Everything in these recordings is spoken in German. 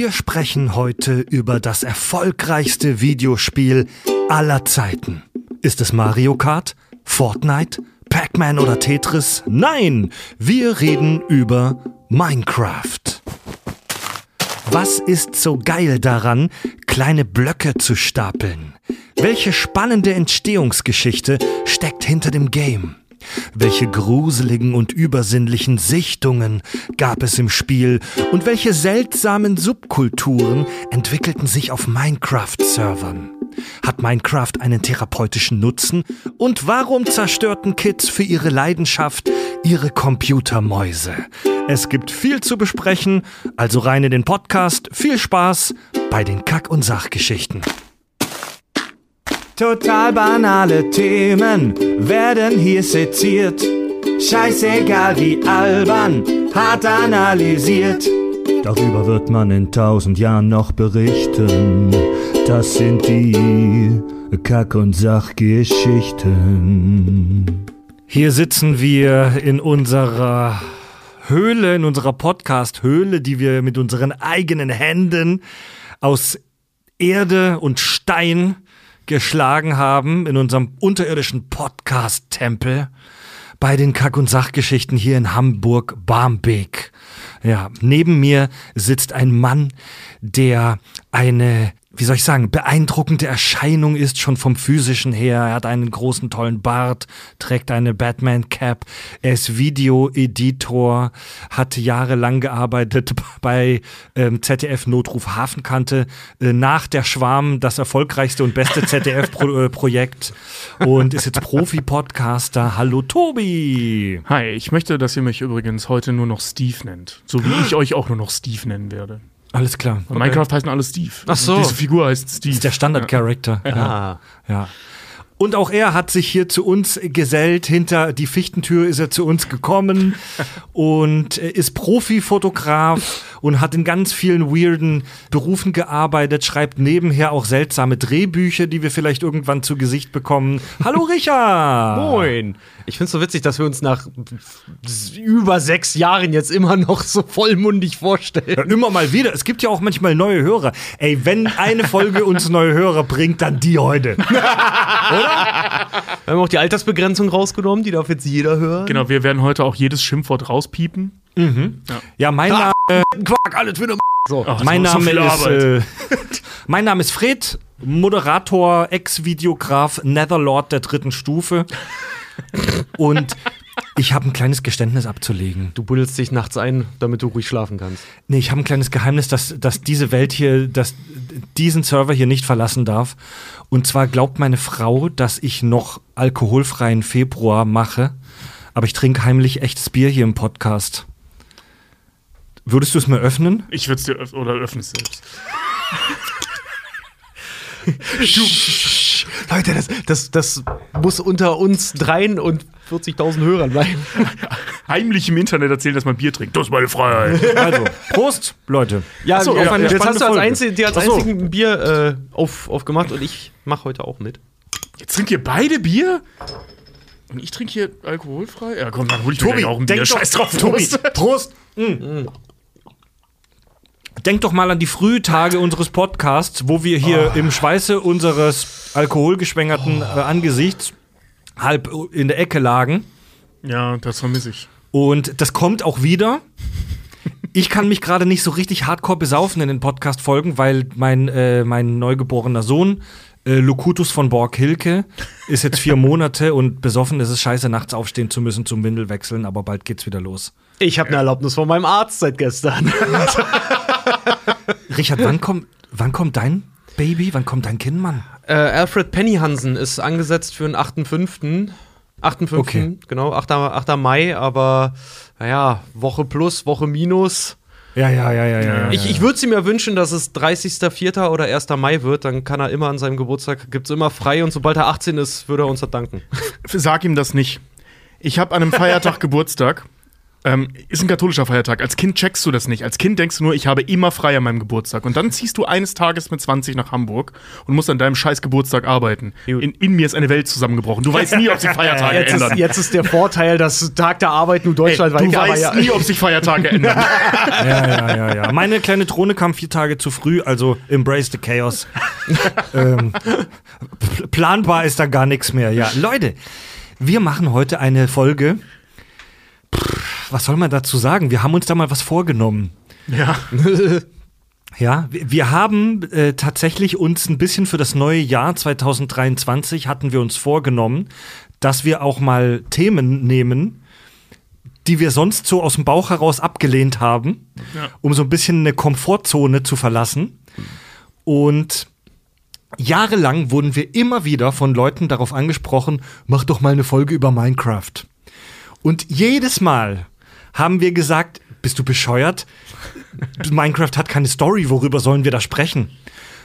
Wir sprechen heute über das erfolgreichste Videospiel aller Zeiten. Ist es Mario Kart? Fortnite? Pac-Man oder Tetris? Nein, wir reden über Minecraft. Was ist so geil daran, kleine Blöcke zu stapeln? Welche spannende Entstehungsgeschichte steckt hinter dem Game? Welche gruseligen und übersinnlichen Sichtungen gab es im Spiel und welche seltsamen Subkulturen entwickelten sich auf Minecraft-Servern? Hat Minecraft einen therapeutischen Nutzen? Und warum zerstörten Kids für ihre Leidenschaft ihre Computermäuse? Es gibt viel zu besprechen, also rein in den Podcast. Viel Spaß bei den Kack- und Sachgeschichten. Total banale Themen werden hier seziert. Scheißegal wie albern, hart analysiert. Darüber wird man in tausend Jahren noch berichten. Das sind die Kack- und Sachgeschichten. Hier sitzen wir in unserer Höhle, in unserer Podcast-Höhle, die wir mit unseren eigenen Händen aus Erde und Stein geschlagen haben, in unserem unterirdischen Podcast-Tempel bei den Kack- und Sachgeschichten hier in Hamburg-Barmbek. Ja, neben mir sitzt ein Mann, der eine wie soll ich sagen, beeindruckende Erscheinung ist, schon vom physischen her. Er hat einen großen, tollen Bart, trägt eine Batman-Cap, er ist Videoeditor, hat jahrelang gearbeitet bei ähm, ZDF Notruf Hafenkante, äh, nach der Schwarm das erfolgreichste und beste ZDF-Projekt äh, und ist jetzt Profi-Podcaster. Hallo Tobi! Hi, ich möchte, dass ihr mich übrigens heute nur noch Steve nennt. So wie ich euch auch nur noch Steve nennen werde. Alles klar. Okay. Minecraft heißen alle Steve. Ach so. Und diese Figur heißt Steve. Das ist der Standard-Charakter. Ja. ja. ja. Und auch er hat sich hier zu uns gesellt. Hinter die Fichtentür ist er zu uns gekommen und ist Profifotograf und hat in ganz vielen weirden Berufen gearbeitet, schreibt nebenher auch seltsame Drehbücher, die wir vielleicht irgendwann zu Gesicht bekommen. Hallo Richard! Moin! Ich finde es so witzig, dass wir uns nach über sechs Jahren jetzt immer noch so vollmundig vorstellen. Ja, immer mal wieder. Es gibt ja auch manchmal neue Hörer. Ey, wenn eine Folge uns neue Hörer bringt, dann die heute. Oder? Wir haben auch die Altersbegrenzung rausgenommen, die darf jetzt jeder hören. Genau, wir werden heute auch jedes Schimpfwort rauspiepen. Mhm. Ja. ja, mein Name. Quark, alles wieder. So. Ach, mein, Name ist, äh, mein Name ist Fred, Moderator, Ex-Videograf, Netherlord der dritten Stufe. Und ich habe ein kleines Geständnis abzulegen. Du buddelst dich nachts ein, damit du ruhig schlafen kannst. Nee, ich habe ein kleines Geheimnis, dass, dass diese Welt hier, dass diesen Server hier nicht verlassen darf. Und zwar glaubt meine Frau, dass ich noch alkoholfreien Februar mache. Aber ich trinke heimlich echtes Bier hier im Podcast. Würdest du es mir öffnen? Ich würde es dir öffnen oder öffne es selbst. Leute, das, das, das muss unter uns dreien und 40.000 Hörern bleiben. Heimlich im Internet erzählen, dass man Bier trinkt. Das ist meine Freiheit. Also, Prost, Leute. Ja, so, ja, jetzt hast du als, einzig, die als so. einzigen Bier äh, auf, aufgemacht und ich mache heute auch mit. Jetzt trinkt ihr beide Bier? Und ich trinke hier alkoholfrei? Ja, komm, dann hol ich Tobi, mir auch ein Bier. Scheiß drauf, Tobi. Prost. Mm. Mm. Denk doch mal an die Frühtage unseres Podcasts, wo wir hier oh. im Schweiße unseres alkoholgeschwängerten oh. äh, Angesichts halb in der Ecke lagen. Ja, das vermisse ich. Und das kommt auch wieder. Ich kann mich gerade nicht so richtig hardcore besaufen in den Podcast-Folgen, weil mein, äh, mein neugeborener Sohn, äh, Locutus von Borg-Hilke, ist jetzt vier Monate und besoffen ist es scheiße, nachts aufstehen zu müssen zum Windel wechseln, aber bald geht's wieder los. Ich habe eine Erlaubnis von meinem Arzt seit gestern. Richard, wann kommt, wann kommt dein Baby? Wann kommt dein Kind, Mann? Äh, Alfred Pennyhansen ist angesetzt für den 8.5. 8.5. Okay. Genau, 8. 8. Mai, aber naja, Woche plus, Woche minus. Ja, ja, ja, ja, ja. Ich, ich würde sie mir wünschen, dass es 30.04. oder 1. Mai wird. Dann kann er immer an seinem Geburtstag, gibt es immer frei und sobald er 18 ist, würde er uns das danken. Sag ihm das nicht. Ich habe an einem Feiertag Geburtstag ähm, ist ein katholischer Feiertag. Als Kind checkst du das nicht. Als Kind denkst du nur, ich habe immer frei an meinem Geburtstag. Und dann ziehst du eines Tages mit 20 nach Hamburg und musst an deinem scheiß Geburtstag arbeiten. In, in mir ist eine Welt zusammengebrochen. Du weißt nie, ob sich Feiertage Jetzt ändern. ist, jetzt ist der Vorteil, dass Tag der Arbeit nur deutschlandweit du aber weißt ja- nie, ob sich Feiertage ändern. Ja, ja, ja, ja. Meine kleine Drohne kam vier Tage zu früh, also embrace the chaos. ähm, pl- planbar ist da gar nichts mehr. Ja, Leute, wir machen heute eine Folge. Was soll man dazu sagen? Wir haben uns da mal was vorgenommen. ja. Ja, wir wir haben äh, tatsächlich uns ein bisschen für das neue Jahr 2023 hatten wir uns vorgenommen, dass wir auch mal Themen nehmen, die wir sonst so aus dem Bauch heraus abgelehnt haben, Ja. um so ein bisschen eine Komfortzone zu verlassen. Und jahrelang wurden wir immer wieder von Leuten darauf angesprochen, mach doch mal eine Folge über Minecraft. Und jedes Mal haben wir gesagt, bist du bescheuert? Minecraft hat keine Story, worüber sollen wir da sprechen?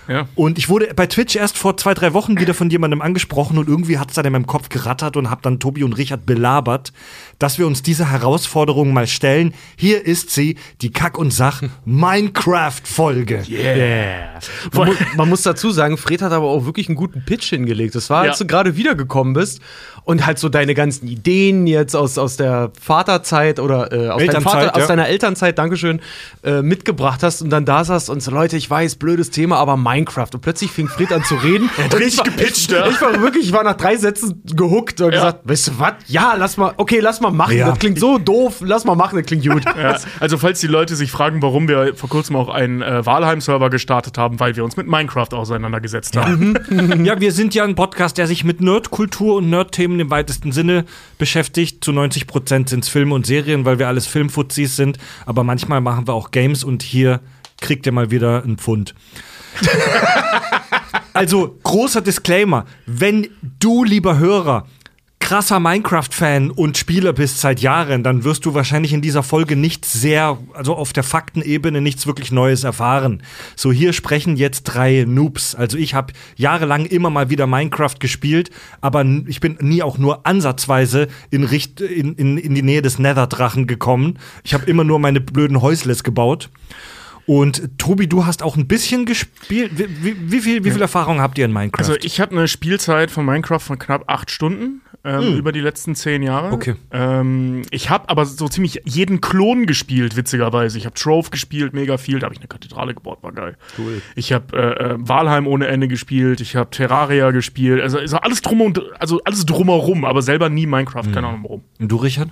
ja. Und ich wurde bei Twitch erst vor zwei, drei Wochen wieder von jemandem angesprochen und irgendwie hat es dann in meinem Kopf gerattert und habe dann Tobi und Richard belabert, dass wir uns diese Herausforderung mal stellen. Hier ist sie, die Kack- und Sach-Minecraft-Folge. Yeah. Man, mu man muss dazu sagen, Fred hat aber auch wirklich einen guten Pitch hingelegt. Das war, als Ja. du gerade wiedergekommen bist und halt so deine ganzen Ideen jetzt aus, aus der Vaterzeit oder äh, aus, deinem Elternzeit, Vater, aus ja. deiner Elternzeit, Dankeschön, äh, mitgebracht hast und dann da saßt und so, Leute, ich weiß, blödes Thema, aber Minecraft. Und plötzlich fing Fred an zu reden. und richtig ich war, gepitcht, ich, ja. ich war wirklich, ich war nach drei Sätzen gehuckt und gesagt, weißt du was? Ja, lass mal, okay, lass mal machen. Ja. Das klingt so doof, lass mal machen, das klingt gut. Ja, also falls die Leute sich fragen, warum wir vor kurzem auch einen äh, Valheim-Server gestartet haben, weil wir uns mit Minecraft auseinandergesetzt haben. Ja, wir sind ja ein Podcast, der sich mit Nerdkultur und Nerdthemen im weitesten Sinne beschäftigt. Zu 90 Prozent sind es Filme und Serien, weil wir alles Filmfuzis sind. Aber manchmal machen wir auch Games und hier kriegt ihr mal wieder einen Pfund. also, großer Disclaimer. Wenn du, lieber Hörer, krasser Minecraft-Fan und Spieler bist seit Jahren, dann wirst du wahrscheinlich in dieser Folge nichts sehr, also auf der Faktenebene nichts wirklich Neues erfahren. So, hier sprechen jetzt drei Noobs. Also ich habe jahrelang immer mal wieder Minecraft gespielt, aber ich bin nie auch nur ansatzweise in, Richt in, in, in die Nähe des Nether-Drachen gekommen. Ich habe immer nur meine blöden Häusles gebaut. Und Tobi, du hast auch ein bisschen gespielt. Wie, wie, wie, viel, wie viel Erfahrung habt ihr in Minecraft? Also ich habe eine Spielzeit von Minecraft von knapp acht Stunden ähm, über die letzten zehn Jahre. Okay. Ähm, ich habe aber so ziemlich jeden Klon gespielt, witzigerweise. Ich habe Trove gespielt, mega viel. Da habe ich eine Kathedrale gebaut, war geil. Cool. Ich habe äh, äh, Valheim ohne Ende gespielt. Ich habe Terraria gespielt. Also, also alles drum und also alles drumherum, aber selber nie Minecraft. Keine Ahnung warum. Und du, Richard?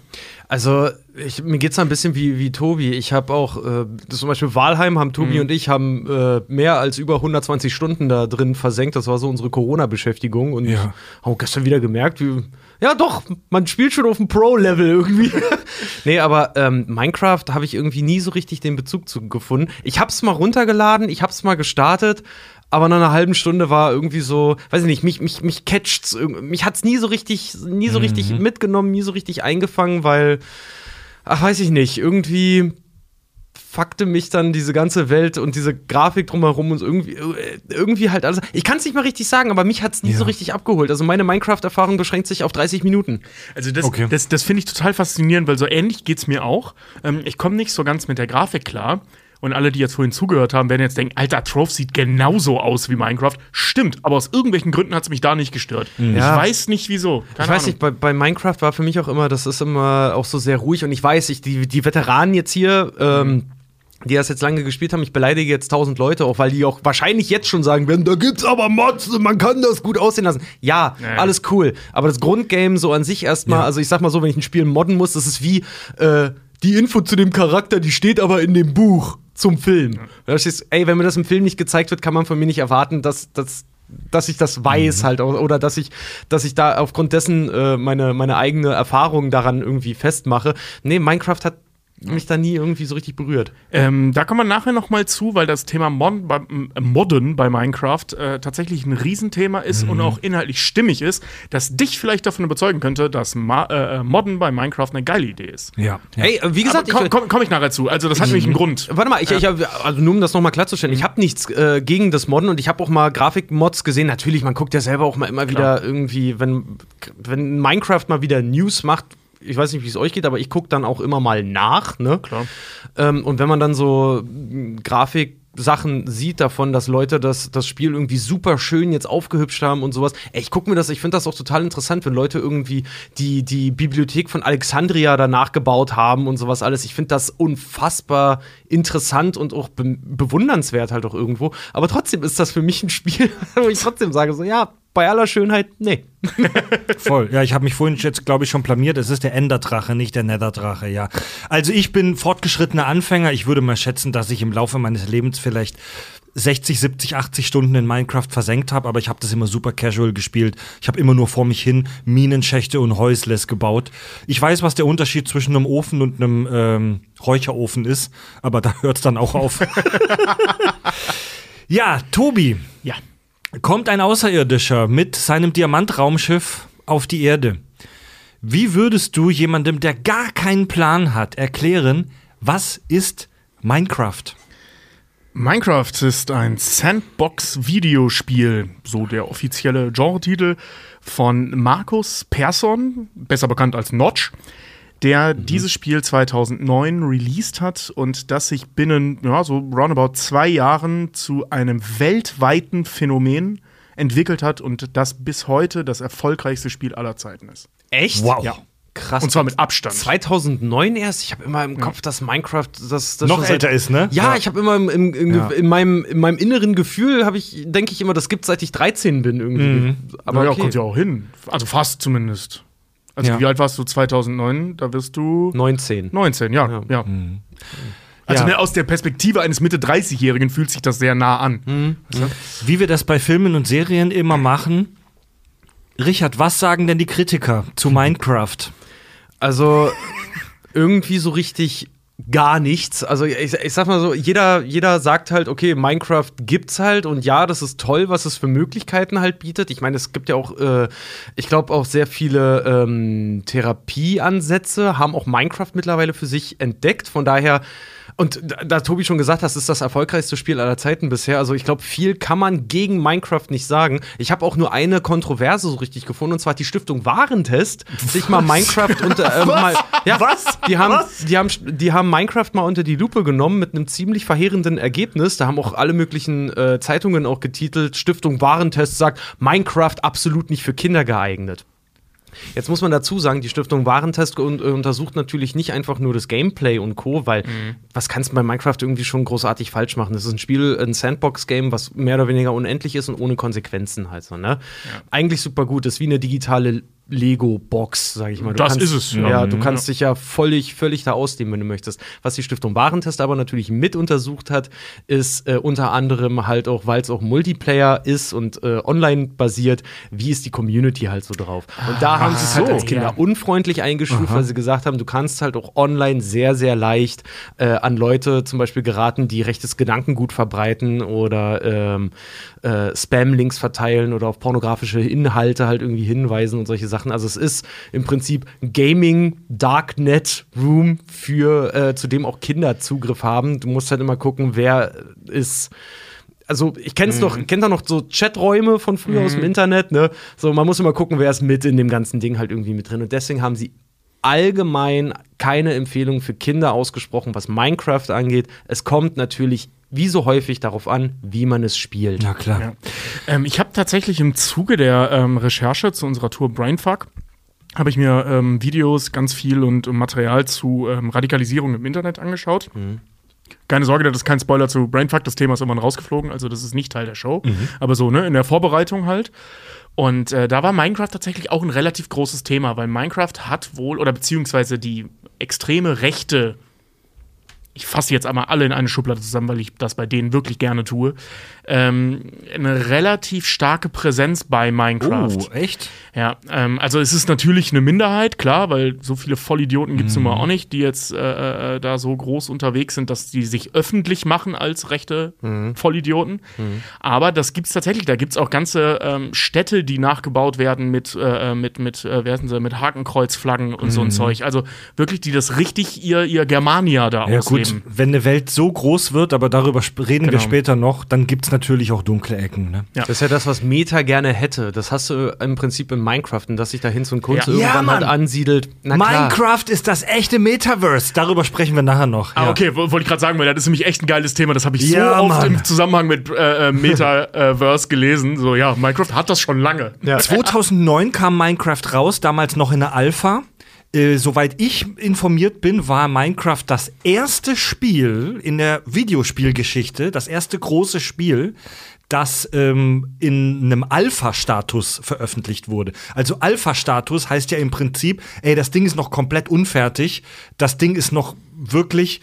Also, ich, mir geht's da ein bisschen wie, wie Tobi. Ich habe auch, äh, zum Beispiel Walheim haben Tobi und ich haben äh, mehr als über 120 Stunden da drin versenkt. Das war so unsere Corona-Beschäftigung. Und Ja. haben gestern wieder gemerkt, wie, ja doch, man spielt schon auf dem Pro-Level irgendwie. nee, aber ähm, Minecraft habe ich irgendwie nie so richtig den Bezug zu gefunden. Ich hab's mal runtergeladen, ich hab's mal gestartet. Aber nach einer halben Stunde war irgendwie so, weiß ich nicht, mich, mich, mich catcht's, mich hat's nie so richtig, nie so richtig mitgenommen, nie so richtig eingefangen, weil, ach, weiß ich nicht, irgendwie fuckte mich dann diese ganze Welt und diese Grafik drumherum und irgendwie, irgendwie halt alles. Ich kann es nicht mal richtig sagen, aber mich hat es nie Ja. so richtig abgeholt. Also meine Minecraft-Erfahrung beschränkt sich auf 30 Minuten. Also das, Okay. das, das finde ich total faszinierend, weil so ähnlich geht's mir auch. Ähm, ich komme nicht so ganz mit der Grafik klar. Und alle, die jetzt vorhin zugehört haben, werden jetzt denken, Alter, Trove sieht genauso aus wie Minecraft. Stimmt, aber aus irgendwelchen Gründen hat's mich da nicht gestört. Ja. Ich weiß nicht wieso. Keine ich weiß Ahnung. nicht, bei, bei Minecraft war für mich auch immer, das ist immer auch so sehr ruhig und ich weiß, ich, die, die Veteranen jetzt hier, ähm, die das jetzt lange gespielt haben, ich beleidige jetzt tausend Leute, auch weil die auch wahrscheinlich jetzt schon sagen werden, da gibt's aber Mods und man kann das gut aussehen lassen. Ja, Ja. alles cool. Aber das Grundgame so an sich erstmal, Ja. also ich sag mal so, wenn ich ein Spiel modden muss, das ist wie äh, die Info zu dem Charakter, die steht aber in dem Buch zum Film. Da stehst, ey, wenn mir das im Film nicht gezeigt wird, kann man von mir nicht erwarten, dass, dass dass ich das weiß halt o- oder dass ich dass ich da aufgrund dessen äh, meine meine eigene Erfahrung daran irgendwie festmache. Nee, Minecraft hat mich da nie irgendwie so richtig berührt. Ähm, da kommen wir nachher noch mal zu, weil das Thema Mod bei, m- Modden bei Minecraft äh, tatsächlich ein Riesenthema ist und auch inhaltlich stimmig ist, das dich vielleicht davon überzeugen könnte, dass Ma äh, äh, Modden bei Minecraft eine geile Idee ist. Ja. ja. Ey, äh, wie gesagt, Komm, ich, komm, komm ich nachher zu. Also das hat nämlich einen Grund. Warte mal, ich, ich hab, also nur um das nochmal klarzustellen, ich habe nichts äh, gegen das Modden und ich habe auch mal Grafikmods gesehen. Natürlich, man guckt ja selber auch mal immer wieder irgendwie, wenn, wenn Minecraft mal wieder News macht, ich weiß nicht, wie es euch geht, aber ich gucke dann auch immer mal nach, ne? Klar. Ähm, und wenn man dann so mh, Grafik Sachen sieht davon, dass Leute das, das Spiel irgendwie super schön jetzt aufgehübscht haben und sowas. Ey, ich gucke mir das, ich finde das auch total interessant, wenn Leute irgendwie die, die Bibliothek von Alexandria danach gebaut haben und sowas alles. Ich finde das unfassbar interessant und auch be bewundernswert halt auch irgendwo. Aber trotzdem ist das für mich ein Spiel, wo ich trotzdem sage, so, ja, bei aller Schönheit, nee. Voll. Ja, ich habe mich vorhin jetzt, glaube ich, schon blamiert. Es ist der Enderdrache, nicht der Netherdrache, ja. Also ich bin fortgeschrittener Anfänger. Ich würde mal schätzen, dass ich im Laufe meines Lebens vielleicht 60, 70, 80 Stunden in Minecraft versenkt habe, aber ich habe das immer super casual gespielt. Ich habe immer nur vor mich hin Minenschächte und Häusles gebaut. Ich weiß, was der Unterschied zwischen einem Ofen und einem ähm, Räucherofen ist, aber da hört es dann auch auf. ja, Tobi. Ja. Kommt ein Außerirdischer mit seinem Diamantraumschiff auf die Erde. Wie würdest du jemandem, der gar keinen Plan hat, erklären, was ist Minecraft? Minecraft ist ein Sandbox-Videospiel, so der offizielle Genre-Titel von Markus Persson, besser bekannt als Notch, der mhm. dieses Spiel 2009 released hat und das sich binnen ja, so roundabout zwei Jahren zu einem weltweiten Phänomen entwickelt hat und das bis heute das erfolgreichste Spiel aller Zeiten ist. Echt? Wow. Ja. Krass. Und zwar mit Abstand. 2009 erst. Ich habe immer im Kopf, dass Minecraft das, das Noch älter ist, ne? Ja, Ja. ich habe immer im, im, im, Ja. in, meinem, in meinem inneren Gefühl habe ich denke ich immer, das gibt seit ich 13 bin irgendwie. Mhm. Aber Aber ja, okay. kommt ja auch hin. Also fast zumindest. Also Ja. wie alt warst du 2009? Da wirst du 19. 19, ja. Ja. ja. Also Ja. ne, aus der Perspektive eines Mitte 30-Jährigen fühlt sich das sehr nah an. Wie wir das bei Filmen und Serien immer machen. Richard, was sagen denn die Kritiker zu Minecraft? Also irgendwie so richtig gar nichts. Also ich, ich sag mal so, jeder, jeder sagt halt, okay, Minecraft gibt's halt und ja, das ist toll, was es für Möglichkeiten halt bietet. Ich meine, es gibt ja auch, äh, ich glaube auch sehr viele ähm, Therapieansätze, haben auch Minecraft mittlerweile für sich entdeckt. Von daher und da, Tobi schon gesagt hat, das ist das erfolgreichste Spiel aller Zeiten bisher. Also ich glaube, viel kann man gegen Minecraft nicht sagen. Ich habe auch nur eine Kontroverse so richtig gefunden, und zwar hat die Stiftung Warentest sich mal Minecraft unter äh, mal, ja, Was? Die haben, Was? die haben, die haben Minecraft mal unter die Lupe genommen mit einem ziemlich verheerenden Ergebnis. Da haben auch alle möglichen äh, Zeitungen auch getitelt. Stiftung Warentest sagt Minecraft absolut nicht für Kinder geeignet. Jetzt muss man dazu sagen, die Stiftung Warentest äh, untersucht natürlich nicht einfach nur das Gameplay und Co., weil was kannst du bei Minecraft irgendwie schon großartig falsch machen? Das ist ein Spiel, ein Sandbox-Game, was mehr oder weniger unendlich ist und ohne Konsequenzen halt so, ne? Eigentlich super gut, ist wie eine digitale Lego-Box, sag ich mal. Du Das kannst, ist es, ja. Ja, du Mhm. kannst dich ja völlig, völlig da ausdehnen, wenn du möchtest. Was die Stiftung Warentest aber natürlich mit untersucht hat, ist äh, unter anderem halt auch, weil es auch Multiplayer ist und äh, online basiert, wie ist die Community halt so drauf. Und da haben sie es halt so, als Kinder ja. unfreundlich eingestuft, weil sie gesagt haben, du kannst halt auch online sehr, sehr leicht äh, an Leute zum Beispiel geraten, die rechtes Gedankengut verbreiten oder ähm, äh, Spam-Links verteilen oder auf pornografische Inhalte halt irgendwie hinweisen und solche Sachen. Also es ist im Prinzip Gaming Darknet Room für äh, zu dem auch Kinder Zugriff haben. Du musst halt immer gucken, wer ist also ich kenne es Mhm. noch, kennt da noch so Chaträume von früher aus dem Internet, ne? So, man muss immer gucken, wer ist mit in dem ganzen Ding halt irgendwie mit drin. Und deswegen haben sie allgemein keine Empfehlung für Kinder ausgesprochen, was Minecraft angeht. Es kommt natürlich wie so häufig darauf an, wie man es spielt. Na klar. Ja. Ähm, ich habe tatsächlich im Zuge der ähm, Recherche zu unserer Tour Brainfuck habe ich mir ähm, Videos, ganz viel und, Material zu ähm, Radikalisierung im Internet angeschaut. Keine Sorge, das ist kein Spoiler zu Brainfuck, das Thema ist irgendwann rausgeflogen, also das ist nicht Teil der Show. Aber so, ne, in der Vorbereitung halt. Und äh, da war Minecraft tatsächlich auch ein relativ großes Thema, weil Minecraft hat wohl, oder beziehungsweise die extreme Rechte ich fasse jetzt einmal alle in eine Schublade zusammen, weil ich das bei denen wirklich gerne tue, ähm, eine relativ starke Präsenz bei Minecraft. Oh, echt? Ja, ähm, also es ist natürlich eine Minderheit, klar, weil so viele Vollidioten gibt es Mhm. nun mal auch nicht, die jetzt äh, äh, da so groß unterwegs sind, dass die sich öffentlich machen als rechte Mhm. Vollidioten. Aber das gibt es tatsächlich. Da gibt es auch ganze ähm, Städte, die nachgebaut werden mit, äh, mit, mit, äh, wer sind sie, mit Hakenkreuzflaggen und Mhm. so ein Zeug. Also wirklich, die das richtig ihr, ihr Germania da Ja, gut, extrem. wenn eine Welt so groß wird, aber darüber reden wir Genau. später noch, dann gibt es natürlich auch dunkle Ecken. Ne? Ja. Das ist ja das, was Meta gerne hätte. Das hast du im Prinzip in Minecraft und dass sich da Hinz und Kunst Ja. irgendwann Ja, halt ansiedelt. Na klar. Minecraft ist das echte Metaverse. Darüber sprechen wir nachher noch. Ah, Ja. okay, wo- wollte ich gerade sagen, weil das ist nämlich echt ein geiles Thema. Das habe ich so oft Mann. im Zusammenhang mit äh, äh, Metaverse gelesen. So, ja, Minecraft hat das schon lange. Ja. 2009 kam Minecraft raus, damals noch in der Alpha. Äh, soweit ich informiert bin, war Minecraft das erste Spiel in der Videospielgeschichte, das erste große Spiel, das ähm, in einem Alpha-Status veröffentlicht wurde. Also Alpha-Status heißt ja im Prinzip, ey, das Ding ist noch komplett unfertig, das Ding ist noch wirklich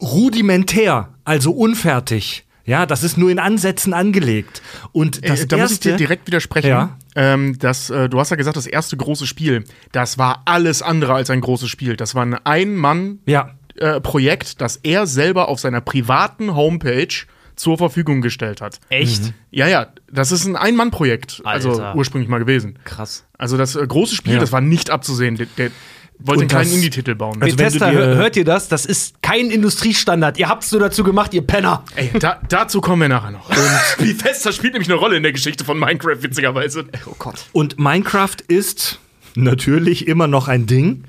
rudimentär, also unfertig. Ja, das ist nur in Ansätzen angelegt. Und das äh, da muss ich dir erste- direkt widersprechen. Ja. Ähm, das, äh, du hast ja gesagt, das erste große Spiel, das war alles andere als ein großes Spiel. Das war ein Ein-Mann-Projekt, Ja, das er selber auf seiner privaten Homepage zur Verfügung gestellt hat. Echt? Ja, ja, das ist ein Ein-Mann-Projekt, also ursprünglich mal gewesen. Krass. Also das äh, große Spiel, Ja. das war nicht abzusehen. Der, der wollte Und einen kleinen das- Indie-Titel bauen. Also wenn Bethesda, du dir- hör- hört ihr das? Das ist kein Industriestandard. Ihr habt's nur dazu gemacht, ihr Penner. Ey, da, dazu kommen wir nachher noch. Und Bethesda spielt nämlich eine Rolle in der Geschichte von Minecraft, witzigerweise. Oh Gott. und Minecraft ist natürlich immer noch ein Ding.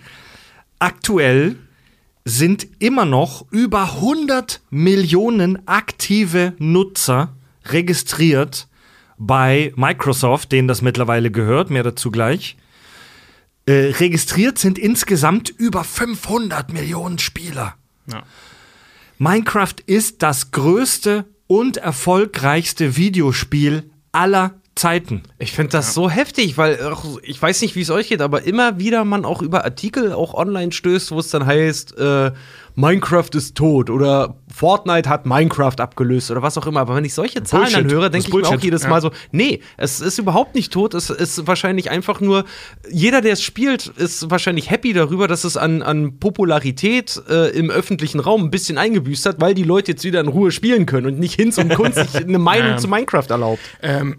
Aktuell sind immer noch über 100 Millionen aktive Nutzer registriert bei Microsoft, denen das mittlerweile gehört, mehr dazu gleich. Äh, registriert sind insgesamt über 500 Millionen Spieler. Ja. Minecraft ist das größte und erfolgreichste Videospiel aller Zeiten. Ich finde das so heftig, weil ach, ich weiß nicht, wie es euch geht, aber immer wieder man auch über Artikel auch online stößt, wo es dann heißt, äh, Minecraft ist tot oder Fortnite hat Minecraft abgelöst oder was auch immer. Aber wenn ich solche Zahlen Bullshit. dann höre, denke ich mir auch jedes Ja. Mal so, nee, es ist überhaupt nicht tot. Es ist wahrscheinlich einfach nur, jeder, der es spielt, ist wahrscheinlich happy darüber, dass es an, an Popularität äh, im öffentlichen Raum ein bisschen eingebüßt hat, weil die Leute jetzt wieder in Ruhe spielen können und nicht Hinz und Kunst sich eine Meinung Ja. zu Minecraft erlaubt. Ähm,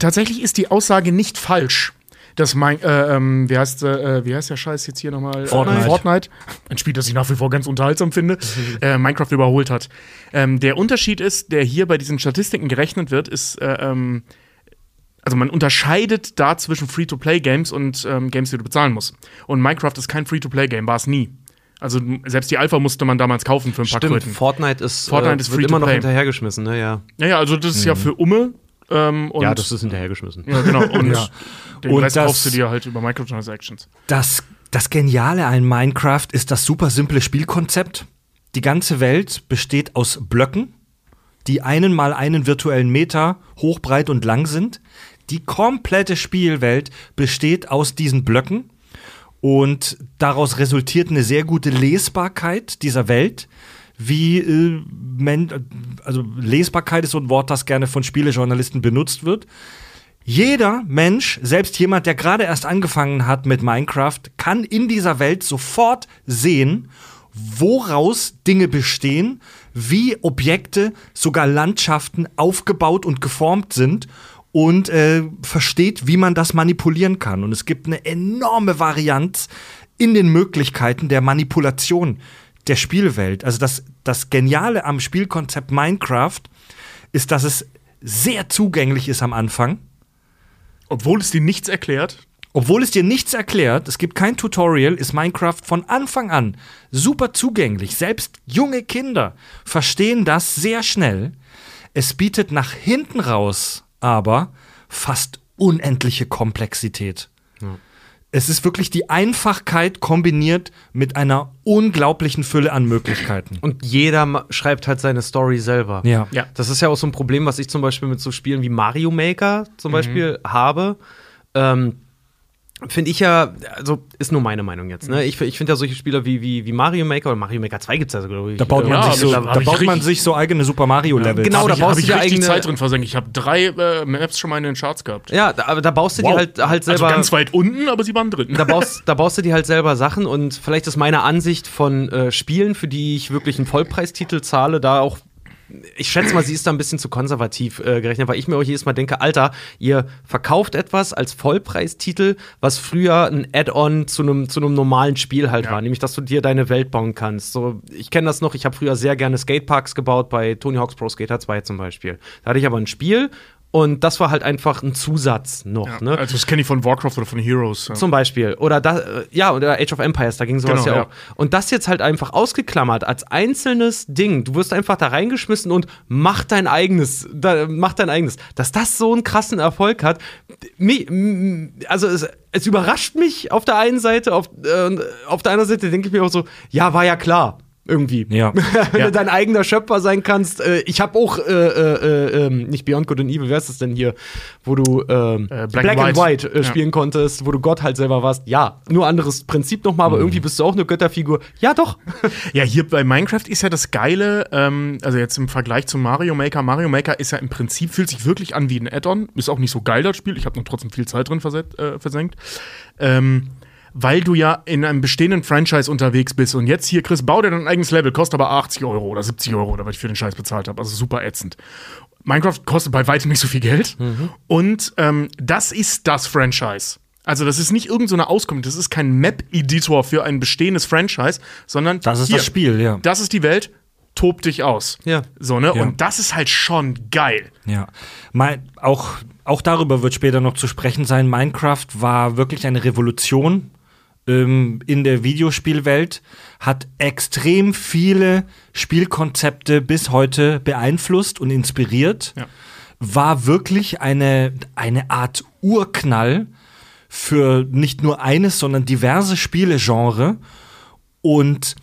tatsächlich ist die Aussage nicht falsch. Dass mein, äh, ähm, wie heißt, äh, wie heißt der Scheiß jetzt hier nochmal? Fortnite. Äh, Fortnite. Ein Spiel, das ich nach wie vor ganz unterhaltsam finde, äh, Minecraft überholt hat. Ähm, der Unterschied ist, der hier bei diesen Statistiken gerechnet wird, ist, äh, ähm, also man unterscheidet da zwischen Free-to-Play-Games und ähm, Games, die du bezahlen musst. Und Minecraft ist kein Free-to-Play-Game, war es nie. Also selbst die Alpha musste man damals kaufen für ein paar Stimmt, Kröten. Fortnite ist, Fortnite äh, ist wird immer noch hinterhergeschmissen, ne? Ja. Ja, ja, also das ist ja für Umme. Ähm, ja, das ist hinterhergeschmissen. Ja, genau. Und Ja. den Und Rest das- kaufst du dir halt über Microtransactions. Das, das Geniale an Minecraft ist das super simple Spielkonzept. Die ganze Welt besteht aus Blöcken, die einen mal einen virtuellen Meter hoch, breit und lang sind. Die komplette Spielwelt besteht aus diesen Blöcken und daraus resultiert eine sehr gute Lesbarkeit dieser Welt. Wie äh, also Lesbarkeit ist so ein Wort, das gerne von Spielejournalisten benutzt wird. Jeder Mensch, selbst jemand, der gerade erst angefangen hat mit Minecraft, kann in dieser Welt sofort sehen, woraus Dinge bestehen, wie Objekte, sogar Landschaften aufgebaut und geformt sind und äh, versteht, wie man das manipulieren kann. Und es gibt eine enorme Varianz in den Möglichkeiten der Manipulation der Spielwelt. Also das, das Geniale am Spielkonzept Minecraft ist, dass es sehr zugänglich ist am Anfang. Obwohl es dir nichts erklärt. Obwohl es dir nichts erklärt, es gibt kein Tutorial, ist Minecraft von Anfang an super zugänglich. Selbst junge Kinder verstehen das sehr schnell. Es bietet nach hinten raus aber fast unendliche Komplexität. Es ist wirklich die Einfachkeit kombiniert mit einer unglaublichen Fülle an Möglichkeiten. Und jeder schreibt halt seine Story selber. Ja. Ja. Das ist ja auch so ein Problem, was ich zum Beispiel mit so Spielen wie Mario Maker zum Beispiel habe. Ähm, Finde ich ja, also ist nur meine Meinung jetzt. Ne? Ich, ich finde ja solche Spieler wie, wie, wie Mario Maker oder Mario Maker 2 gibt es ja so, glaube ich. Da baut man, Ja, sich, so, da da baut man sich so eigene Super Mario Level. Genau, da ich, baust du ich dir eigene- Zeit drin versenkt. Ich habe drei äh, Maps schon mal in den Charts gehabt. Ja, da, aber da baust du Wow. dir halt, halt selber. Also ganz weit unten, aber sie waren drin. da baust, da baust du dir halt selber Sachen und vielleicht ist meine Ansicht von äh, Spielen, für die ich wirklich einen Vollpreistitel zahle, da auch ich schätze mal, sie ist da ein bisschen zu konservativ äh, gerechnet, weil ich mir auch jedes Mal denke, Alter, ihr verkauft etwas als Vollpreistitel, was früher ein Add-on zu einem zu einem normalen Spiel halt Ja. war, nämlich dass du dir deine Welt bauen kannst. So, ich kenne das noch, ich habe früher sehr gerne Skateparks gebaut bei Tony Hawk's Pro Skater 2 zum Beispiel. Da hatte ich aber ein Spiel und das war halt einfach ein Zusatz noch. Ja, ne? Also das kenne ich von Warcraft oder von Heroes. Ja. Zum Beispiel. Oder da, äh, ja, oder Age of Empires, da ging sowas Genau, ja ja. auch. Und das jetzt halt einfach ausgeklammert als einzelnes Ding. Du wirst einfach da reingeschmissen und mach dein eigenes, da, mach dein eigenes. Dass das so einen krassen Erfolg hat, mi, m- also es, es überrascht mich auf der einen Seite, auf, äh, auf der anderen Seite denke ich mir auch so, ja, war ja klar. Irgendwie. Ja. Wenn Ja. du dein eigener Schöpfer sein kannst. Äh, ich habe auch, äh, äh, äh, ähm, nicht Beyond Good and Evil, wer ist das denn hier, wo du ähm, Äh, Black, and White äh, Ja. spielen konntest, wo du Gott halt selber warst. Ja, nur anderes Prinzip nochmal, aber irgendwie bist du auch eine Götterfigur. Ja, doch. Ja, hier bei Minecraft ist ja das Geile, ähm, also jetzt im Vergleich zu Mario Maker. Mario Maker ist ja im Prinzip, fühlt sich wirklich an wie ein Add-on. Ist auch nicht so geil, das Spiel. Ich habe noch trotzdem viel Zeit drin verset, äh, versenkt. Ähm, weil du ja in einem bestehenden Franchise unterwegs bist und jetzt hier, Chris, bau dir dein eigenes Level, kostet aber 80 Euro oder 70 Euro oder was ich für den Scheiß bezahlt habe. Also super ätzend. Minecraft kostet bei weitem nicht so viel Geld. Und ähm, das ist das Franchise. Also, das ist nicht irgendeine so eine Auskunft, das ist kein Map-Editor für ein bestehendes Franchise, sondern Das ist hier, das Spiel, ja. Das ist die Welt, tob dich aus. Ja. So, ne? Ja. Und das ist halt schon geil. Ja, mein, auch, auch darüber wird später noch zu sprechen sein. Minecraft war wirklich eine Revolution ähm, in der Videospielwelt, hat extrem viele Spielkonzepte bis heute beeinflusst und inspiriert. Ja. War wirklich eine, eine Art Urknall für nicht nur eines, sondern diverse Spielegenre. Und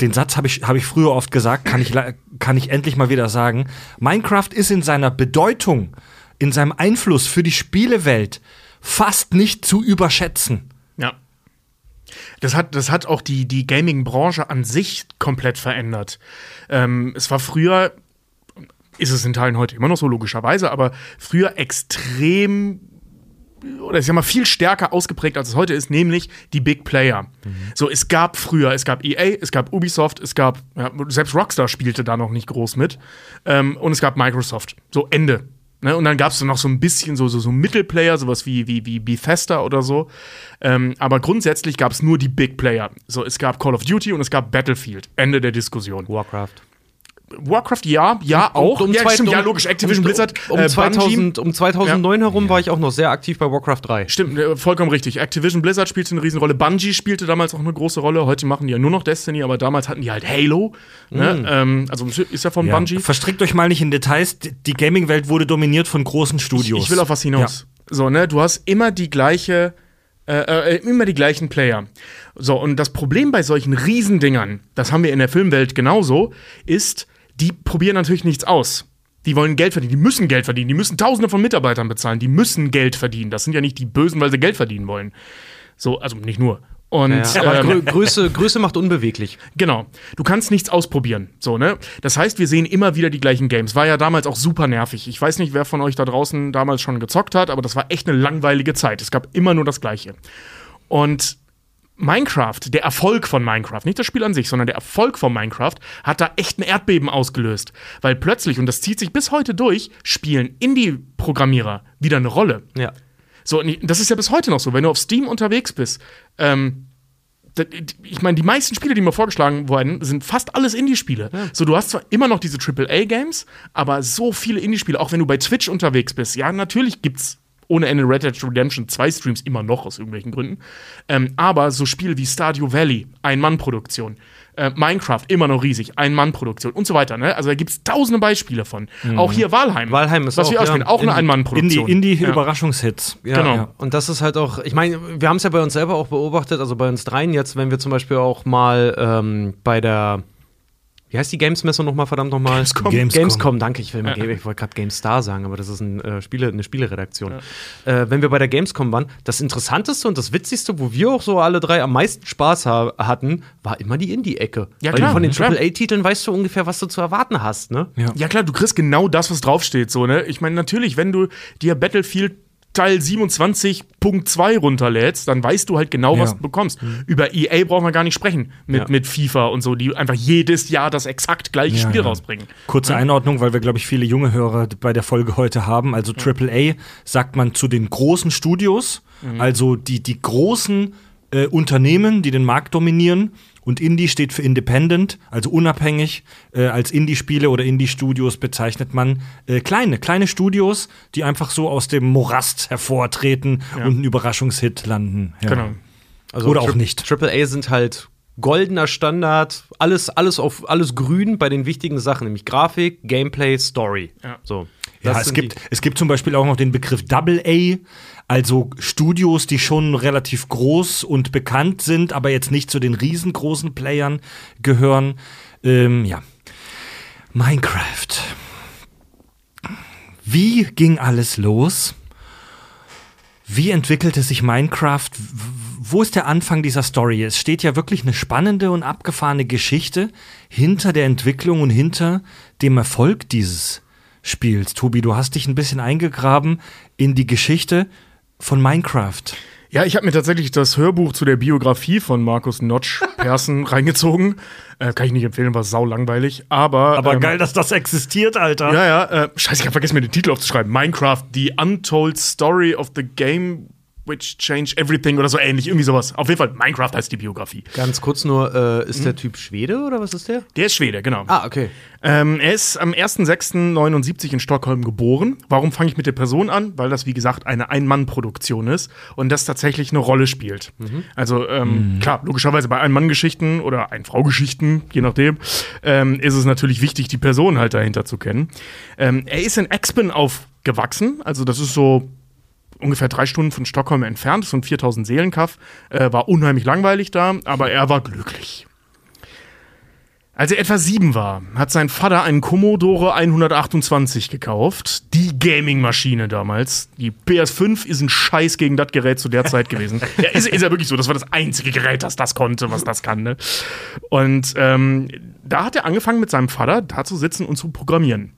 den Satz habe ich, hab ich früher oft gesagt, kann ich, kann ich endlich mal wieder sagen. Minecraft ist in seiner Bedeutung, in seinem Einfluss für die Spielewelt fast nicht zu überschätzen. Ja. Das hat, das hat auch die, die Gaming-Branche an sich komplett verändert. Ähm, es war früher, ist es in Teilen heute immer noch so, logischerweise, aber früher extrem oder ich sag mal viel stärker ausgeprägt als es heute ist, nämlich die Big Player. So, es gab früher, es gab EA, es gab Ubisoft, es gab, ja, selbst Rockstar spielte da noch nicht groß mit ähm, und es gab Microsoft. So, Ende. Ne? Und dann gab es noch so ein bisschen so, so, so Mittelplayer, sowas wie, wie, wie Bethesda oder so. Ähm, aber grundsätzlich gab es nur die Big Player. So, es gab Call of Duty und es gab Battlefield. Ende der Diskussion. Warcraft. Warcraft, ja, ja, auch. Um ja, zwei- stimmt, ja, um- logisch. Activision um, Blizzard. Um, äh, 2000, Bungie. um 2009 herum war ich auch noch sehr aktiv bei Warcraft 3. Stimmt, äh, vollkommen richtig. Activision Blizzard spielte eine Riesenrolle. Bungie spielte damals auch eine große Rolle. Heute machen die ja nur noch Destiny, aber damals hatten die halt Halo. Ne? Ähm, also ist ja von Bungie. Verstrickt euch mal nicht in Details. Die Gaming-Welt wurde dominiert von großen Studios. Ich will auf was hinaus. So, ne, du hast immer die gleiche, äh, äh, immer die gleichen Player. So, und das Problem bei solchen Riesendingern, das haben wir in der Filmwelt genauso, ist, die probieren natürlich nichts aus. Die wollen Geld verdienen, die müssen Geld verdienen, die müssen Tausende von Mitarbeitern bezahlen, die müssen Geld verdienen. Das sind ja nicht die Bösen, weil sie Geld verdienen wollen. So, also nicht nur. Und Ja, aber ähm, Grö Größe, Größe macht unbeweglich. Genau. Du kannst nichts ausprobieren. So, ne? Das heißt, wir sehen immer wieder die gleichen Games. War ja damals auch super nervig. Ich weiß nicht, wer von euch da draußen damals schon gezockt hat, aber das war echt eine langweilige Zeit. Es gab immer nur das Gleiche. Und Minecraft, der Erfolg von Minecraft, nicht das Spiel an sich, sondern der Erfolg von Minecraft, hat da echt ein Erdbeben ausgelöst. Weil plötzlich, und das zieht sich bis heute durch, spielen Indie-Programmierer wieder eine Rolle. Ja. So, das ist ja bis heute noch so. Wenn du auf Steam unterwegs bist, ähm, ich meine, die meisten Spiele, die mir vorgeschlagen wurden, sind fast alles Indie-Spiele. So, du hast zwar immer noch diese AAA-Games, aber so viele Indie-Spiele, auch wenn du bei Twitch unterwegs bist. Ja, natürlich gibt's ohne Ende Red Dead Redemption 2 Streams immer noch aus irgendwelchen Gründen. Ähm, aber so Spiele wie Stardew Valley, Ein-Mann-Produktion, äh, Minecraft, immer noch riesig, Ein-Mann-Produktion und so weiter. Ne? Also da gibt's tausende Beispiele von. Auch hier Valheim. Valheim ist was auch, wir ja, ausspielen, auch eine Ein-Mann-Produktion. Indie, Ja. Indie-Überraschungshits. Ja, Genau. ja. Und das ist halt auch, ich meine, wir haben es ja bei uns selber auch beobachtet, also bei uns dreien jetzt, wenn wir zum Beispiel auch mal ähm, bei der, wie heißt die Games-Messe nochmal, verdammt nochmal? Gamescom. Gamescom. Gamescom, danke, ich will mal, ich wollte gerade GameStar sagen, aber das ist ein, äh, Spiele, eine Spieleredaktion. Äh, wenn wir bei der Gamescom waren, das Interessanteste und das Witzigste, wo wir auch so alle drei am meisten Spaß ha hatten, war immer die Indie-Ecke. Ja, Weil klar, du von den. AAA-Titeln weißt du ungefähr, was du zu erwarten hast, ne? Ja. Ja klar, du kriegst genau das, was draufsteht, so, ne? Ich meine, natürlich, wenn du dir Battlefield Teil 27.2 runterlädst, dann weißt du halt genau, was Ja. du bekommst. Über EA brauchen wir gar nicht sprechen mit, Ja. mit FIFA und so, die einfach jedes Jahr das exakt gleiche Ja, Spiel rausbringen. Kurze Einordnung, weil wir, glaube ich, viele junge Hörer bei der Folge heute haben. Also AAA sagt man zu den großen Studios, also die, die großen äh, Unternehmen, die den Markt dominieren. Und Indie steht für Independent, also unabhängig. Äh, als Indie-Spiele oder Indie-Studios bezeichnet man äh, kleine, kleine Studios, die einfach so aus dem Morast hervortreten Ja. und einen Überraschungshit landen. Ja. Genau. Also Oder auch nicht. AAA sind halt goldener Standard, alles, alles auf alles grün bei den wichtigen Sachen, nämlich Grafik, Gameplay, Story. Ja. So. Ja, es gibt, die- es gibt zum Beispiel auch noch den Begriff Double A, also Studios, die schon relativ groß und bekannt sind, aber jetzt nicht zu den riesengroßen Playern gehören. Ähm, ja. Minecraft. Wie ging alles los? Wie entwickelte sich Minecraft? Wo ist der Anfang dieser Story? Es steht ja wirklich eine spannende und abgefahrene Geschichte hinter der Entwicklung und hinter dem Erfolg dieses Spiels. Tobi, du hast dich ein bisschen eingegraben in die Geschichte von Minecraft. Ja, ich habe mir tatsächlich das Hörbuch zu der Biografie von Markus Notch Persson reingezogen. Äh, kann ich nicht empfehlen, war sau langweilig. Aber, Aber ähm, geil, dass das existiert, Alter. Ja, ja. Äh, scheiße, ich habe vergessen, mir den Titel aufzuschreiben. Minecraft, The Untold Story of the Game which changed everything oder so ähnlich. Irgendwie sowas. Auf jeden Fall, Minecraft heißt die Biografie. Ganz kurz nur, äh, ist der Typ Schwede oder was ist der? Der ist Schwede, genau. Ah, okay. Ähm, er ist am 1.6.79 in Stockholm geboren. Warum fange ich mit der Person an? Weil das, wie gesagt, eine Ein-Mann-Produktion ist und das tatsächlich eine Rolle spielt. Also, ähm, klar, logischerweise bei Ein-Mann-Geschichten oder Ein-Frau-Geschichten, je nachdem, ähm, ist es natürlich wichtig, die Person halt dahinter zu kennen. Ähm, er ist in Expen aufgewachsen, also das ist so ungefähr drei Stunden von Stockholm entfernt, so ein 4000 Seelenkaff, äh, war unheimlich langweilig da, aber er war glücklich. Als er etwa sieben war, hat sein Vater einen Commodore 128 gekauft. Die Gaming-Maschine damals. Die PS5 ist ein Scheiß gegen das Gerät zu der Zeit gewesen. ja, ist, ist ja wirklich so. Das war das einzige Gerät, das das konnte, was das kann. Ne? Und ähm, da hat er angefangen, mit seinem Vater da zu sitzen und zu programmieren.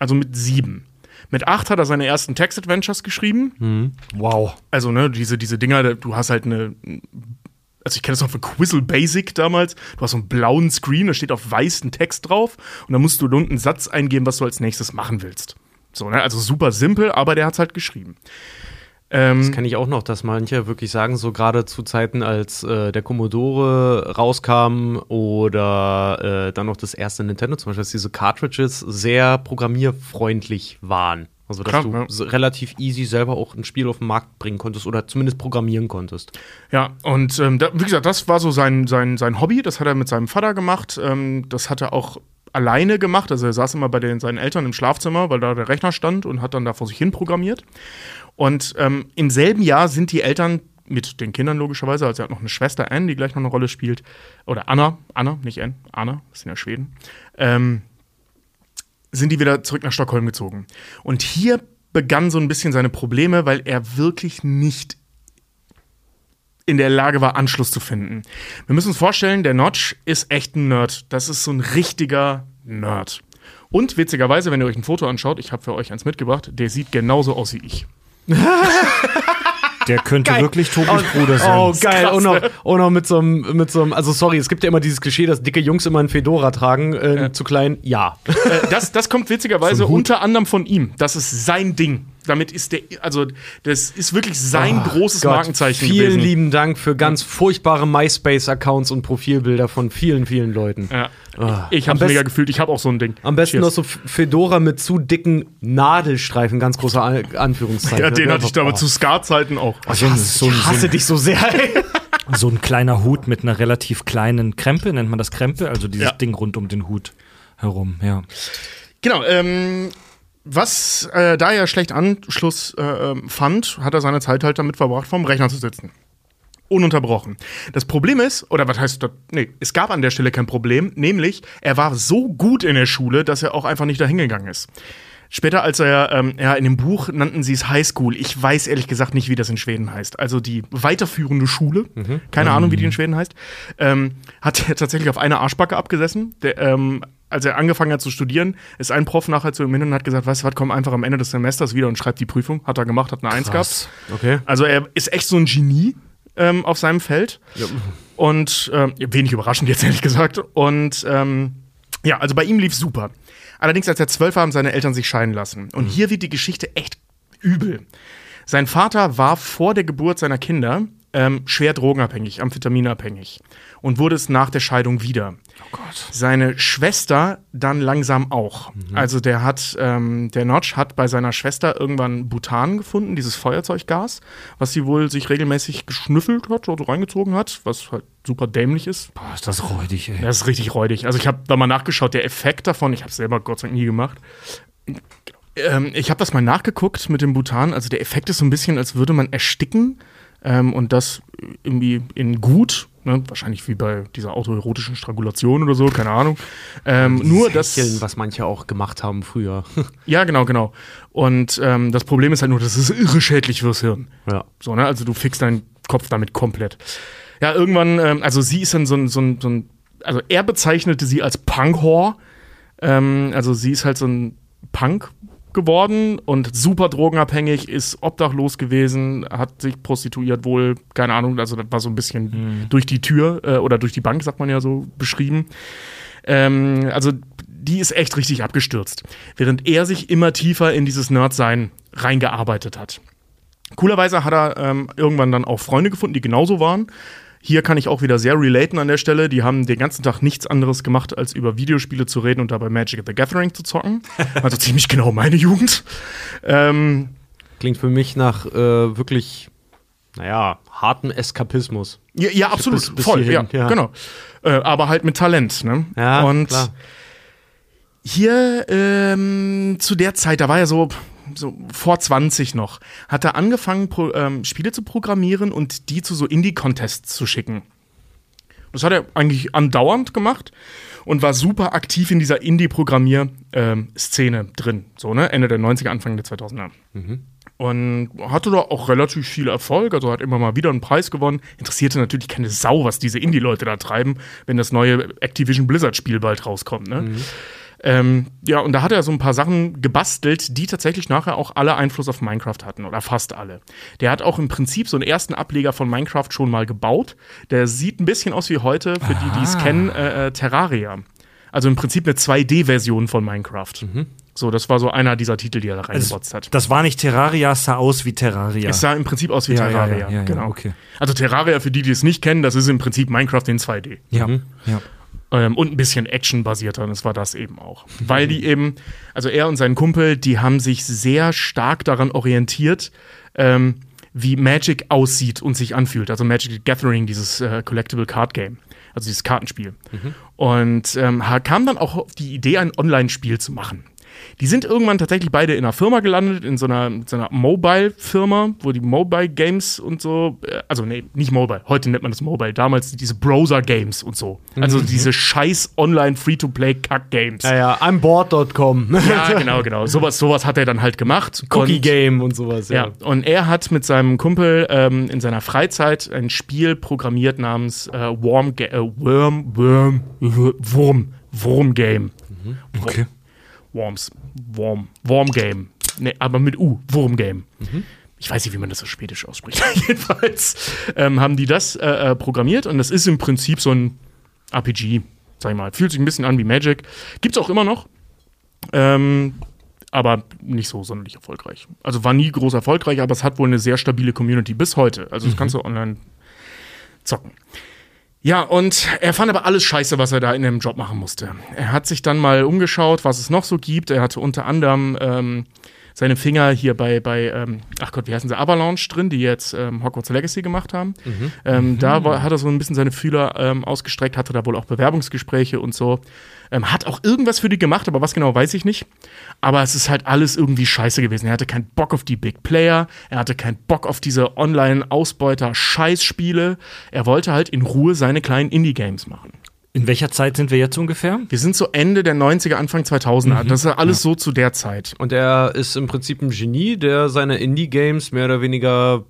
Also mit sieben. Mit acht hat er seine ersten Text-Adventures geschrieben. Wow. Also, ne, diese, diese Dinger, du hast halt eine. Also, ich kenne das noch von Quizzle Basic damals. Du hast so einen blauen Screen, da steht auf weißen Text drauf. Und dann musst du unten einen Satz eingeben, was du als nächstes machen willst. So, ne? Also super simpel, aber der hat's halt geschrieben. Ähm, Das kenne ich auch noch, dass manche wirklich sagen, so gerade zu Zeiten, als äh, der Commodore rauskam oder äh, dann noch das erste Nintendo zum Beispiel, dass diese Cartridges sehr programmierfreundlich waren. Also, dass Klar, du ja. relativ easy selber auch ein Spiel auf den Markt bringen konntest oder zumindest programmieren konntest. Ja, und ähm, da, wie gesagt, das war so sein, sein, sein Hobby. Das hat er mit seinem Vater gemacht. Ähm, das hat er auch alleine gemacht. Also er saß immer bei den, seinen Eltern im Schlafzimmer, weil da der Rechner stand und hat dann da vor sich hin programmiert. Und ähm, im selben Jahr sind die Eltern mit den Kindern logischerweise, also er hat noch eine Schwester Anne, die gleich noch eine Rolle spielt, oder Anna, Anna, nicht Anne, Anna, das sind ja Schweden, ähm, sind die wieder zurück nach Stockholm gezogen. Und hier begann so ein bisschen seine Probleme, weil er wirklich nicht in der Lage war, Anschluss zu finden. Wir müssen uns vorstellen, der Notch ist echt ein Nerd. Das ist so ein richtiger Nerd. Und witzigerweise, wenn ihr euch ein Foto anschaut, ich habe für euch eins mitgebracht, der sieht genauso aus wie ich. Der könnte Geil. wirklich Tobis Bruder sein. Oh, geil. krass, Und noch, ne? und noch mit so einem, mit so einem, also sorry, es gibt ja immer dieses Klischee, dass dicke Jungs immer ein Fedora tragen, äh, zu klein, ja. Äh, das, das kommt witzigerweise unter anderem von ihm. Das ist sein Ding. Damit ist der, also das ist wirklich sein großes Gott, Markenzeichen Vielen gewesen. lieben Dank für ganz furchtbare MySpace-Accounts und Profilbilder von vielen, vielen Leuten. Ja. Ah. Ich Am habe mega gefühlt, ich habe auch so ein Ding. Am besten Cheers. noch so Fedora mit zu dicken Nadelstreifen, ganz großer An- Anführungszeichen. Ja, den hatte ich da aber Oh. zu Scar-Zeiten auch. Ich hasse, ich hasse dich so sehr. ey. So ein kleiner Hut mit einer relativ kleinen Krempe, nennt man das Krempe, also dieses Ja. Ding rund um den Hut herum, ja. Genau, ähm, was äh, da er schlecht Anschluss äh, ähm, fand, hat er seine Zeit halt damit verbracht, vorm Rechner zu sitzen. Ununterbrochen. Das Problem ist, oder was heißt das? Nee, es gab an der Stelle kein Problem, nämlich er war so gut in der Schule, dass er auch einfach nicht dahin gegangen ist. Später, als er, ähm, ja, in dem Buch nannten sie es High School. Ich weiß ehrlich gesagt nicht, wie das in Schweden heißt. Also die weiterführende Schule, keine Ahnung, wie die in Schweden heißt, ähm, hat er tatsächlich auf einer Arschbacke abgesessen. Der, ähm, als er angefangen hat zu studieren, ist ein Prof nachher zu ihm hin und hat gesagt, weißt du was, komm einfach am Ende des Semesters wieder und schreib die Prüfung. Hat er gemacht, hat eine Eins gehabt. Okay. Also er ist echt so ein Genie ähm, auf seinem Feld. Ja. Und ähm, wenig überraschend jetzt ehrlich gesagt. Und ähm, ja, also bei ihm lief super. Allerdings, als er zwölf war, haben seine Eltern sich scheiden lassen. Und hier wird die Geschichte echt übel. Sein Vater war vor der Geburt seiner Kinder ähm, schwer drogenabhängig, amphetaminabhängig und wurde es nach der Scheidung wieder. Oh Gott. Seine Schwester dann langsam auch. Also der hat, ähm, der Notch hat bei seiner Schwester irgendwann Butan gefunden, dieses Feuerzeuggas, was sie wohl sich regelmäßig geschnüffelt hat oder reingezogen hat, was halt super dämlich ist. Boah, ist das räudig, ey. Das ist richtig räudig. Also ich habe da mal nachgeschaut, der Effekt davon, ich habe es selber Gott sei Dank nie gemacht. Ähm, ich habe das mal nachgeguckt mit dem Butan. Also der Effekt ist so ein bisschen, als würde man ersticken ähm, und das irgendwie in gut. Ne? Wahrscheinlich wie bei dieser autoerotischen Strangulation oder so, keine Ahnung. Ähm, nur das. Hecheln, was manche auch gemacht haben früher. Ja, genau, genau. Und ähm, das Problem ist halt nur, das ist irre schädlich fürs Hirn. ja. So, ne? Also du fixst deinen Kopf damit komplett. Ja, irgendwann, ähm, also sie ist dann so ein, so ein, so ein also er bezeichnete sie als Punk-Whore. Ähm, also sie ist halt so ein Punk geworden und super drogenabhängig, ist obdachlos gewesen, hat sich prostituiert wohl, keine Ahnung, also das war so ein bisschen durch die Tür äh, oder durch die Bank, sagt man ja so, beschrieben. Ähm, also die ist echt richtig abgestürzt, während er sich immer tiefer in dieses Nerd-Sein reingearbeitet hat. Coolerweise hat er ähm, irgendwann dann auch Freunde gefunden, die genauso waren. Hier kann ich auch wieder sehr relaten an der Stelle. Die haben den ganzen Tag nichts anderes gemacht, als über Videospiele zu reden und dabei Magic the Gathering zu zocken. Also ziemlich genau meine Jugend. Ähm, Klingt für mich nach äh, wirklich, naja, hartem Eskapismus. ja, ja, absolut. bis- bis Voll, ja, hierhin, ja. genau. Äh, aber halt mit Talent, ne? Ja, und klar. hier ähm, zu der Zeit, da war er so, so vor 20 noch, hat er angefangen, pro, ähm, Spiele zu programmieren und die zu so Indie-Contests zu schicken. Das hat er eigentlich andauernd gemacht und war super aktiv in dieser Indie-Programmier-Szene drin. So, ne? Ende der 90er, Anfang der 2000er. Und hatte da auch relativ viel Erfolg, also hat immer mal wieder einen Preis gewonnen. Interessierte natürlich keine Sau, was diese Indie-Leute da treiben, wenn das neue Activision Blizzard-Spiel bald rauskommt. Ne? Ähm, ja, und da hat er so ein paar Sachen gebastelt, die tatsächlich nachher auch alle Einfluss auf Minecraft hatten oder fast alle. Der hat auch im Prinzip so einen ersten Ableger von Minecraft schon mal gebaut. Der sieht ein bisschen aus wie heute, für die, die es kennen, äh, äh, Terraria. Also im Prinzip eine 2D-Version von Minecraft. So, das war so einer dieser Titel, die er da reingebotzt hat. Das war nicht Terraria, es sah aus wie Terraria. Es sah im Prinzip aus wie Ja, Terraria. ja, ja, genau. okay. Also Terraria, für die, die es nicht kennen, das ist im Prinzip Minecraft in 2D. ja, ja. Ähm, und ein bisschen actionbasierter, und das war das eben auch. Weil die eben, also er und sein Kumpel, die haben sich sehr stark daran orientiert, ähm, wie Magic aussieht und sich anfühlt. Also Magic the Gathering, dieses äh, Collectible Card Game, also dieses Kartenspiel. Und ähm, kam dann auch auf die Idee, ein Online-Spiel zu machen. Die sind irgendwann tatsächlich beide in einer Firma gelandet, in so einer, so einer Mobile-Firma, wo die Mobile-Games und so, äh, also nee, nicht Mobile, heute nennt man das Mobile, damals diese Browser-Games und so. Also diese scheiß Online-Free-to-Play-Kack-Games. Ja, ja, I'm bored.com. Ja, genau, genau. Sowas, sowas hat er dann halt gemacht. Cookie Und- Game und sowas, ja, und er hat mit seinem Kumpel ähm, in seiner Freizeit ein Spiel programmiert namens äh, Worm, Ga- äh, Worm, Worm, Wurm, Wurm Game. Okay. Worms, Worm, Worm Game. Nee, aber mit U, Wurm Game. Ich weiß nicht, wie man das so schwedisch ausspricht. Jedenfalls ähm, haben die das äh, äh, programmiert und das ist im Prinzip so ein RPG, sag ich mal. Fühlt sich ein bisschen an wie Magic. Gibt's auch immer noch. Ähm, aber nicht so sonderlich erfolgreich. Also war nie groß erfolgreich, aber es hat wohl eine sehr stabile Community bis heute. Also das kannst du online zocken. Ja, und er fand aber alles scheiße, was er da in dem Job machen musste. Er hat sich dann mal umgeschaut, was es noch so gibt. Er hatte unter anderem ähm, seine Finger hier bei, bei ähm, ach Gott, wie heißen sie, Avalanche drin, die jetzt ähm, Hogwarts Legacy gemacht haben. Ähm, Da war, hat er so ein bisschen seine Fühler ähm, ausgestreckt, hatte da wohl auch Bewerbungsgespräche und so. Ähm, hat auch irgendwas für die gemacht, aber was genau weiß ich nicht. Aber es ist halt alles irgendwie scheiße gewesen. Er hatte keinen Bock auf die Big Player, er hatte keinen Bock auf diese Online-Ausbeuter-Scheißspiele. Er wollte halt in Ruhe seine kleinen Indie-Games machen. In welcher Zeit sind wir jetzt ungefähr? Wir sind so Ende der 90er, Anfang 2000er. Das ist alles so zu der Zeit. Und er ist im Prinzip ein Genie, der seine Indie-Games mehr oder weniger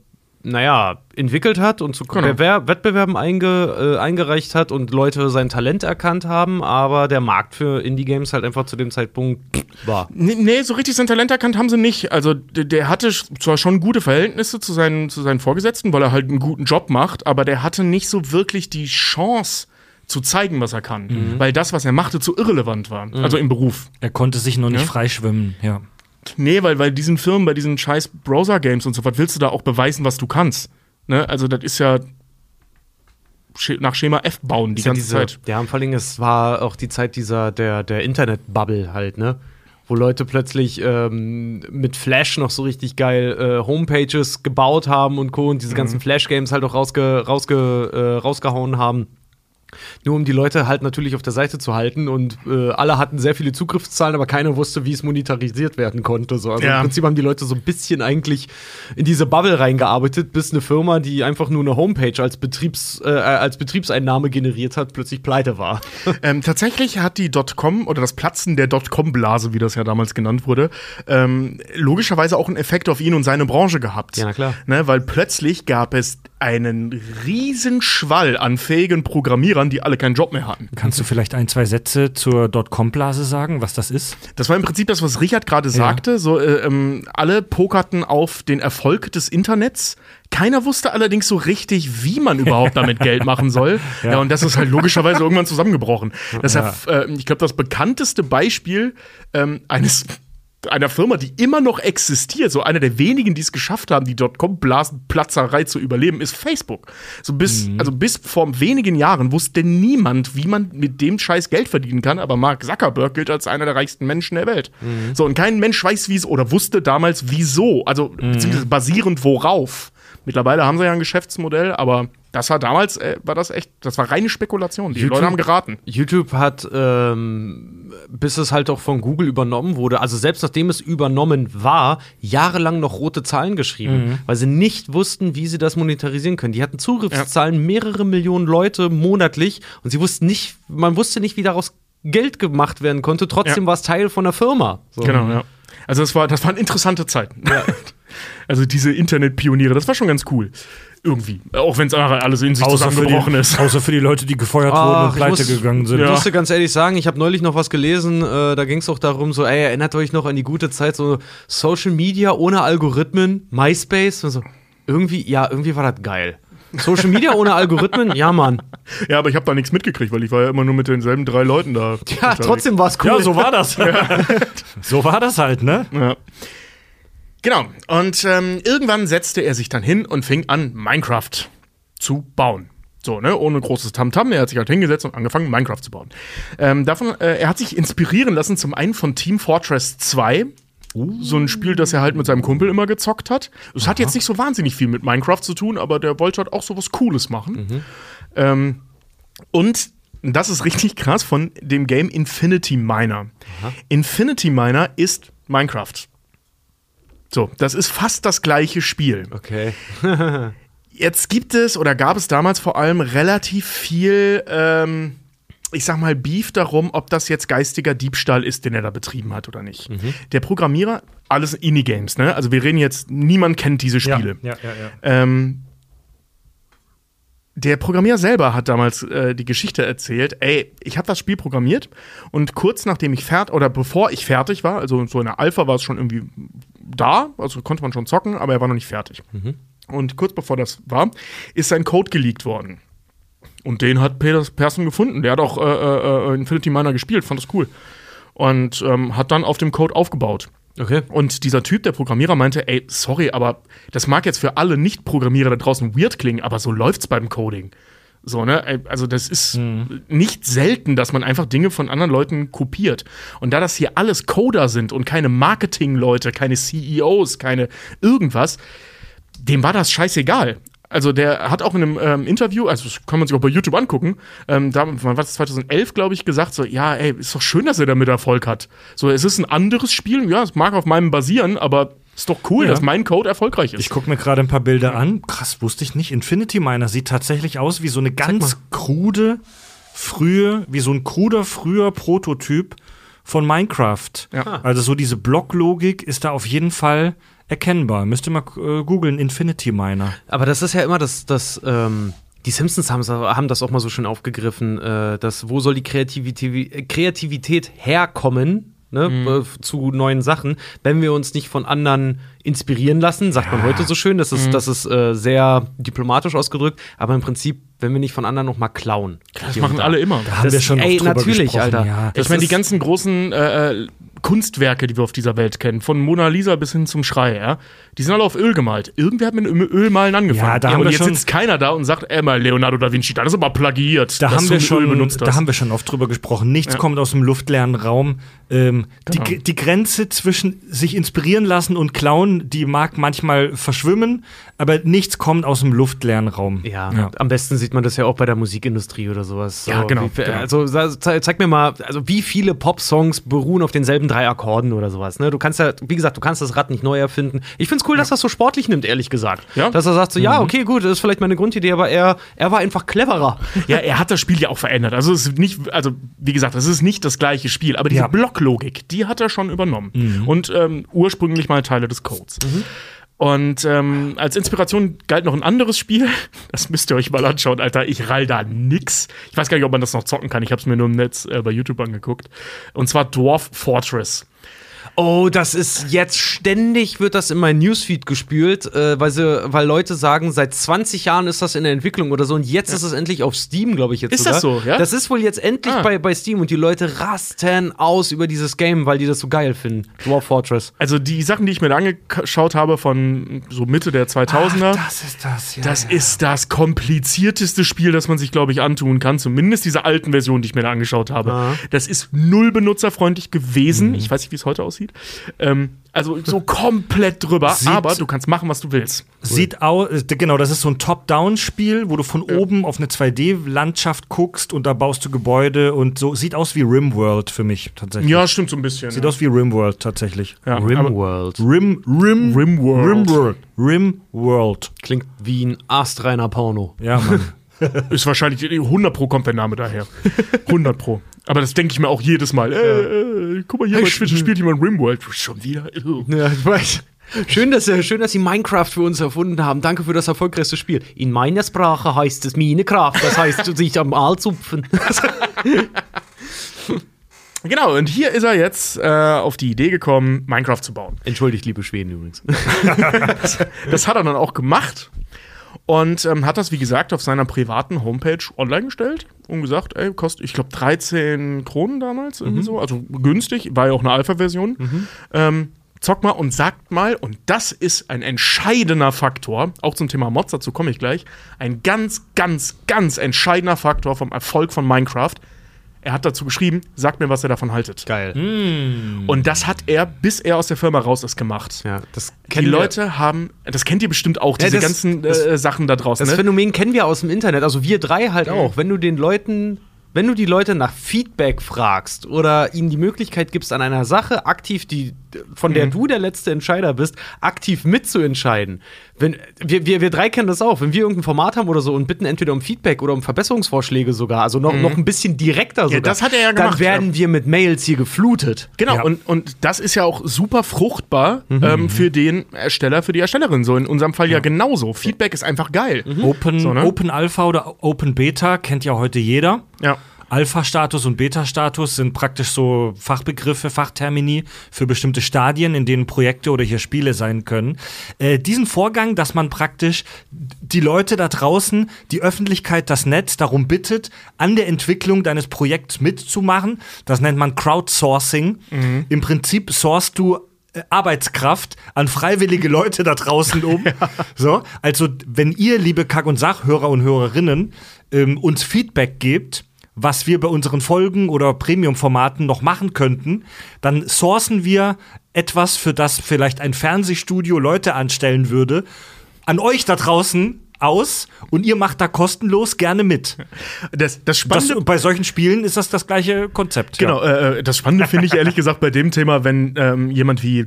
naja, entwickelt hat und zu Genau. Bewer Wettbewerben einge äh, eingereicht hat und Leute sein Talent erkannt haben, aber der Markt für Indie-Games halt einfach zu dem Zeitpunkt war. Nee, nee, so richtig sein Talent erkannt haben sie nicht. Also der, der hatte zwar schon gute Verhältnisse zu seinen, zu seinen Vorgesetzten, weil er halt einen guten Job macht, aber der hatte nicht so wirklich die Chance zu zeigen, was er kann. Weil das, was er machte, zu irrelevant war. Also im Beruf. Er konnte sich noch nicht Ja. freischwimmen, ja. Nee, weil bei diesen Firmen, bei diesen scheiß Browser-Games und so, was willst du da auch beweisen, was du kannst? Ne? Also das ist ja nach Schema F bauen die Ist ja ganze diese, Zeit. Ja, vor allem, es war auch die Zeit dieser, der, der Internet-Bubble halt, ne? Wo Leute plötzlich ähm, mit Flash noch so richtig geil äh, Homepages gebaut haben und Co. und diese ganzen Flash-Games halt auch rausge, rausge, äh, rausgehauen haben. Nur um die Leute halt natürlich auf der Seite zu halten und äh, alle hatten sehr viele Zugriffszahlen, aber keiner wusste, wie es monetarisiert werden konnte. So. Also Ja. im Prinzip haben die Leute so ein bisschen eigentlich in diese Bubble reingearbeitet, bis eine Firma, die einfach nur eine Homepage als, Betriebs, äh, als Betriebseinnahme generiert hat, plötzlich pleite war. Ähm, tatsächlich hat die Dotcom oder das Platzen der Dotcom-Blase, wie das ja damals genannt wurde, ähm, logischerweise auch einen Effekt auf ihn und seine Branche gehabt. Ja, na klar. Ne, weil plötzlich gab es einen riesen Schwall an fähigen Programmierern, die alle keinen Job mehr hatten. Kannst du vielleicht ein, zwei Sätze zur Dotcom-Blase sagen, was das ist? Das war im Prinzip das, was Richard gerade sagte. So, äh, ähm, alle pokerten auf den Erfolg des Internets. Keiner wusste allerdings so richtig, wie man überhaupt damit Geld machen soll. Ja. und das ist halt logischerweise irgendwann zusammengebrochen. Das Ja. ja, äh, ich glaube, das bekannteste Beispiel ähm, eines einer Firma, die immer noch existiert, so einer der wenigen, die es geschafft haben, die Dotcom-Blasenplatzerei zu überleben, ist Facebook. So bis, also bis vor wenigen Jahren wusste niemand, wie man mit dem Scheiß Geld verdienen kann, aber Mark Zuckerberg gilt als einer der reichsten Menschen der Welt. So, und kein Mensch weiß, wie es oder wusste damals, wieso, also beziehungsweise basierend worauf. Mittlerweile haben sie ja ein Geschäftsmodell, aber das war damals, äh, war das echt, das war reine Spekulation. Die YouTube- Leute haben geraten. YouTube hat, ähm, bis es halt auch von Google übernommen wurde, also selbst nachdem es übernommen war, jahrelang noch rote Zahlen geschrieben, weil sie nicht wussten, wie sie das monetarisieren können. Die hatten Zugriffszahlen, mehrere Millionen Leute monatlich und sie wussten nicht, man wusste nicht, wie daraus Geld gemacht werden konnte. Trotzdem Ja. war es Teil von der Firma. So. Genau, ja. Also das war, das waren interessante Zeiten. Also diese Internetpioniere, das war schon ganz cool. Irgendwie. Auch wenn es alles in sich Außer zusammengebrochen die, ist. außer für die Leute, die gefeuert Ach, wurden und pleite muss- gegangen sind. Ich Ja. musste ganz ehrlich sagen, ich habe neulich noch was gelesen, äh, da ging es auch darum, so, ey, erinnert euch noch an die gute Zeit, so Social Media ohne Algorithmen, MySpace und so. Irgendwie, ja, irgendwie war das geil. Social Media ohne Algorithmen, ja, Mann. Ja, aber ich habe da nichts mitgekriegt, weil ich war ja immer nur mit denselben drei Leuten da. Ja, unterwegs. trotzdem war es cool. Ja, so war das. so war das halt, ne? Ja. Genau. Und ähm, irgendwann setzte er sich dann hin und fing an, Minecraft zu bauen. So, ne, ohne großes Tamtam. Er hat sich halt hingesetzt und angefangen, Minecraft zu bauen. Ähm, davon, äh, er hat sich inspirieren lassen, zum einen von Team Fortress 2. So ein Spiel, das er halt mit seinem Kumpel immer gezockt hat. Es hat jetzt nicht so wahnsinnig viel mit Minecraft zu tun, aber der wollte halt auch so was Cooles machen. Ähm, und das ist richtig krass von dem Game Infinity Miner. Infinity Miner ist Minecraft. So, das ist fast das gleiche Spiel. Okay. Jetzt gibt es oder gab es damals vor allem relativ viel, ähm, ich sag mal, Beef darum, ob das jetzt geistiger Diebstahl ist, den er da betrieben hat oder nicht. Der Programmierer, alles Indie-Games, ne? Also wir reden jetzt, niemand kennt diese Spiele. Ja, ja, ja. Ähm, der Programmierer selber hat damals äh, die Geschichte erzählt, ey, ich habe das Spiel programmiert und kurz nachdem ich fertig, oder bevor ich fertig war, also so in der Alpha war es schon irgendwie da, also konnte man schon zocken, aber er war noch nicht fertig. Und kurz bevor das war, ist sein Code geleakt worden. Und den hat Peter Persson gefunden. Der hat auch äh, äh, äh, Infinity Miner gespielt, fand das cool. Und ähm, hat dann auf dem Code aufgebaut. Okay. Und dieser Typ, der Programmierer, meinte, ey, sorry, aber das mag jetzt für alle Nicht-Programmierer da draußen weird klingen, aber so läuft's beim Coding. So, ne? Ey, Also, das ist nicht selten, dass man einfach Dinge von anderen Leuten kopiert. Und da das hier alles Coder sind und keine Marketing-Leute, keine CEOs, keine irgendwas, dem war das scheißegal. Also der hat auch in einem ähm, Interview, also das kann man sich auch bei YouTube angucken, ähm, da war das 2011, glaube ich, gesagt, so, ja, ey, ist doch schön, dass er damit Erfolg hat. So, es ist ein anderes Spiel, ja, es mag auf meinem basieren, aber ist doch cool, Ja. dass mein Code erfolgreich ist. Ich gucke mir gerade ein paar Bilder an. Krass, wusste ich nicht. Infinity Miner sieht tatsächlich aus wie so eine ganz krude, frühe, wie so ein kruder, früher Prototyp von Minecraft. Ja. Also so diese Blocklogik ist da auf jeden Fall erkennbar. Müsst ihr mal äh, googeln, Infinity Miner. Aber das ist ja immer das, das ähm, die Simpsons haben, haben das auch mal so schön aufgegriffen, äh, dass wo soll die Kreativität, Kreativität herkommen? Ne, äh, zu neuen Sachen, wenn wir uns nicht von anderen inspirieren lassen, sagt man heute so schön, das ist, das ist äh, sehr diplomatisch ausgedrückt, aber im Prinzip, wenn wir nicht von anderen noch mal klauen. Das machen da. alle immer. Da haben Das- wir schon ey, oft drüber natürlich, gesprochen, Alter. Ja. Das ich meine, die ganzen großen äh, äh, Kunstwerke, die wir auf dieser Welt kennen, von Mona Lisa bis hin zum Schrei, ja, die sind alle auf Öl gemalt. Irgendwer hat mit Ölmalen angefangen. Ja, da haben und wir jetzt schon- sitzt keiner da und sagt, ey, mal Leonardo da Vinci, das ist aber plagiiert. Da dass haben, wir schon, benutzt da haben wir schon oft drüber gesprochen. Nichts Ja. kommt aus dem luftleeren Raum. Ähm, Genau. die, die Grenze zwischen sich inspirieren lassen und klauen, die mag manchmal verschwimmen, aber nichts kommt aus dem luftleeren Raum. Ja, Ja. am besten sieht man das ja auch bei der Musikindustrie oder sowas. So, Ja, genau, Wie, genau. Also zeig mir mal, also wie viele Pop-Songs beruhen auf denselben drei Akkorden oder sowas. Ne? Du kannst ja, wie gesagt, du kannst das Rad nicht neu erfinden. Ich find's cool, dass das so sportlich nimmt, ehrlich gesagt. Ja. Dass er sagt so, ja, okay, gut, das ist vielleicht meine Grundidee, aber er, er war einfach cleverer. Ja, er hat das Spiel ja auch verändert. Also es ist nicht, also wie gesagt, es ist nicht das gleiche Spiel, aber diese Ja. Blocklogik, die hat er schon übernommen und ähm, ursprünglich mal Teile des Codes. Und ähm, als Inspiration galt noch ein anderes Spiel. Das müsst ihr euch mal anschauen, Alter. Ich rall da nix. Ich weiß gar nicht, ob man das noch zocken kann. Ich habe es mir nur im Netz äh, bei YouTube angeguckt. Und zwar Dwarf Fortress. Oh, das ist jetzt ständig wird das in mein Newsfeed gespült, äh, weil, sie, weil Leute sagen, seit 20 Jahren ist das in der Entwicklung oder so und jetzt ist es endlich auf Steam, glaube ich jetzt Ist sogar. das so, ja? Das ist wohl jetzt endlich Ah. bei, bei Steam und die Leute rasten aus über dieses Game, weil die das so geil finden. Dwarf Fortress. Also die Sachen, die ich mir da angeschaut habe von so Mitte der 2000er. das ist das, ja. Das ja. ist das komplizierteste Spiel, das man sich, glaube ich, antun kann. Zumindest diese alten Versionen, die ich mir da angeschaut habe. Aha. Das ist null benutzerfreundlich gewesen. Ich weiß nicht, wie es heute aussieht. Ähm, also so komplett drüber. Sieht- aber du kannst machen, was du willst. Sieht aus, genau, das ist so ein Top-Down-Spiel, wo du von oben auf eine 2D-Landschaft guckst und da baust du Gebäude und so. Sieht aus wie Rimworld für mich tatsächlich. Ja, stimmt so ein bisschen. Sieht ja. aus wie Rimworld tatsächlich. Ja, Rimworld. Rim, Rim, Rimworld. Rimworld. Rimworld. Klingt wie ein astreiner Porno. Ja, Mann. ist wahrscheinlich 100 Pro kommt der Name daher. 100 Pro. Aber das denke ich mir auch jedes Mal. Äh, äh, guck mal hier, bei Twitch spielt jemand Rimworld. Schon wieder. Ja, ich weiß. Schön dass, äh, schön, dass Sie Minecraft für uns erfunden haben. Danke für das erfolgreichste Spiel. In meiner Sprache heißt es Minecraft. Das heißt, sich am Aal zupfen. Genau, und hier ist er jetzt äh, auf die Idee gekommen, Minecraft zu bauen. Entschuldigt, liebe Schweden übrigens. Das hat er dann auch gemacht und ähm, hat das, wie gesagt, auf seiner privaten Homepage online gestellt und gesagt, ey, kostet, ich glaube, 13 Kronen damals, irgendwie so, also günstig, war ja auch eine Alpha-Version. Ähm, zock mal und sagt mal, und das ist ein entscheidender Faktor, auch zum Thema Mods, dazu komme ich gleich, ein ganz, ganz, ganz entscheidender Faktor vom Erfolg von Minecraft. Er hat dazu geschrieben, sagt mir, was ihr davon haltet. Geil. Und das hat er, bis er aus der Firma raus ist, gemacht. Ja, das Die kennen wir- Leute haben, das kennt ihr bestimmt auch, Ja, diese das- ganzen das- äh, Sachen da draußen. Das Ne? Phänomen kennen wir aus dem Internet, also wir drei halt auch. Wenn du den Leuten, wenn du die Leute nach Feedback fragst oder ihnen die Möglichkeit gibst, an einer Sache aktiv, die, von Mhm. der du der letzte Entscheider bist, aktiv mitzuentscheiden. Wenn, wir, wir, wir drei kennen das auch, wenn wir irgendein Format haben oder so und bitten entweder um Feedback oder um Verbesserungsvorschläge sogar, also noch, noch ein bisschen direkter sogar, Mhm. das hat er ja dann gemacht, werden wir mit Mails hier geflutet. Genau, Ja. und, und das ist ja auch super fruchtbar Mhm. ähm, für den Ersteller, für die Erstellerin. So in unserem Fall ja, genauso. Feedback ist einfach geil. Open, So, ne? Open Alpha oder Open Beta kennt ja heute jeder. Ja. Alpha-Status und Beta-Status sind praktisch so Fachbegriffe, Fachtermini für bestimmte Stadien, in denen Projekte oder hier Spiele sein können. Äh, diesen Vorgang, dass man praktisch die Leute da draußen, die Öffentlichkeit, das Netz darum bittet, an der Entwicklung deines Projekts mitzumachen, das nennt man Crowdsourcing. Im Prinzip sourst du äh, Arbeitskraft an freiwillige Leute da draußen um. So, also wenn ihr, liebe Kack- und Sachhörer und Hörerinnen, ähm, uns Feedback gebt, was wir bei unseren Folgen oder Premium-Formaten noch machen könnten, dann sourcen wir etwas, für das vielleicht ein Fernsehstudio Leute anstellen würde, an euch da draußen aus und ihr macht da kostenlos gerne mit. Das, das Das, Spannende bei solchen Spielen ist das das gleiche Konzept. Genau, äh, das Spannende finde ich ehrlich gesagt bei dem Thema, wenn ähm, jemand wie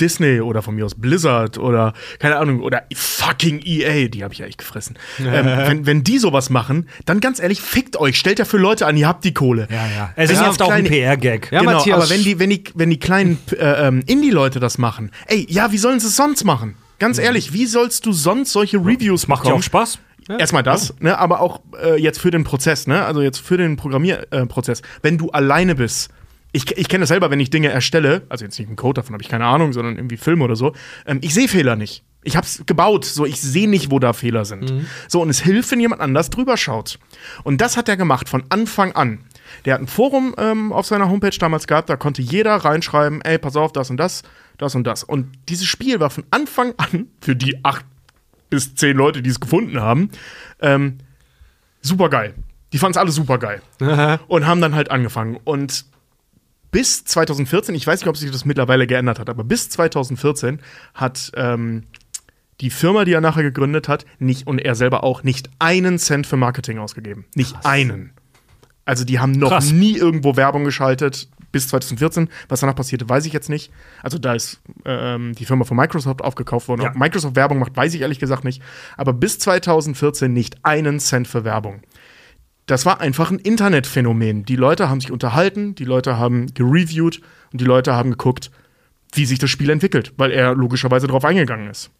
Disney oder von mir aus Blizzard oder keine Ahnung oder fucking EA, die habe ich ja echt gefressen. ähm, wenn, wenn die sowas machen, dann ganz ehrlich, fickt euch, stellt dafür Leute an, ihr habt die Kohle. Ja, ja. Es ist Ja, oft auch ein PR-Gag. Ja, genau, Matthias. aber wenn die, wenn die, wenn die kleinen äh, ähm, Indie-Leute das machen, ey, ja, wie sollen sie es sonst machen? Ganz ehrlich, wie sollst du sonst solche Reviews Macht ja auch Spaß. Erstmal das, ne, aber auch äh, jetzt für den Prozess, ne, also jetzt für den Programmierprozess. Äh, wenn du alleine bist, ich, ich kenne das selber, wenn ich Dinge erstelle, also jetzt nicht einen Code, davon habe ich keine Ahnung, sondern irgendwie Filme oder so, ähm, ich sehe Fehler nicht. Ich habe es gebaut, so ich sehe nicht, wo da Fehler sind. So und es hilft, wenn jemand anders drüber schaut. Und das hat er gemacht von Anfang an. Der hat ein Forum ähm, auf seiner Homepage damals gehabt, da konnte jeder reinschreiben, ey, pass auf, das und das, das und das. Und dieses Spiel war von Anfang an für die acht bis zehn Leute, die es gefunden haben, ähm, super geil. Die fanden es alle super geil. und haben dann halt angefangen. Und bis 2014, ich weiß nicht, ob sich das mittlerweile geändert hat, aber bis 2014 hat ähm, die Firma, die er nachher gegründet hat, nicht und er selber auch nicht einen Cent für Marketing ausgegeben. Nicht einen. Also die haben noch Krass. nie irgendwo Werbung geschaltet bis 2014. Was danach passierte, weiß ich jetzt nicht. Also da ist ähm, die Firma von Microsoft aufgekauft worden. Ja. Ob Microsoft Werbung macht, weiß ich ehrlich gesagt nicht. Aber bis 2014 nicht einen Cent für Werbung. Das war einfach ein Internetphänomen. Die Leute haben sich unterhalten, die Leute haben gereviewt und die Leute haben geguckt, wie sich das Spiel entwickelt, weil er logischerweise darauf eingegangen ist.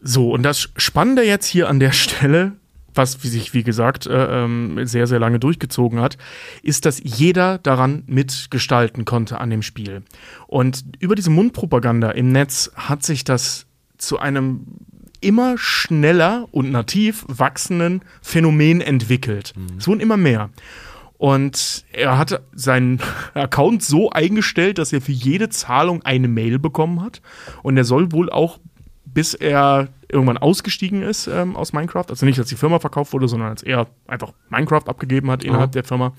So, und das Spannende jetzt hier an der Stelle, was sich, wie gesagt, äh, ähm, sehr, sehr lange durchgezogen hat, ist, dass jeder daran mitgestalten konnte an dem Spiel. Und über diese Mundpropaganda im Netz hat sich das zu einem immer schneller und nativ wachsenden Phänomen entwickelt. Es wurden immer mehr. Und er hat seinen Account so eingestellt, dass er für jede Zahlung eine Mail bekommen hat. Und er soll wohl auch, bis er irgendwann ausgestiegen ist ähm, aus Minecraft, also nicht, als die Firma verkauft wurde, sondern als er einfach Minecraft abgegeben hat innerhalb der Firma,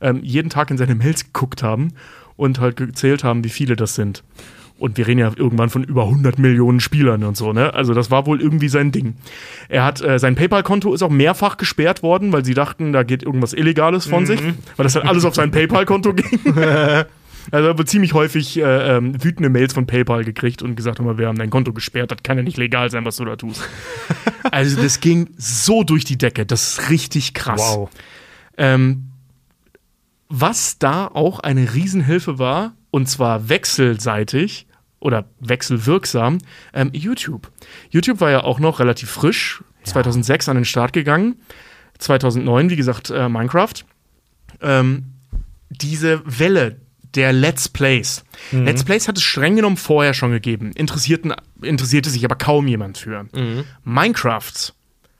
ähm, jeden Tag in seine Mails geguckt haben und halt gezählt haben, wie viele das sind. Und wir reden ja irgendwann von über 100 Millionen Spielern und so, ne? Also das war wohl irgendwie sein Ding. Er hat, äh, sein PayPal-Konto ist auch mehrfach gesperrt worden, weil sie dachten, da geht irgendwas Illegales von sich, weil das halt alles auf sein PayPal-Konto ging. Also er hat ziemlich häufig äh, ähm, wütende Mails von PayPal gekriegt und gesagt, mal, wir haben dein Konto gesperrt, das kann ja nicht legal sein, was du da tust. also das ging so durch die Decke, das ist richtig krass. Wow. Ähm, was da auch eine Riesenhilfe war, und zwar wechselseitig oder wechselwirksam, ähm, YouTube. YouTube war ja auch noch relativ frisch, 2006 an den Start gegangen, 2009, wie gesagt, äh, Minecraft. Ähm, diese Welle der Let's Plays. Let's Plays hat es streng genommen vorher schon gegeben, interessierten, interessierte sich aber kaum jemand für. Minecraft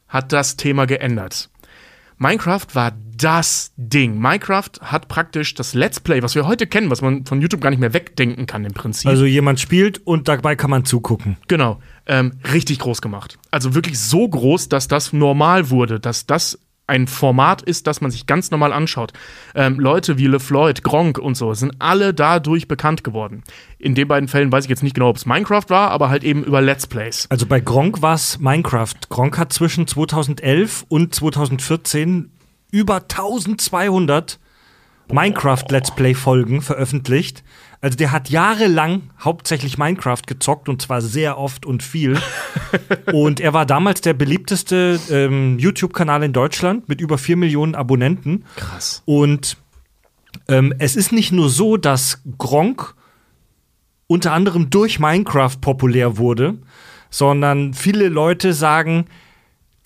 hat das Thema geändert. Minecraft war das Ding. Minecraft hat praktisch das Let's Play, was wir heute kennen, was man von YouTube gar nicht mehr wegdenken kann im Prinzip. Also jemand spielt und dabei kann man zugucken. Genau, ähm, richtig groß gemacht. Also wirklich so groß, dass das normal wurde, dass das ein Format ist, das man sich ganz normal anschaut. Ähm, Leute wie LeFloid, Gronk und so sind alle dadurch bekannt geworden. In den beiden Fällen weiß ich jetzt nicht genau, ob es Minecraft war, aber halt eben über Let's Plays. Also bei Gronk war es Minecraft. Gronk hat zwischen 2011 und 2014 über 1200 Minecraft-Let's Play-Folgen veröffentlicht. Also der hat jahrelang hauptsächlich Minecraft gezockt und zwar sehr oft und viel. und er war damals der beliebteste ähm, YouTube-Kanal in Deutschland mit über 4 Millionen Abonnenten. Krass. Und ähm, es ist nicht nur so, dass Gronk unter anderem durch Minecraft populär wurde, sondern viele Leute sagen,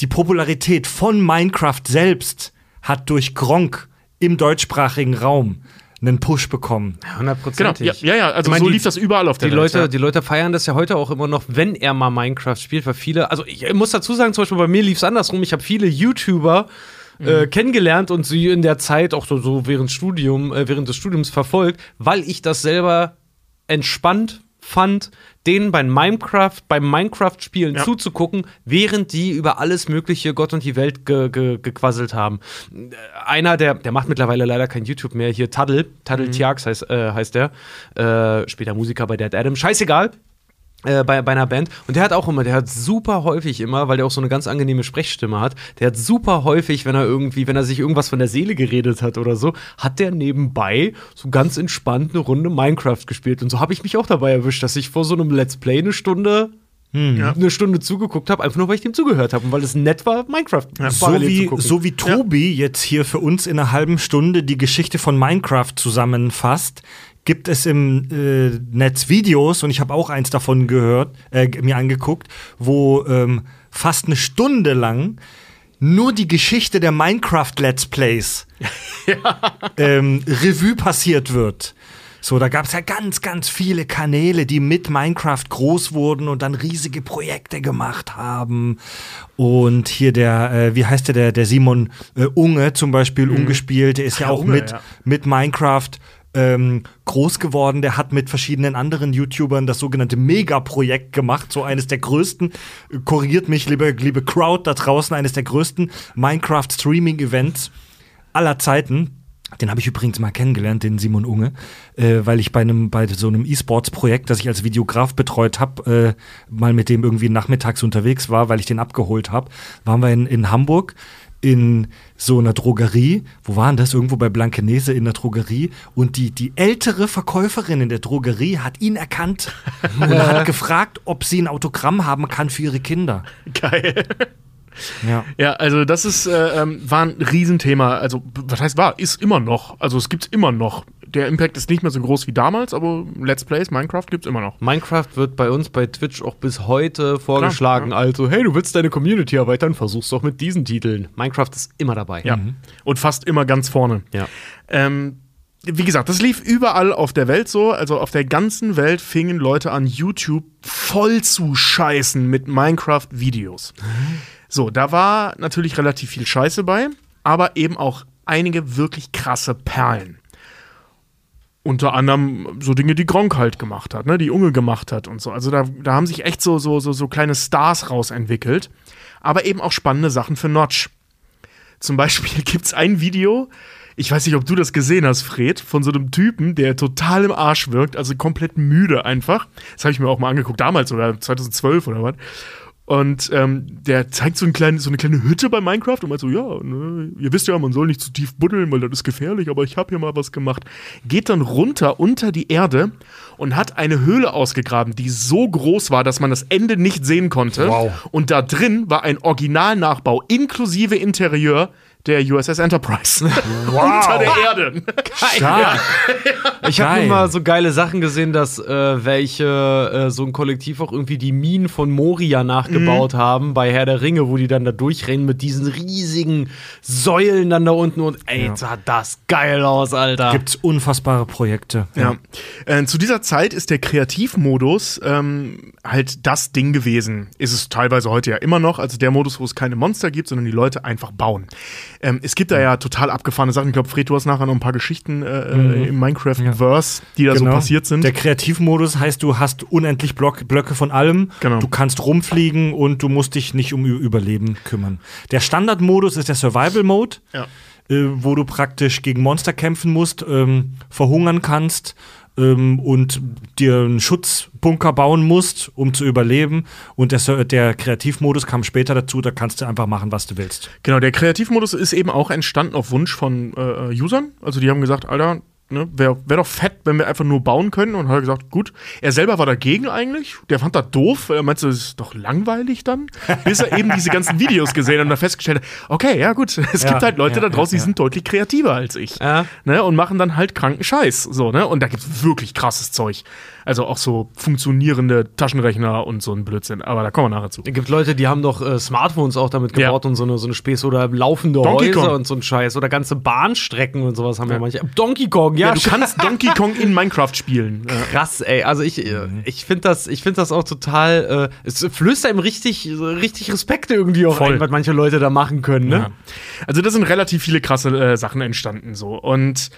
die Popularität von Minecraft selbst hat durch Gronk im deutschsprachigen Raum einen Push bekommen. Genau, Hundertprozentig. ja, ja, ja also Ich meine, so die- lief das überall auf der Die Welt. Leute, ja. die Leute feiern das ja heute auch immer noch, wenn er mal Minecraft spielt, weil viele, also ich muss dazu sagen, zum Beispiel bei mir lief es andersrum. Ich habe viele YouTuber äh, kennengelernt und sie in der Zeit auch so, so während Studium, äh, während des Studiums verfolgt, weil ich das selber entspannt fand, denen beim Minecraft, beim Minecraft-Spielen Ja. zuzugucken, während die über alles mögliche Gott und die Welt ge ge gequasselt haben. Einer, der, der macht mittlerweile leider kein YouTube mehr, hier Taddle, Taddle Tiax heißt, äh, heißt der, äh, später Musiker bei Dead Adam, scheißegal. Äh, bei, bei einer Band. Und der hat auch immer, der hat super häufig immer, weil der auch so eine ganz angenehme Sprechstimme hat, der hat super häufig, wenn er irgendwie, wenn er sich irgendwas von der Seele geredet hat oder so, hat der nebenbei so ganz entspannt eine Runde Minecraft gespielt. Und so habe ich mich auch dabei erwischt, dass ich vor so einem Let's Play eine Stunde hm. eine Stunde zugeguckt habe, einfach nur weil ich dem zugehört habe und weil es nett war, Minecraft ja, so, wie, so wie Tobi ja. jetzt hier für uns in einer halben Stunde die Geschichte von Minecraft zusammenfasst, gibt es im äh, Netz Videos, und ich habe auch eins davon gehört, äh, mir angeguckt, wo ähm, fast eine Stunde lang nur die Geschichte der Minecraft Let's Plays ja. ähm, Revue passiert wird. So, da gab es ja ganz, ganz viele Kanäle, die mit Minecraft groß wurden und dann riesige Projekte gemacht haben. Und hier der, äh, wie heißt der, der, der Simon äh, Unge zum Beispiel, mhm. ungespielt, der ist Ach, ja auch Unge, mit, ja. mit Minecraft ähm, groß geworden. Der hat mit verschiedenen anderen YouTubern das sogenannte Mega-Projekt gemacht. So eines der größten, korrigiert mich, liebe, liebe Crowd da draußen, eines der größten Minecraft-Streaming-Events aller Zeiten. Den habe ich übrigens mal kennengelernt, den Simon Unge, äh, weil ich bei einem bei so einem E-Sports-Projekt, das ich als Videograf betreut habe, äh, mal mit dem irgendwie nachmittags unterwegs war, weil ich den abgeholt habe. Waren wir in, in Hamburg in so einer Drogerie. Wo waren das? Irgendwo bei Blankenese in der Drogerie. Und die, die ältere Verkäuferin in der Drogerie hat ihn erkannt und hat gefragt, ob sie ein Autogramm haben kann für ihre Kinder. Geil. Ja. ja, also das ist, äh, ähm, war ein Riesenthema. Also, was heißt war? Ist immer noch. Also es gibt es immer noch. Der Impact ist nicht mehr so groß wie damals, aber Let's Plays, Minecraft gibt es immer noch. Minecraft wird bei uns bei Twitch auch bis heute vorgeschlagen. Klar, ja. Also, hey, du willst deine Community erweitern, versuch's doch mit diesen Titeln. Minecraft ist immer dabei. Ja. Mhm. Und fast immer ganz vorne. Ja. Ähm, wie gesagt, das lief überall auf der Welt so. Also auf der ganzen Welt fingen Leute an, YouTube voll zu scheißen mit Minecraft-Videos. So, da war natürlich relativ viel Scheiße bei, aber eben auch einige wirklich krasse Perlen. Unter anderem so Dinge, die Gronk halt gemacht hat, ne, die Unge gemacht hat und so. Also da, da haben sich echt so, so, so, so kleine Stars rausentwickelt. Aber eben auch spannende Sachen für Notch. Zum Beispiel gibt es ein Video, ich weiß nicht, ob du das gesehen hast, Fred, von so einem Typen, der total im Arsch wirkt, also komplett müde einfach. Das habe ich mir auch mal angeguckt, damals oder 2012 oder was. Und ähm, der zeigt so, ein klein, so eine kleine Hütte bei Minecraft und meint so, ja, ne, ihr wisst ja, man soll nicht zu tief buddeln, weil das ist gefährlich, aber ich habe hier mal was gemacht. Geht dann runter unter die Erde und hat eine Höhle ausgegraben, die so groß war, dass man das Ende nicht sehen konnte. Wow. Und da drin war ein Originalnachbau inklusive Interieur der USS Enterprise. Wow. Unter der Erde. Geil. Ich habe immer so geile Sachen gesehen, dass äh, welche äh, so ein Kollektiv auch irgendwie die Minen von Moria nachgebaut mhm. haben bei Herr der Ringe, wo die dann da durchrennen mit diesen riesigen Säulen dann da unten und ey, ja. sah das geil aus, Alter. Gibt's unfassbare Projekte. Ja. ja. Äh, zu dieser Zeit ist der Kreativmodus ähm, halt das Ding gewesen. Ist es teilweise heute ja immer noch, also der Modus, wo es keine Monster gibt, sondern die Leute einfach bauen. Ähm, es gibt da ja total abgefahrene Sachen. Ich glaube, Fred, du hast nachher noch ein paar Geschichten äh, äh mhm. im Minecraft-Verse, die da genau. so passiert sind. Der Kreativmodus heißt, du hast unendlich Block, Blöcke von allem. Genau. Du kannst rumfliegen und du musst dich nicht um Überleben kümmern. Der Standardmodus ist der Survival-Mode. Ja. Äh, wo du praktisch gegen Monster kämpfen musst, ähm, verhungern kannst ähm, und dir einen Schutzbunker bauen musst, um zu überleben. Und der, der Kreativmodus kam später dazu, da kannst du einfach machen, was du willst. Genau, der Kreativmodus ist eben auch entstanden auf Wunsch von äh, Usern. Also die haben gesagt, Alter, Ne, Wäre wär doch fett, wenn wir einfach nur bauen können. Und hat gesagt, gut. Er selber war dagegen eigentlich. Der fand das doof. Er meinte, das ist doch langweilig dann. Bis er eben diese ganzen Videos gesehen hat und dann festgestellt hat, okay, ja gut, es ja, gibt halt Leute ja, da draußen, ja, die sind deutlich kreativer als ich. Ne, und machen dann halt kranken Scheiß. So, ne? Und da gibt es wirklich krasses Zeug. Also auch so funktionierende Taschenrechner und so ein Blödsinn. Aber da kommen wir nachher zu. Es gibt Leute, die haben doch äh, Smartphones auch damit gebaut und so eine, so eine Späße oder laufende Donkey Häuser Kong. und so ein Scheiß. Oder ganze Bahnstrecken und sowas haben ja, manche. Donkey Kong, ja. ja du kannst Donkey Kong in Minecraft spielen. Krass, ey. Also ich, äh, ich finde das, find das auch total. Äh, es flößt einem richtig, richtig Respekt irgendwie auch Voll. ein, was manche Leute da machen können, ne? Ja. Also da sind relativ viele krasse äh, Sachen entstanden so. Und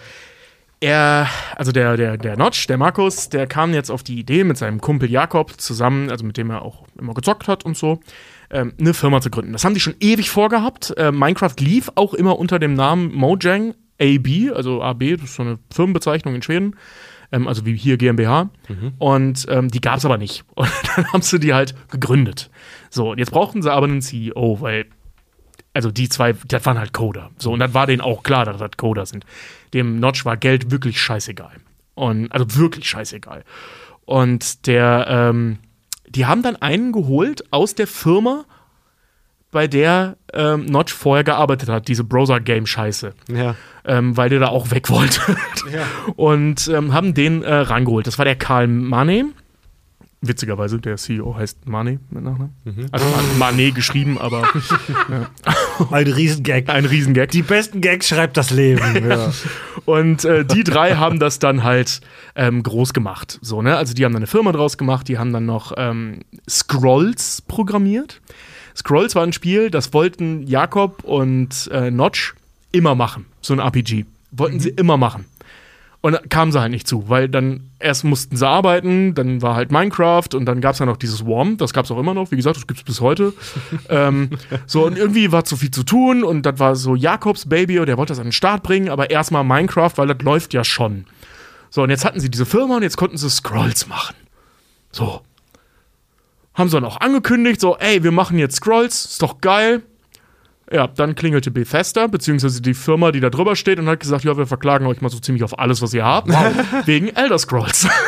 er, also der, der, der Notch, der Markus, der kam jetzt auf die Idee mit seinem Kumpel Jakob zusammen, also mit dem er auch immer gezockt hat und so, ähm, eine Firma zu gründen. Das haben die schon ewig vorgehabt. Äh, Minecraft lief auch immer unter dem Namen Mojang AB, also AB, das ist so eine Firmenbezeichnung in Schweden. ähm, also wie hier GmbH. Und ähm, die gab es aber nicht. Und dann haben sie die halt gegründet. So, und jetzt brauchten sie aber einen CEO, weil also die zwei, das waren halt Coder. So, und dann war denen auch klar, dass das Coder sind. Dem Notch war Geld wirklich scheißegal. Und, also wirklich scheißegal. Und der, ähm, die haben dann einen geholt aus der Firma, bei der ähm, Notch vorher gearbeitet hat, diese Browser-Game-Scheiße. Ja. Ähm, weil der da auch weg wollte. Und ähm, haben den äh, rangeholt. Das war der Karl Mane. Witzigerweise, der CEO heißt Mane mit Nachnamen. Also Mane geschrieben, aber Ein Riesengag. ein Riesengag. Die besten Gags schreibt das Leben. Ja. Und äh, die drei haben das dann halt ähm, groß gemacht. So, ne? Also die haben dann eine Firma draus gemacht, die haben dann noch ähm, Scrolls programmiert. Scrolls war ein Spiel, das wollten Jakob und äh, Notch immer machen. So ein RPG. Wollten sie immer machen. Und kamen sie halt nicht zu, weil dann erst mussten sie arbeiten, dann war halt Minecraft und dann gab es ja noch dieses Worm, das gab es auch immer noch, wie gesagt, das gibt es bis heute. ähm, so, und irgendwie war zu viel zu tun und das war so Jakobs Baby und der wollte das an den Start bringen, aber erstmal Minecraft, weil das läuft ja schon. So, und jetzt hatten sie diese Firma und jetzt konnten sie Scrolls machen. So. Haben sie dann auch angekündigt, so, ey, wir machen jetzt Scrolls, ist doch geil. Ja, dann klingelte Bethesda, beziehungsweise die Firma, die da drüber steht, und hat gesagt, ja, wir verklagen euch mal so ziemlich auf alles, was ihr habt, wegen Elder Scrolls.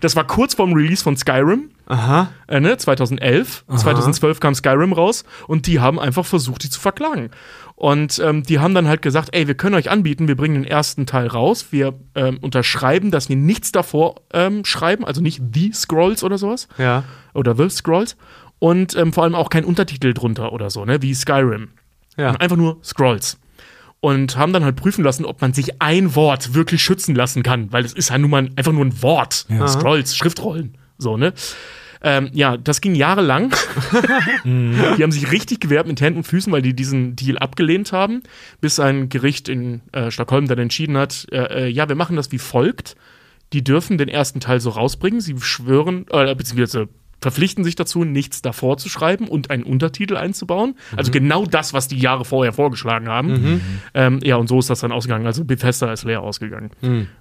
Das war kurz vorm Release von Skyrim, Aha. äh, ne, 2011. 2012 kam Skyrim raus und die haben einfach versucht, die zu verklagen. Und ähm, die haben dann halt gesagt, ey, wir können euch anbieten, wir bringen den ersten Teil raus, wir ähm, unterschreiben, dass wir nichts davor ähm, schreiben, also nicht The Scrolls oder sowas Ja. oder The Scrolls und ähm, vor allem auch kein Untertitel drunter oder so, ne, wie Skyrim. Ja. Einfach nur Scrolls. Und haben dann halt prüfen lassen, ob man sich ein Wort wirklich schützen lassen kann, weil es ist ja nun mal einfach nur ein Wort. Scrolls, Schriftrollen. So, ne? Ähm, ja, das ging jahrelang. die haben sich richtig gewehrt mit Händen und Füßen, weil die diesen Deal abgelehnt haben, bis ein Gericht in äh, Stockholm dann entschieden hat, äh, äh, ja, wir machen das wie folgt. Die dürfen den ersten Teil so rausbringen. Sie schwören, äh, beziehungsweise verpflichten sich dazu, nichts davor zu schreiben und einen Untertitel einzubauen. Also genau das, was die Jahre vorher vorgeschlagen haben. Ähm, ja, und so ist das dann ausgegangen. Also Bethesda ist leer ausgegangen.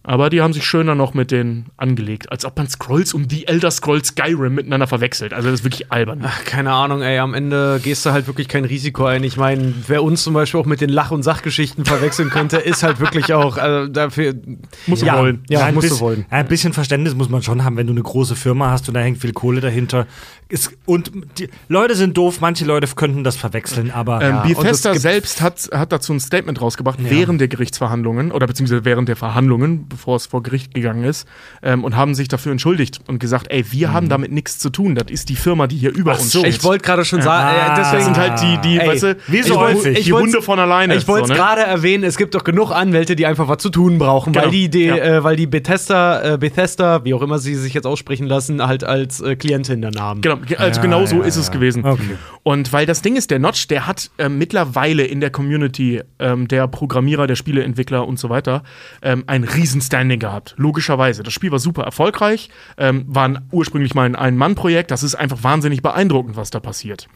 Aber die haben sich schöner noch mit denen angelegt, als ob man Scrolls und die Elder Scrolls Skyrim miteinander verwechselt. Also das ist wirklich albern. Ach, keine Ahnung, ey, am Ende gehst du halt wirklich kein Risiko ein. Ich meine, wer uns zum Beispiel auch mit den Lach- und Sachgeschichten verwechseln könnte, ist halt wirklich auch also dafür. Muss ja, wollen. Ja, ein musst du wollen. Ein bisschen Verständnis muss man schon haben, wenn du eine große Firma hast und da hängt viel Kohle dahinter. Ist, und die Leute sind doof, manche Leute könnten das verwechseln, aber Ähm, ja, Bethesda selbst hat, hat dazu ein Statement rausgebracht, während der Gerichtsverhandlungen oder beziehungsweise während der Verhandlungen, bevor es vor Gericht gegangen ist, ähm, und haben sich dafür entschuldigt und gesagt, ey, wir haben damit nichts zu tun. Das ist die Firma, die hier über Ach uns so. steht. Ich wollte gerade schon sagen, Ah. äh, das deswegen sind halt die, die Ey, weißt du, wie so ich häufig. die Hunde von alleine. Ich wollte es so, ne? gerade erwähnen, es gibt doch genug Anwälte, die einfach was zu tun brauchen, Genau. weil die, die Ja. äh, weil die Bethesda, äh, Bethesda, wie auch immer sie sich jetzt aussprechen lassen, halt als äh, Klientin dann haben. Genau, ge- also Ja, genau so ja, ist es gewesen. Okay. Und weil das Ding ist, der Notch, der hat ähm, mittlerweile in der Community ähm, der Programmierer, der Spieleentwickler und so weiter ähm, ein Riesenstanding gehabt. Logischerweise. Das Spiel war super erfolgreich, ähm, war ursprünglich mal ein Ein-Mann-Projekt. Das ist einfach wahnsinnig beeindruckend, was da passiert.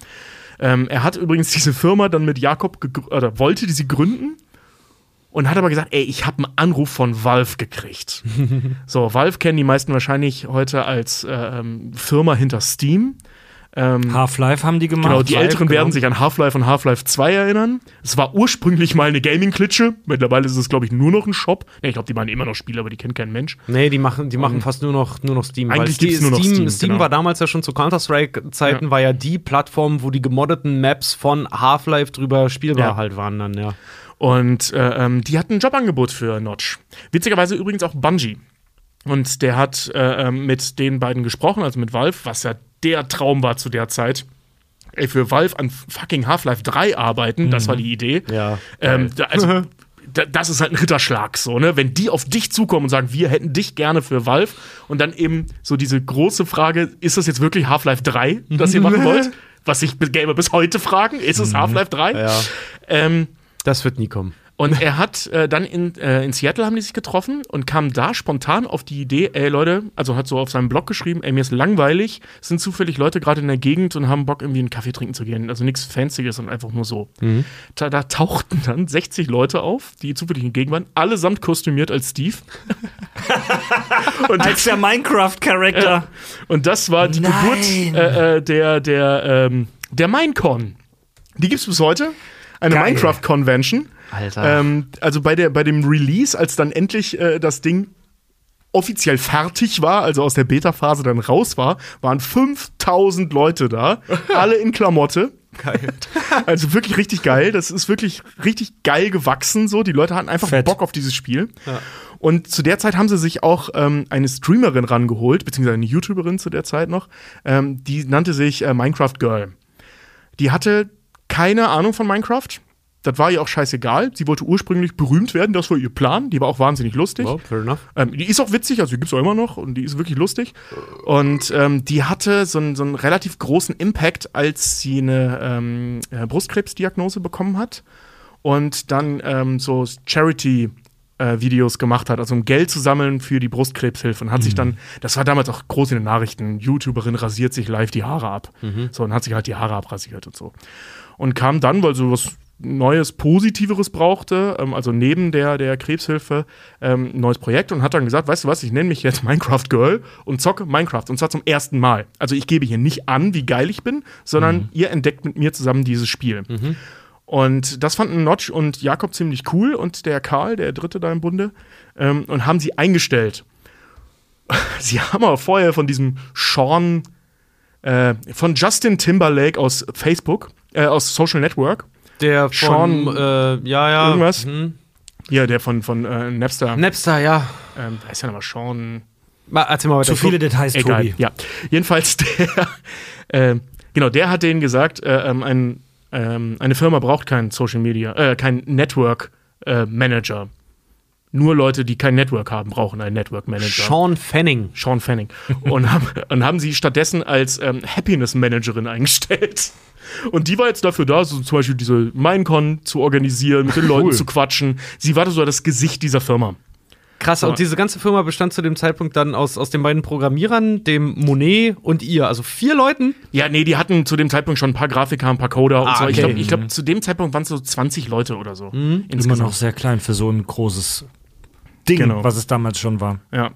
Ähm, er hat übrigens diese Firma dann mit Jakob oder wollte die sie gründen und hat aber gesagt, ey, ich habe einen Anruf von Valve gekriegt. so, Valve kennen die meisten wahrscheinlich heute als äh, ähm, Firma hinter Steam. Ähm, Half-Life haben die gemacht. Genau, die Älteren genau. werden sich an Half-Life und Half-Life 2 erinnern. Es war ursprünglich mal eine Gaming-Klitsche. Mittlerweile ist es, glaube ich, nur noch ein Shop. Nee, ich glaube, die machen immer noch Spiele, aber die kennt kein Mensch. Nee, die machen, die machen fast nur noch, nur noch Steam. Eigentlich Weil nur noch Steam, Steam, Steam genau. war damals ja schon zu Counter-Strike-Zeiten, Ja. war ja die Plattform, wo die gemoddeten Maps von Half-Life drüber spielbar Ja. halt waren dann, ja. Und äh, ähm, die hatten ein Jobangebot für Notch. Witzigerweise übrigens auch Bungie. Und der hat äh, ähm, mit den beiden gesprochen, also mit Valve, was ja der Traum war zu der Zeit. Ey, für Valve an fucking Half-Life 3 arbeiten, das war die Idee. Ja. Ähm, da, also, da, das ist halt ein Ritterschlag, so, ne? Wenn die auf dich zukommen und sagen, wir hätten dich gerne für Valve und dann eben so diese große Frage, ist das jetzt wirklich Half-Life 3, das ihr machen wollt? Was sich Gamer bis heute fragen, ist es Half-Life 3? Ja. Ähm, Das wird nie kommen. Und er hat äh, dann in, äh, in Seattle haben die sich getroffen und kam da spontan auf die Idee, ey Leute, also hat so auf seinem Blog geschrieben, ey, mir ist langweilig, es sind zufällig Leute gerade in der Gegend und haben Bock, irgendwie einen Kaffee trinken zu gehen. Also nichts Fancyes, sondern einfach nur so. Da, da tauchten dann 60 Leute auf, die zufällig in der Gegend waren, allesamt kostümiert als Steve. und Als der Minecraft-Charakter. und das war die Nein. Geburt äh, äh, der, der, ähm, der Minecon. Die gibt's bis heute. Eine. Minecraft-Convention. Alter. Ähm, also bei, der, bei dem Release, als dann endlich äh, das Ding offiziell fertig war, also aus der Beta-Phase dann raus war, waren 5000 Leute da, alle in Klamotte. Geil. Also wirklich richtig geil. Das ist wirklich richtig geil gewachsen. So, die Leute hatten einfach Fett. Bock auf dieses Spiel. Und zu der Zeit haben sie sich auch ähm, eine Streamerin rangeholt, beziehungsweise eine YouTuberin zu der Zeit noch. Ähm, die nannte sich äh, Minecraft Girl. Die hatte keine Ahnung von Minecraft. Das war ihr auch scheißegal. Sie wollte ursprünglich berühmt werden, das war ihr Plan. Die war auch wahnsinnig lustig. Well, fair enough. Ähm, die ist auch witzig, also die gibt's auch immer noch und die ist wirklich lustig. Und ähm, die hatte so einen, so einen relativ großen Impact, als sie eine ähm, äh, Brustkrebsdiagnose bekommen hat und dann ähm, so Charity äh, Videos gemacht hat, also um Geld zu sammeln für die Brustkrebshilfe und hat sich dann, das war damals auch groß in den Nachrichten, YouTuberin rasiert sich live die Haare ab. So, und hat sich halt die Haare abrasiert und so. Und kam dann, weil so was Neues, Positiveres brauchte, ähm, also neben der, der Krebshilfe, ähm, ein neues Projekt und hat dann gesagt, weißt du was, ich nenne mich jetzt Minecraft Girl und zocke Minecraft und zwar zum ersten Mal. Also ich gebe hier nicht an, wie geil ich bin, sondern ihr entdeckt mit mir zusammen dieses Spiel. Und das fanden Notch und Jakob ziemlich cool und der Karl, der Dritte da im Bunde, ähm, und haben sie eingestellt. Sie haben aber vorher von diesem Sean, äh, von Justin Timberlake aus Facebook, äh, aus Social Network, Der von, Sean- äh, ja, ja. irgendwas? Hm. ja, der von, von äh, Napster, Napster, ja. ähm, da ist ja nochmal Sean, Mal, erzähl mal weiter. Zu viele Details, Egal, Tobi. ja. Jedenfalls der, äh, genau, der hat denen gesagt, äh, ähm, ein, ähm, eine Firma braucht keinen Social Media, äh, kein Network äh, Manager. Nur Leute, die kein Network haben, brauchen einen Network Manager. Sean Fanning. Sean Fanning. Und haben, und haben sie stattdessen als ähm, Happiness Managerin eingestellt. Und die war jetzt dafür da, so zum Beispiel diese Minecon zu organisieren, mit den Leuten zu quatschen. Sie war so das Gesicht dieser Firma. Krass, und diese ganze Firma bestand zu dem Zeitpunkt dann aus, aus den beiden Programmierern, dem Monet und ihr. Also vier Leuten. Ja, nee, die hatten zu dem Zeitpunkt schon ein paar Grafiker, ein paar Coder und Ah, so. Ich glaube, glaub, zu dem Zeitpunkt waren es so 20 Leute oder so. Immer Insgesamt. noch sehr klein für so ein großes Ding, Genau. was es damals schon war. Ja.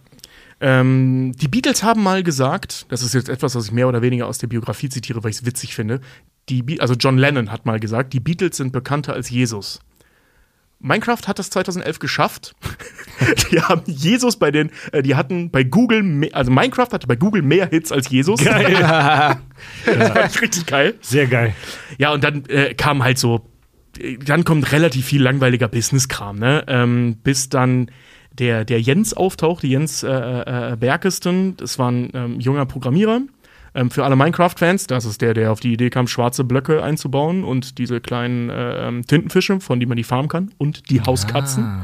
Ähm, die Beatles haben mal gesagt, das ist jetzt etwas, was ich mehr oder weniger aus der Biografie zitiere, weil ich es witzig finde. Die Be also John Lennon hat mal gesagt, die Beatles sind bekannter als Jesus. Minecraft hat das 2011 geschafft. die haben Jesus bei den, äh, die hatten bei Google, also Minecraft hatte bei Google mehr Hits als Jesus. Geil. das ich richtig geil. Sehr geil. Ja, und dann äh, kam halt so, äh, dann kommt relativ viel langweiliger Business-Kram, ne? Ähm, bis dann der, der Jens auftaucht, die Jens äh, äh, Berkesten, das war ein ähm, junger Programmierer. Ähm, für alle Minecraft-Fans, das ist der, der auf die Idee kam, schwarze Blöcke einzubauen und diese kleinen äh, ähm, Tintenfische, von denen man die farmen kann, und die Hauskatzen.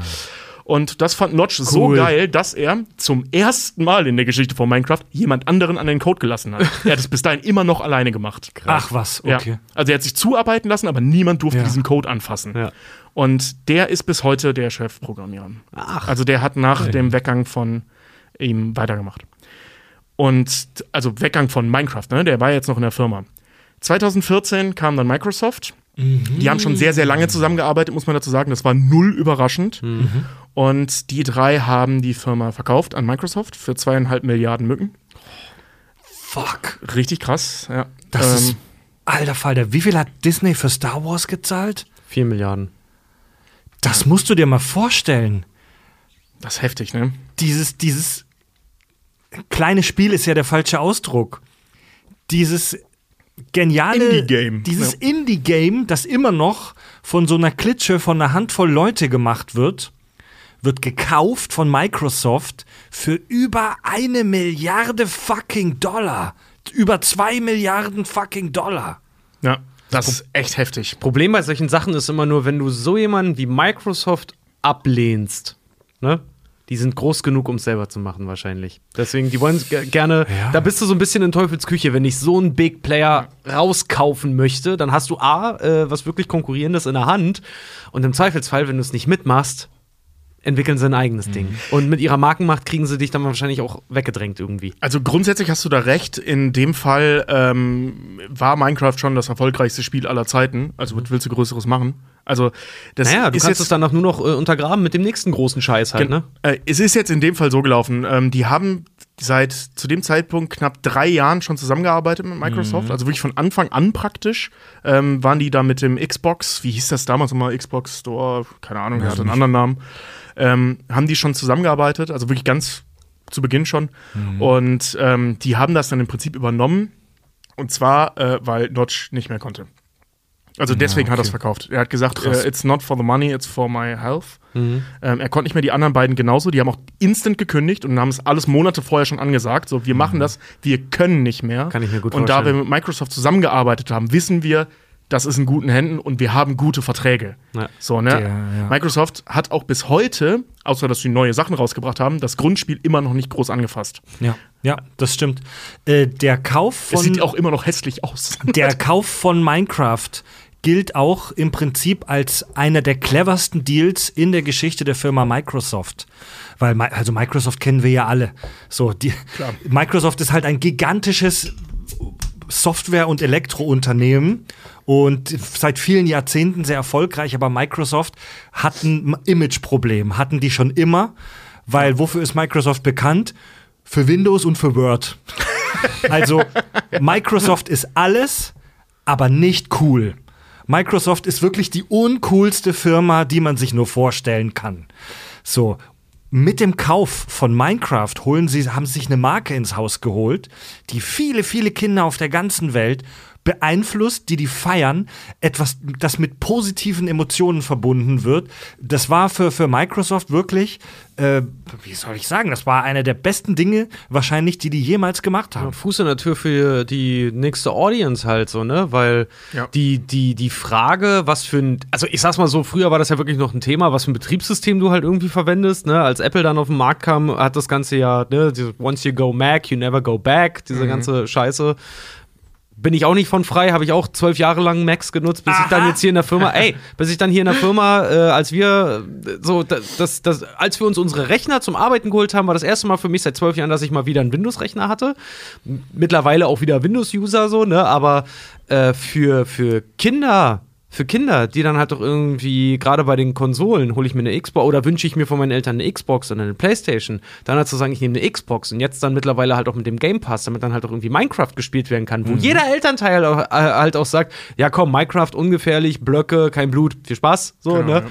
Und das fand Notch so Cool. geil, dass er zum ersten Mal in der Geschichte von Minecraft jemand anderen an den Code gelassen hat. er hat es bis dahin immer noch alleine gemacht. Ach was, okay. Ja. Also er hat sich zuarbeiten lassen, aber niemand durfte Ja. diesen Code anfassen. Ja. Und der ist bis heute der Chefprogrammierer. Ach. Also der hat nach dem Weggang von ihm weitergemacht. Und also Weggang von Minecraft, ne? Der war jetzt noch in der Firma. 2014 kam dann Microsoft. Die haben schon sehr, sehr lange zusammengearbeitet, muss man dazu sagen. Das war null überraschend. Und die drei haben die Firma verkauft an Microsoft für zweieinhalb Milliarden Mücken. Fuck. Richtig krass, ja. Das Ähm, ist. Alter Falter, wie viel hat Disney für Star Wars gezahlt? Vier Milliarden. Das musst du dir mal vorstellen. das ist heftig, ne? Dieses, dieses kleine Spiel ist ja der falsche Ausdruck. Dieses geniale Indie-Game. Dieses Ja. Indie-Game, das immer noch von so einer Klitsche von einer Handvoll Leute gemacht wird, wird gekauft von Microsoft für über eine Milliarde fucking Dollar. Über zwei Milliarden fucking Dollar. Ja, das ist echt heftig. Problem bei solchen Sachen ist immer nur, wenn du so jemanden wie Microsoft ablehnst, ne? Die sind groß genug, um es selber zu machen, wahrscheinlich. Deswegen, die wollen gerne. Ja. Da bist du so ein bisschen in Teufelsküche. Wenn ich so einen Big Player rauskaufen möchte, dann hast du A, äh, was wirklich Konkurrierendes in der Hand. Und im Zweifelsfall, wenn du es nicht mitmachst, entwickeln sie ein eigenes mhm. Ding. Und mit ihrer Markenmacht kriegen sie dich dann wahrscheinlich auch weggedrängt irgendwie. Also grundsätzlich hast du da recht. In dem Fall ähm, war Minecraft schon das erfolgreichste Spiel aller Zeiten. Also was willst du Größeres machen? Also das naja, du ist kannst jetzt, es dann auch nur noch äh, untergraben mit dem nächsten großen Scheiß halt, ne? Äh, es ist jetzt in dem Fall so gelaufen. Ähm, die haben seit zu dem Zeitpunkt knapp drei Jahren schon zusammengearbeitet mit Microsoft. Mhm. Also wirklich von Anfang an praktisch ähm, waren die da mit dem Xbox, wie hieß das damals nochmal, Xbox Store, keine Ahnung, der hat einen anderen Namen ähm, haben die schon zusammengearbeitet, also wirklich ganz zu Beginn schon. Mhm. Und ähm, die haben das dann im Prinzip übernommen. Und zwar, äh, weil Notch nicht mehr konnte. Also deswegen ja, okay. hat er es verkauft. Er hat gesagt, uh, it's not for the money, it's for my health. Mhm. Ähm, er konnte nicht mehr die anderen beiden genauso. Die haben auch instant gekündigt und haben es alles Monate vorher schon angesagt. So, wir mhm. machen das, wir können nicht mehr. Kann ich mir gut und vorstellen. Und da wir mit Microsoft zusammengearbeitet haben, wissen wir, das ist in guten Händen und wir haben gute Verträge. Ja. So, ne? Der, ja. Microsoft hat auch bis heute, außer dass sie neue Sachen rausgebracht haben, das Grundspiel immer noch nicht groß angefasst. Ja, ja, das stimmt. Äh, der Kauf von. Es sieht auch immer noch hässlich aus. Der Kauf von Minecraft gilt auch im Prinzip als einer der cleversten Deals in der Geschichte der Firma Microsoft. Weil, also Microsoft kennen wir ja alle. So, die, Microsoft ist halt ein gigantisches Software- und Elektrounternehmen und seit vielen Jahrzehnten sehr erfolgreich, aber Microsoft hat ein Imageproblem, hatten die schon immer, weil wofür ist Microsoft bekannt? Für Windows und für Word. also Microsoft ist alles, aber nicht cool. Microsoft ist wirklich die uncoolste Firma, die man sich nur vorstellen kann. So, mit dem Kauf von Minecraft holen sie, haben sie sich eine Marke ins Haus geholt, die viele, viele Kinder auf der ganzen Welt beeinflusst, die die feiern, etwas, das mit positiven Emotionen verbunden wird. Das war für, für Microsoft wirklich, äh, wie soll ich sagen, das war eine der besten Dinge wahrscheinlich, die die jemals gemacht haben. Ja, Fuß in der Tür für die nächste Audience halt so, ne? Weil ja. die, die, die Frage, was für ein, also ich sag's mal so, früher war das ja wirklich noch ein Thema, was für ein Betriebssystem du halt irgendwie verwendest, ne? Als Apple dann auf den Markt kam, hat das Ganze ja, ne, once you go Mac, you never go back, diese mhm. ganze Scheiße bin ich auch nicht von frei, habe ich auch zwölf Jahre lang Macs genutzt, bis Aha. ich dann jetzt hier in der Firma, ey, bis ich dann hier in der Firma, äh, als wir so, das, das, als wir uns unsere Rechner zum Arbeiten geholt haben, war das erste Mal für mich seit zwölf Jahren, dass ich mal wieder einen Windows-Rechner hatte. Mittlerweile auch wieder Windows-User so, ne, aber äh, für, für Kinder für Kinder, die dann halt doch irgendwie, gerade bei den Konsolen, hole ich mir eine Xbox oder wünsche ich mir von meinen Eltern eine Xbox oder eine Playstation, dann halt zu sagen, ich nehme eine Xbox und jetzt dann mittlerweile halt auch mit dem Game Pass, damit dann halt auch irgendwie Minecraft gespielt werden kann, wo mhm. jeder Elternteil auch, äh, halt auch sagt, ja komm, Minecraft ungefährlich, Blöcke, kein Blut, viel Spaß, so, genau, ne?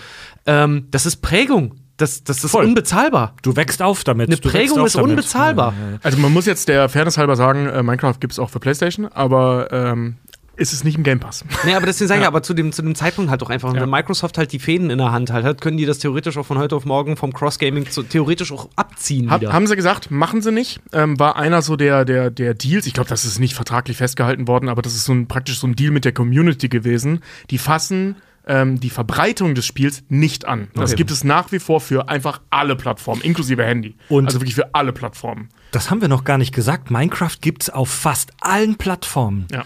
Ja. Ähm, das ist Prägung. Das, das ist Voll. unbezahlbar. Du wächst auf damit. Eine Prägung ist damit. unbezahlbar. Also man muss jetzt der Fairness halber sagen, äh, Minecraft gibt es auch für PlayStation, aber ähm, ist es nicht im Game Pass. Nee, aber deswegen sagen ja. aber zu dem, zu dem Zeitpunkt halt doch einfach, ja. wenn Microsoft halt die Fäden in der Hand halt hat, können die das theoretisch auch von heute auf morgen vom Cross-Gaming theoretisch auch abziehen. Hab, haben sie gesagt, machen sie nicht. Ähm, war einer so der, der, der Deals, ich glaube, das ist nicht vertraglich festgehalten worden, aber das ist so ein, praktisch so ein Deal mit der Community gewesen. Die fassen ähm, die Verbreitung des Spiels nicht an. Das okay. gibt es nach wie vor für einfach alle Plattformen, inklusive Handy. Und also wirklich für alle Plattformen. Das haben wir noch gar nicht gesagt. Minecraft gibt es auf fast allen Plattformen. Ja.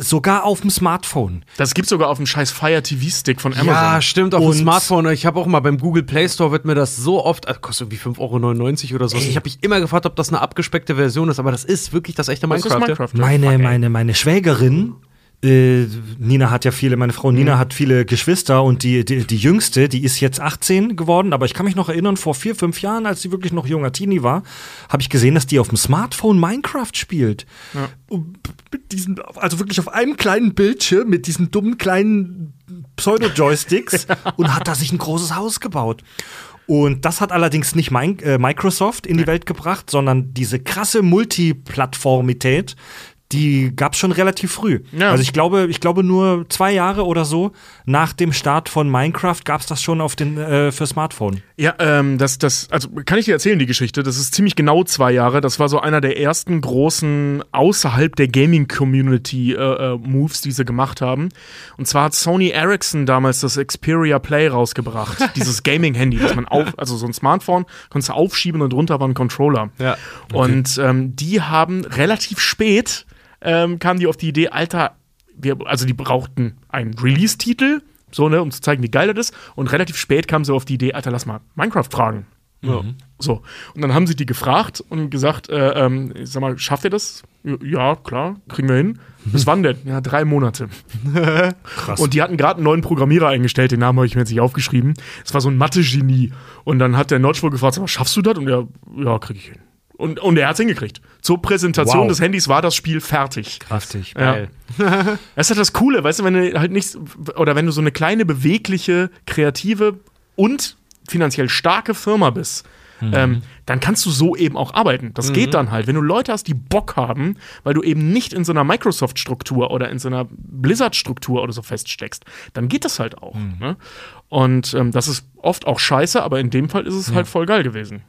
Sogar auf dem Smartphone. Das gibt sogar auf dem scheiß Fire TV Stick von Amazon. Ja, stimmt, auf und dem Smartphone. Ich habe auch mal beim Google Play Store wird mir das so oft, also kostet irgendwie 5,99 Euro oder so. Ich habe mich immer gefragt, ob das eine abgespeckte Version ist, aber das ist wirklich das echte Minecraft. Das Minecraft meine, meine, meine Schwägerin äh, Nina hat ja viele, meine Frau Nina mhm. hat viele Geschwister und die, die, die jüngste, die ist jetzt 18 geworden, aber ich kann mich noch erinnern, vor vier, fünf Jahren, als sie wirklich noch junger Teenie war, habe ich gesehen, dass die auf dem Smartphone Minecraft spielt. Ja. Mit diesen, also wirklich auf einem kleinen Bildschirm mit diesen dummen kleinen Pseudo-Joysticks und hat da sich ein großes Haus gebaut. Und das hat allerdings nicht äh, Microsoft in die Welt gebracht, sondern diese krasse Multiplattformität, die gab es schon relativ früh. Ja. Also ich glaube, ich glaube nur zwei Jahre oder so nach dem Start von Minecraft gab es das schon auf den äh, für Smartphone. Ja, ähm, das, das, also kann ich dir erzählen, die Geschichte. Das ist ziemlich genau zwei Jahre. Das war so einer der ersten großen außerhalb der Gaming-Community äh, äh, Moves, die sie gemacht haben. Und zwar hat Sony Ericsson damals das Xperia Play rausgebracht. dieses Gaming-Handy, das man auf, also so ein Smartphone, konntest du aufschieben und drunter war ein Controller. Ja. Und ähm, die haben relativ spät ähm, kamen die auf die Idee, Alter, wir, also die brauchten einen Release-Titel, so, ne, um zu zeigen, wie geil das ist. Und relativ spät kamen sie auf die Idee, Alter, lass mal Minecraft fragen. Ja. So. Und dann haben sie die gefragt und gesagt, äh, ähm, sag mal, schafft ihr das? Ja, klar, kriegen wir hin. Bis wann denn? Ja, drei Monate. Krass. Und die hatten gerade einen neuen Programmierer eingestellt, den Namen habe ich mir jetzt nicht aufgeschrieben. Es war so ein Mathe-Genie. Und dann hat der Notch wohl gefragt, sag mal, schaffst du das? Und er, ja, krieg ich hin. Und, und er hat es hingekriegt. Zur Präsentation Wow. des Handys war das Spiel fertig. Kraftig. Ja. Das ist halt das Coole, weißt du, wenn du halt nicht, oder wenn du so eine kleine, bewegliche, kreative und finanziell starke Firma bist, ähm, dann kannst du so eben auch arbeiten. Das geht dann halt. Wenn du Leute hast, die Bock haben, weil du eben nicht in so einer Microsoft-Struktur oder in so einer Blizzard-Struktur oder so feststeckst, dann geht das halt auch. Ne? Und ähm, das ist oft auch scheiße, aber in dem Fall ist es halt voll geil gewesen.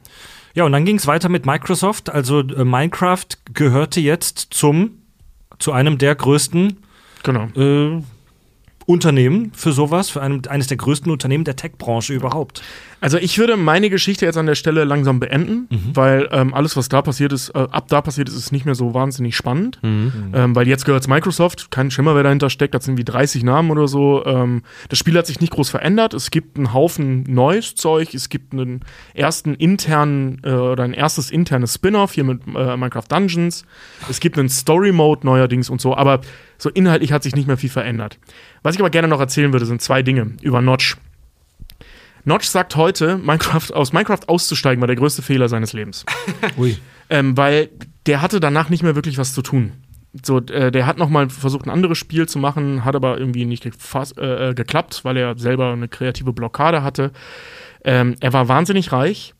Ja, und dann ging es weiter mit Microsoft. Also äh, Minecraft gehörte jetzt zum zu einem der größten Genau. äh, Unternehmen für sowas, für einem, eines der größten Unternehmen der Tech-Branche überhaupt. Also ich würde meine Geschichte jetzt an der Stelle langsam beenden, weil ähm, alles, was da passiert ist, äh, ab da passiert ist, ist nicht mehr so wahnsinnig spannend. Ähm, weil jetzt gehört es Microsoft, kein Schimmer, wer dahinter steckt, das sind wie 30 Namen oder so. Ähm, das Spiel hat sich nicht groß verändert. Es gibt einen Haufen neues Zeug, es gibt einen ersten internen äh, oder ein erstes internes Spin-off hier mit äh, Minecraft Dungeons. Es gibt einen Story-Mode neuerdings und so, aber so inhaltlich hat sich nicht mehr viel verändert. Was ich aber gerne noch erzählen würde, sind zwei Dinge über Notch. Notch sagt heute, Minecraft, aus Minecraft auszusteigen war der größte Fehler seines Lebens. Ui. ähm, weil der hatte danach nicht mehr wirklich was zu tun. So, äh, der hat noch mal versucht, ein anderes Spiel zu machen, hat aber irgendwie nicht äh, äh, geklappt, weil er selber eine kreative Blockade hatte. Ähm, er war wahnsinnig reich.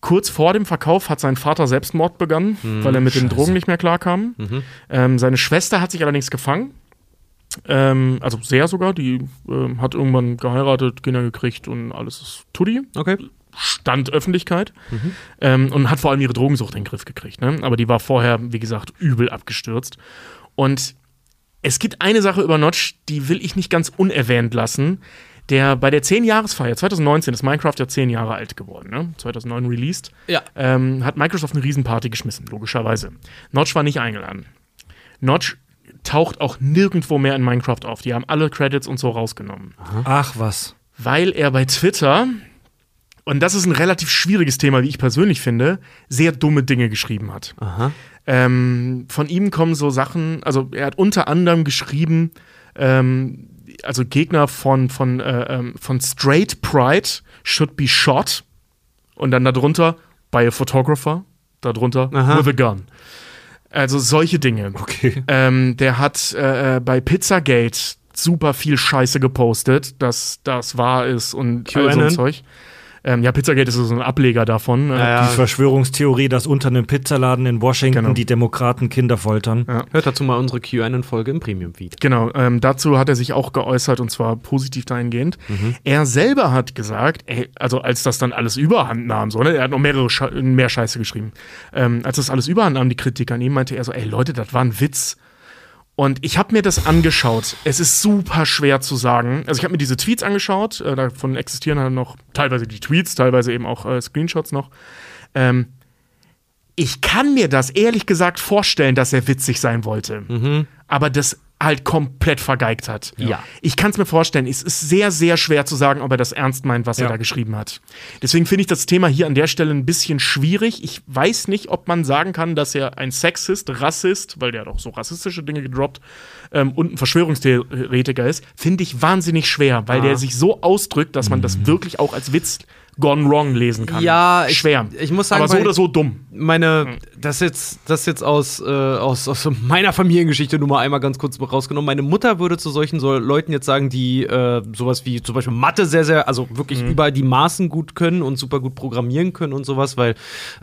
Kurz vor dem Verkauf hat sein Vater Selbstmord begangen, weil er mit den Drogen nicht mehr klarkam. Ähm, seine Schwester hat sich allerdings gefangen. Ähm, also sehr sogar. Die ähm, hat irgendwann geheiratet, Kinder gekriegt und alles ist Tutti. Okay. Stand Öffentlichkeit ähm, und hat vor allem ihre Drogensucht in den Griff gekriegt. Ne? Aber die war vorher, wie gesagt, übel abgestürzt. Und es gibt eine Sache über Notch, die will ich nicht ganz unerwähnt lassen. Der bei der 10-Jahresfeier, 2019 ist Minecraft ja 10 Jahre alt geworden, ne? 2009 released, Ja. ähm, hat Microsoft eine Riesenparty geschmissen, logischerweise. Notch war nicht eingeladen. Notch taucht auch nirgendwo mehr in Minecraft auf. Die haben alle Credits und so rausgenommen Ach was. weil er bei Twitter, und das ist ein relativ schwieriges Thema, wie ich persönlich finde, sehr dumme Dinge geschrieben hat. Ähm, von ihm kommen so Sachen, also er hat unter anderem geschrieben, ähm, also Gegner von, von, äh, ähm, von Straight Pride should be shot und dann darunter by a photographer, darunter Aha. with a gun. Also solche Dinge. Okay. Ähm, der hat äh, äh, bei Pizzagate super viel Scheiße gepostet, dass das wahr ist und all so ein QAnon? Zeug. Ähm, ja, Pizzagate ist so ein Ableger davon. ne? Ja, Die Verschwörungstheorie, dass unter einem Pizzaladen in Washington Genau. die Demokraten Kinder foltern. Ja. Hört dazu mal unsere QAnon-Folge im Premium-Feed. Genau, ähm, dazu hat er sich auch geäußert und zwar positiv dahingehend. Er selber hat gesagt, ey, also als das dann alles überhand nahm, so, ne, er hat noch mehrere Sche mehr Scheiße geschrieben. Ähm, als das alles überhand nahm, die Kritik an ihm, meinte er so, ey Leute, das war ein Witz. Und ich habe mir das angeschaut. Es ist super schwer zu sagen. Also ich habe mir diese Tweets angeschaut. Äh, davon existieren halt noch teilweise die Tweets, teilweise eben auch äh, Screenshots noch. Ähm, ich kann mir das ehrlich gesagt vorstellen, dass er witzig sein wollte. Aber das halt komplett vergeigt hat. Ja. Ich kann es mir vorstellen. Es ist sehr, sehr schwer zu sagen, ob er das ernst meint, was er Ja. da geschrieben hat. Deswegen finde ich das Thema hier an der Stelle ein bisschen schwierig. Ich weiß nicht, ob man sagen kann, dass er ein Sexist, Rassist, weil der hat auch so rassistische Dinge gedroppt, ähm, und ein Verschwörungstheoretiker ist. Finde ich wahnsinnig schwer, weil der sich so ausdrückt, dass man das wirklich auch als Witz gone wrong lesen kann. Ja, ich- schwer. ich muss sagen, aber so oder so dumm. meine, das jetzt, das jetzt aus, äh, aus, aus meiner Familiengeschichte nur mal einmal ganz kurz rausgenommen. Meine Mutter würde zu solchen so Leuten jetzt sagen, die äh, sowas wie zum Beispiel Mathe sehr, sehr, also wirklich über die Maßen gut können und super gut programmieren können und sowas, weil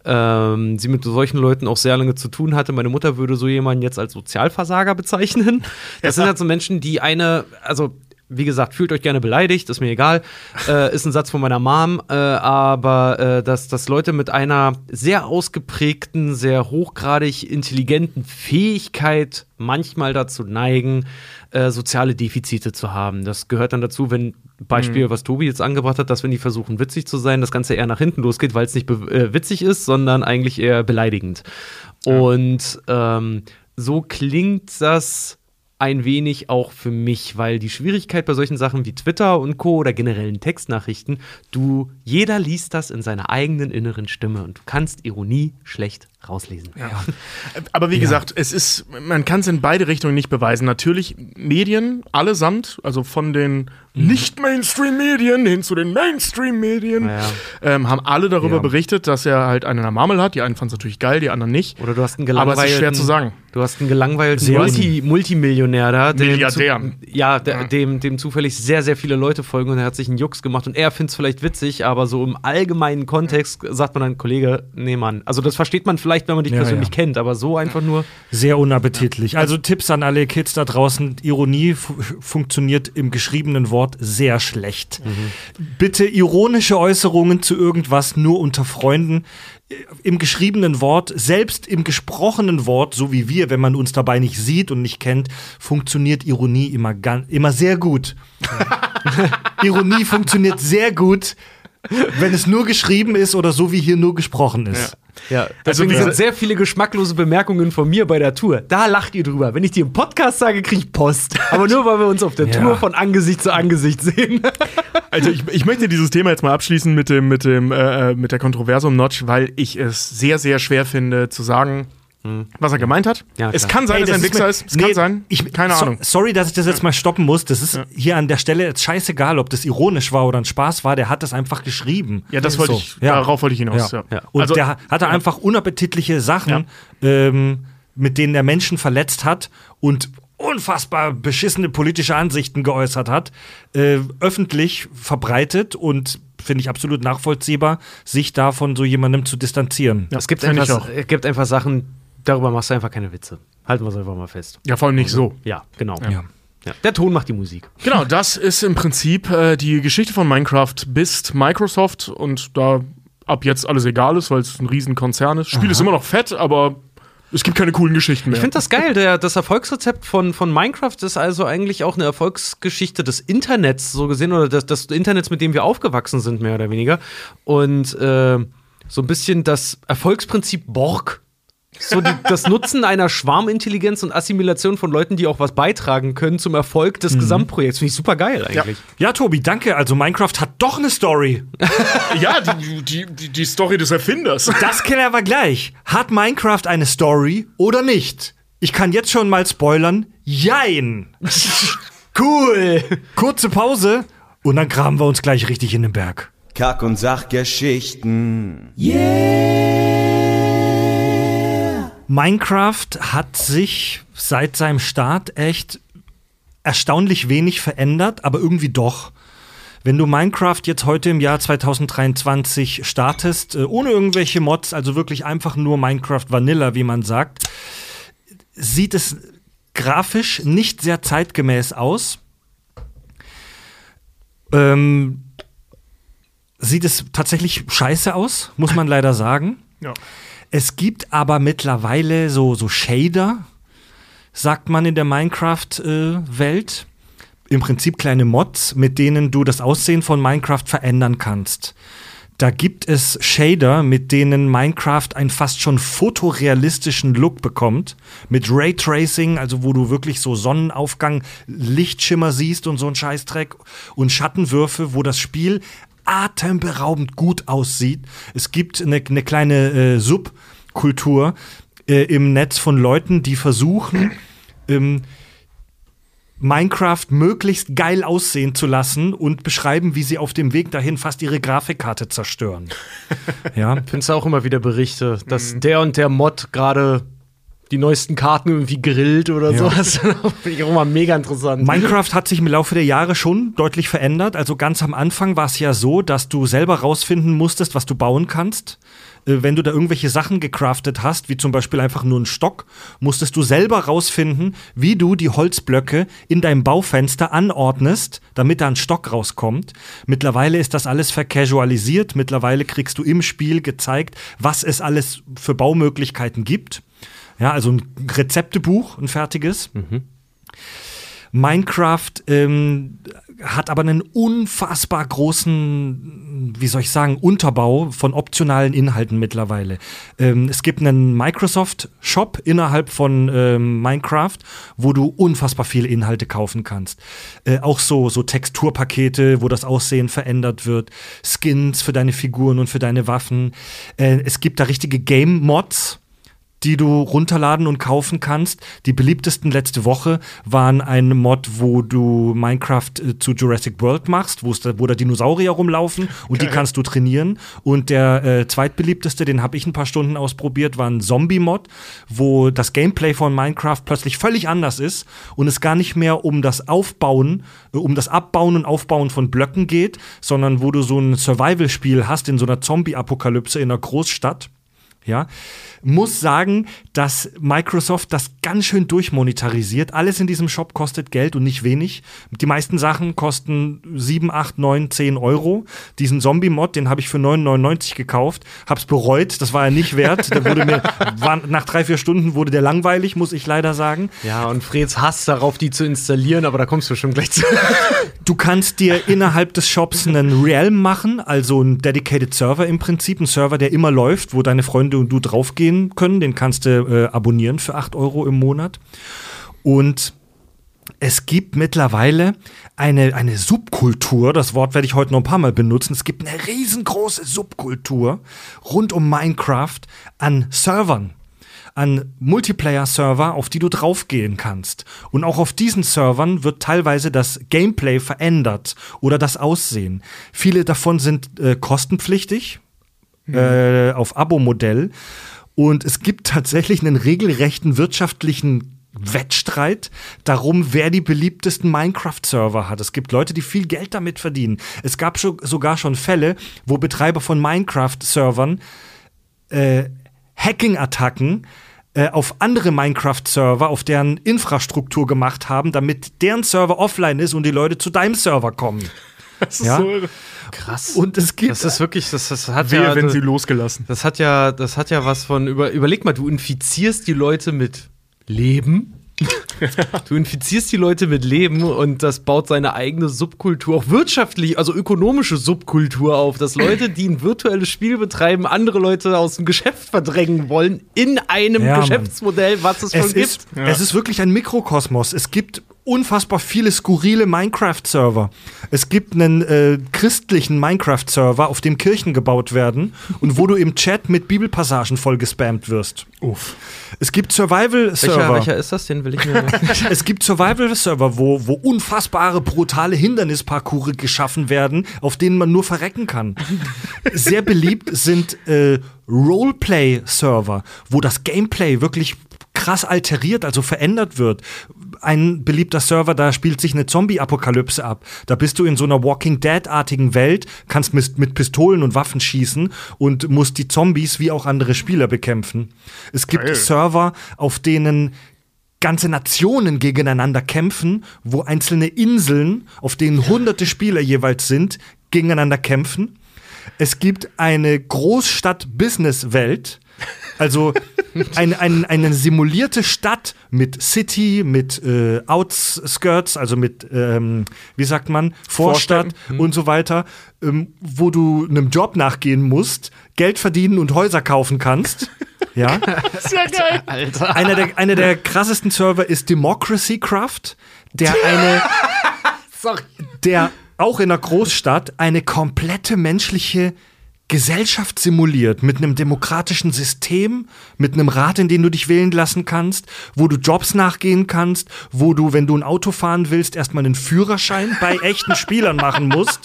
ähm, sie mit solchen Leuten auch sehr lange zu tun hatte. Meine Mutter würde so jemanden jetzt als Sozialversager bezeichnen. Das sind halt so Menschen, die eine, also wie gesagt, fühlt euch gerne beleidigt, ist mir egal. Äh, ist ein Satz von meiner Mom, äh, aber äh, dass, dass Leute mit einer sehr ausgeprägten, sehr hochgradig intelligenten Fähigkeit manchmal dazu neigen, äh, soziale Defizite zu haben. Das gehört dann dazu, wenn Beispiel, was Tobi jetzt angebracht hat, dass wenn die versuchen, witzig zu sein, das Ganze eher nach hinten losgeht, weil es nicht äh, witzig ist, sondern eigentlich eher beleidigend. Und ähm, so klingt das ein wenig auch für mich, weil die Schwierigkeit bei solchen Sachen wie Twitter und Co. oder generellen Textnachrichten, du, jeder liest das in seiner eigenen inneren Stimme und du kannst Ironie schlecht rauslesen. Aber wie gesagt, es ist, man kann es in beide Richtungen nicht beweisen. Natürlich Medien allesamt, also von den Mhm. nicht-Mainstream-Medien hin zu den Mainstream-Medien, Ja. ähm, haben alle darüber Ja. berichtet, dass er halt einen in der Marmel hat. Die einen fanden es natürlich geil, die anderen nicht. Oder du hast einen Aber gelangweilten. es ist schwer zu sagen. Du hast einen gelangweilten Multi Multimillionär da. dem Milliardär. Zu, ja, der, Dem, dem zufällig sehr, sehr viele Leute folgen und er hat sich einen Jux gemacht und er findet es vielleicht witzig, aber so im allgemeinen Kontext sagt man dann, Kollege, nee, Mann. Also das versteht man vielleicht, wenn man dich Ja, persönlich ja. kennt, aber so einfach nur. Sehr unappetitlich. Also Tipps an alle Kids da draußen. Ironie fu funktioniert im geschriebenen Wort sehr schlecht. Bitte ironische Äußerungen zu irgendwas nur unter Freunden. Im geschriebenen Wort, selbst im gesprochenen Wort, so wie wir, wenn man uns dabei nicht sieht und nicht kennt, funktioniert Ironie immer, immer sehr gut. Ironie funktioniert sehr gut, wenn es nur geschrieben ist oder so wie hier nur gesprochen ist. Ja, Also deswegen wie sind sehr viele geschmacklose Bemerkungen von mir bei der Tour. Da lacht ihr drüber. Wenn ich die im Podcast sage, kriege ich Post. Aber nur, weil wir uns auf der Ja. Tour von Angesicht zu Angesicht sehen. Also ich, ich möchte dieses Thema jetzt mal abschließen mit dem mit dem äh, mit der Kontroverse um Notch, weil ich es sehr sehr schwer finde zu sagen, was er gemeint hat. Ja, es kann sein, Ey, dass er ein Wichser mir- ist. Es nee, kann sein. Ich, Keine so, Ahnung. Sorry, dass ich das jetzt mal stoppen muss. Das ist hier an der Stelle jetzt scheißegal, ob das ironisch war oder ein Spaß war. Der hat das einfach geschrieben. Ja, das wollte So, ich. ja. Darauf wollte ich hinaus. Ja. Ja. Ja. Und Also- der hatte einfach unappetitliche Sachen, ähm, mit denen er Menschen verletzt hat und unfassbar beschissene politische Ansichten geäußert hat, äh, öffentlich verbreitet und finde ich absolut nachvollziehbar, sich da von so jemandem zu distanzieren. Ja, es, gibt einfach, auch. es gibt einfach Sachen, darüber machst du einfach keine Witze. Halten wir es einfach mal fest. Ja, vor allem nicht so. Ja, genau. Ja. Ja. Der Ton macht die Musik. Genau, das ist im Prinzip äh, die Geschichte von Minecraft bis Microsoft und da ab jetzt alles egal ist, weil es ein Riesenkonzern ist. Spiel ist immer noch fett, aber es gibt keine coolen Geschichten mehr. Ich finde das geil. Der, das Erfolgsrezept von, von Minecraft ist also eigentlich auch eine Erfolgsgeschichte des Internets, so gesehen, oder des, des Internets, mit dem wir aufgewachsen sind, mehr oder weniger. Und äh, so ein bisschen das Erfolgsprinzip Borg. So die, das Nutzen einer Schwarmintelligenz und Assimilation von Leuten, die auch was beitragen können zum Erfolg des Gesamtprojekts. Finde ich super geil eigentlich. Ja, Tobi, danke. Also Minecraft hat doch eine Story. ja, die, die, die, die Story des Erfinders. Das klären wir gleich. Hat Minecraft eine Story oder nicht? Ich kann jetzt schon mal spoilern. Jein. Cool. Kurze Pause und dann graben wir uns gleich richtig in den Berg. Kack- und Sachgeschichten. Minecraft hat sich seit seinem Start echt erstaunlich wenig verändert, aber irgendwie doch. Wenn du Minecraft jetzt heute im Jahr 2023 startest, äh, ohne irgendwelche Mods, also wirklich einfach nur Minecraft Vanilla, wie man sagt, sieht es grafisch nicht sehr zeitgemäß aus. Ähm, sieht es tatsächlich scheiße aus, muss man leider sagen. Ja. Es gibt aber mittlerweile so, so Shader, sagt man in der Minecraft-Welt. Im Prinzip kleine Mods, mit denen du das Aussehen von Minecraft verändern kannst. Da gibt es Shader, mit denen Minecraft einen fast schon fotorealistischen Look bekommt. Mit Raytracing, also wo du wirklich so Sonnenaufgang, Lichtschimmer siehst und so ein Scheißdreck. Und Schattenwürfe, wo das Spiel atemberaubend gut aussieht. Es gibt eine, eine kleine äh, Subkultur äh, im Netz von Leuten, die versuchen, ähm, Minecraft möglichst geil aussehen zu lassen und beschreiben, wie sie auf dem Weg dahin fast ihre Grafikkarte zerstören. ja. Findest du auch immer wieder Berichte, dass der und der Mod gerade die neuesten Karten irgendwie grillt oder Ja. sowas. Finde ich auch immer mega interessant. Minecraft hat sich im Laufe der Jahre schon deutlich verändert. Also ganz am Anfang war es ja so, dass du selber rausfinden musstest, was du bauen kannst. Äh, Wenn du da irgendwelche Sachen gecraftet hast, wie zum Beispiel einfach nur einen Stock, musstest du selber rausfinden, wie du die Holzblöcke in deinem Baufenster anordnest, damit da ein Stock rauskommt. Mittlerweile ist das alles vercasualisiert. Mittlerweile kriegst du im Spiel gezeigt, was es alles für Baumöglichkeiten gibt. Ja, also ein Rezeptebuch, ein fertiges. Minecraft ähm, hat aber einen unfassbar großen, wie soll ich sagen, Unterbau von optionalen Inhalten mittlerweile. Ähm, es gibt einen Microsoft-Shop innerhalb von ähm, Minecraft, wo du unfassbar viele Inhalte kaufen kannst. Äh, auch so, so Texturpakete, wo das Aussehen verändert wird, Skins für deine Figuren und für deine Waffen. Äh, es gibt da richtige Game-Mods die du runterladen und kaufen kannst. Die beliebtesten letzte Woche waren ein Mod, wo du Minecraft äh, zu Jurassic World machst, da, wo da Dinosaurier rumlaufen und die kannst du trainieren. Und der äh, zweitbeliebteste, den habe ich ein paar Stunden ausprobiert, war ein Zombie-Mod, wo das Gameplay von Minecraft plötzlich völlig anders ist und es gar nicht mehr um das Aufbauen, äh, um das Abbauen und Aufbauen von Blöcken geht, sondern wo du so ein Survival-Spiel hast in so einer Zombie-Apokalypse in einer Großstadt. Ja, muss sagen, dass Microsoft das ganz schön durchmonetarisiert. Alles in diesem Shop kostet Geld und nicht wenig. Die meisten Sachen kosten 7, 8, 9, 10 Euro. Diesen Zombie-Mod, den habe ich für 9,99 gekauft. Hab's bereut, das war er nicht wert. Der wurde mir, war, nach drei, vier Stunden wurde der langweilig, muss ich leider sagen. Ja, und Freds Hass darauf, die zu installieren, aber da kommst du schon gleich zu. Du kannst dir innerhalb des Shops einen Realm machen, also einen Dedicated Server im Prinzip, ein Server, der immer läuft, wo deine Freunde und du draufgehen können. Den kannst du äh, abonnieren für 8 Euro im Monat. Und es gibt mittlerweile eine, eine Subkultur, das Wort werde ich heute noch ein paar Mal benutzen. Es gibt eine riesengroße Subkultur rund um Minecraft an Servern an Multiplayer-Server, auf die du draufgehen kannst. Und auch auf diesen Servern wird teilweise das Gameplay verändert oder das Aussehen. Viele davon sind äh, kostenpflichtig äh, auf Abo-Modell. Und es gibt tatsächlich einen regelrechten wirtschaftlichen Wettstreit darum, wer die beliebtesten Minecraft-Server hat. Es gibt Leute, die viel Geld damit verdienen. Es gab schon, sogar schon Fälle, wo Betreiber von Minecraft-Servern äh, Hacking-Attacken äh, auf andere Minecraft-Server, auf deren Infrastruktur gemacht haben, damit deren Server offline ist und die Leute zu deinem Server kommen. Das ist Ja. so irre. Krass. Und es gibt das ist wirklich, das, das hat Wehe, ja. wenn das, sie losgelassen. das hat ja, das hat ja was von über, überleg mal, du infizierst die Leute mit Leben. Du infizierst die Leute mit Leben und das baut seine eigene Subkultur, auch wirtschaftlich, also ökonomische Subkultur auf, dass Leute, die ein virtuelles Spiel betreiben, andere Leute aus dem Geschäft verdrängen wollen in einem Ja. Geschäftsmodell, was es, es schon gibt. ist, es ist wirklich ein Mikrokosmos. Es gibt unfassbar viele skurrile Minecraft-Server. Es gibt einen äh, christlichen Minecraft-Server, auf dem Kirchen gebaut werden und wo du im Chat mit Bibelpassagen voll gespammt wirst. Uff. Es gibt Welcher, Survival-Server. welcher ist das? Den will ich mir. Es gibt Survival-Server, wo, wo unfassbare, brutale Hindernisparcours geschaffen werden, auf denen man nur verrecken kann. Sehr beliebt sind äh, Roleplay-Server, wo das Gameplay wirklich krass alteriert, also verändert wird. Ein beliebter Server, da spielt sich eine Zombie-Apokalypse ab. Da bist du in so einer Walking Dead-artigen Welt, kannst mit, mit Pistolen und Waffen schießen und musst die Zombies wie auch andere Spieler bekämpfen. Es gibt Geil. Server, auf denen ganze Nationen gegeneinander kämpfen, wo einzelne Inseln, auf denen hunderte Spieler jeweils sind, gegeneinander kämpfen. Es gibt eine Großstadt-Business-Welt, also ein, ein, eine simulierte Stadt mit City, mit äh, Outskirts, also mit, ähm, wie sagt man, Vorstadt und so weiter, ähm, wo du einem Job nachgehen musst, Geld verdienen und Häuser kaufen kannst. Ja. Sehr geil. Alter. Einer der, einer der krassesten Server ist Democracy Craft, der eine, Sorry. der auch in einer Großstadt eine komplette menschliche Gesellschaft simuliert mit einem demokratischen System, mit einem Rat, in den du dich wählen lassen kannst, wo du Jobs nachgehen kannst, wo du, wenn du ein Auto fahren willst, erstmal einen Führerschein bei echten Spielern machen musst.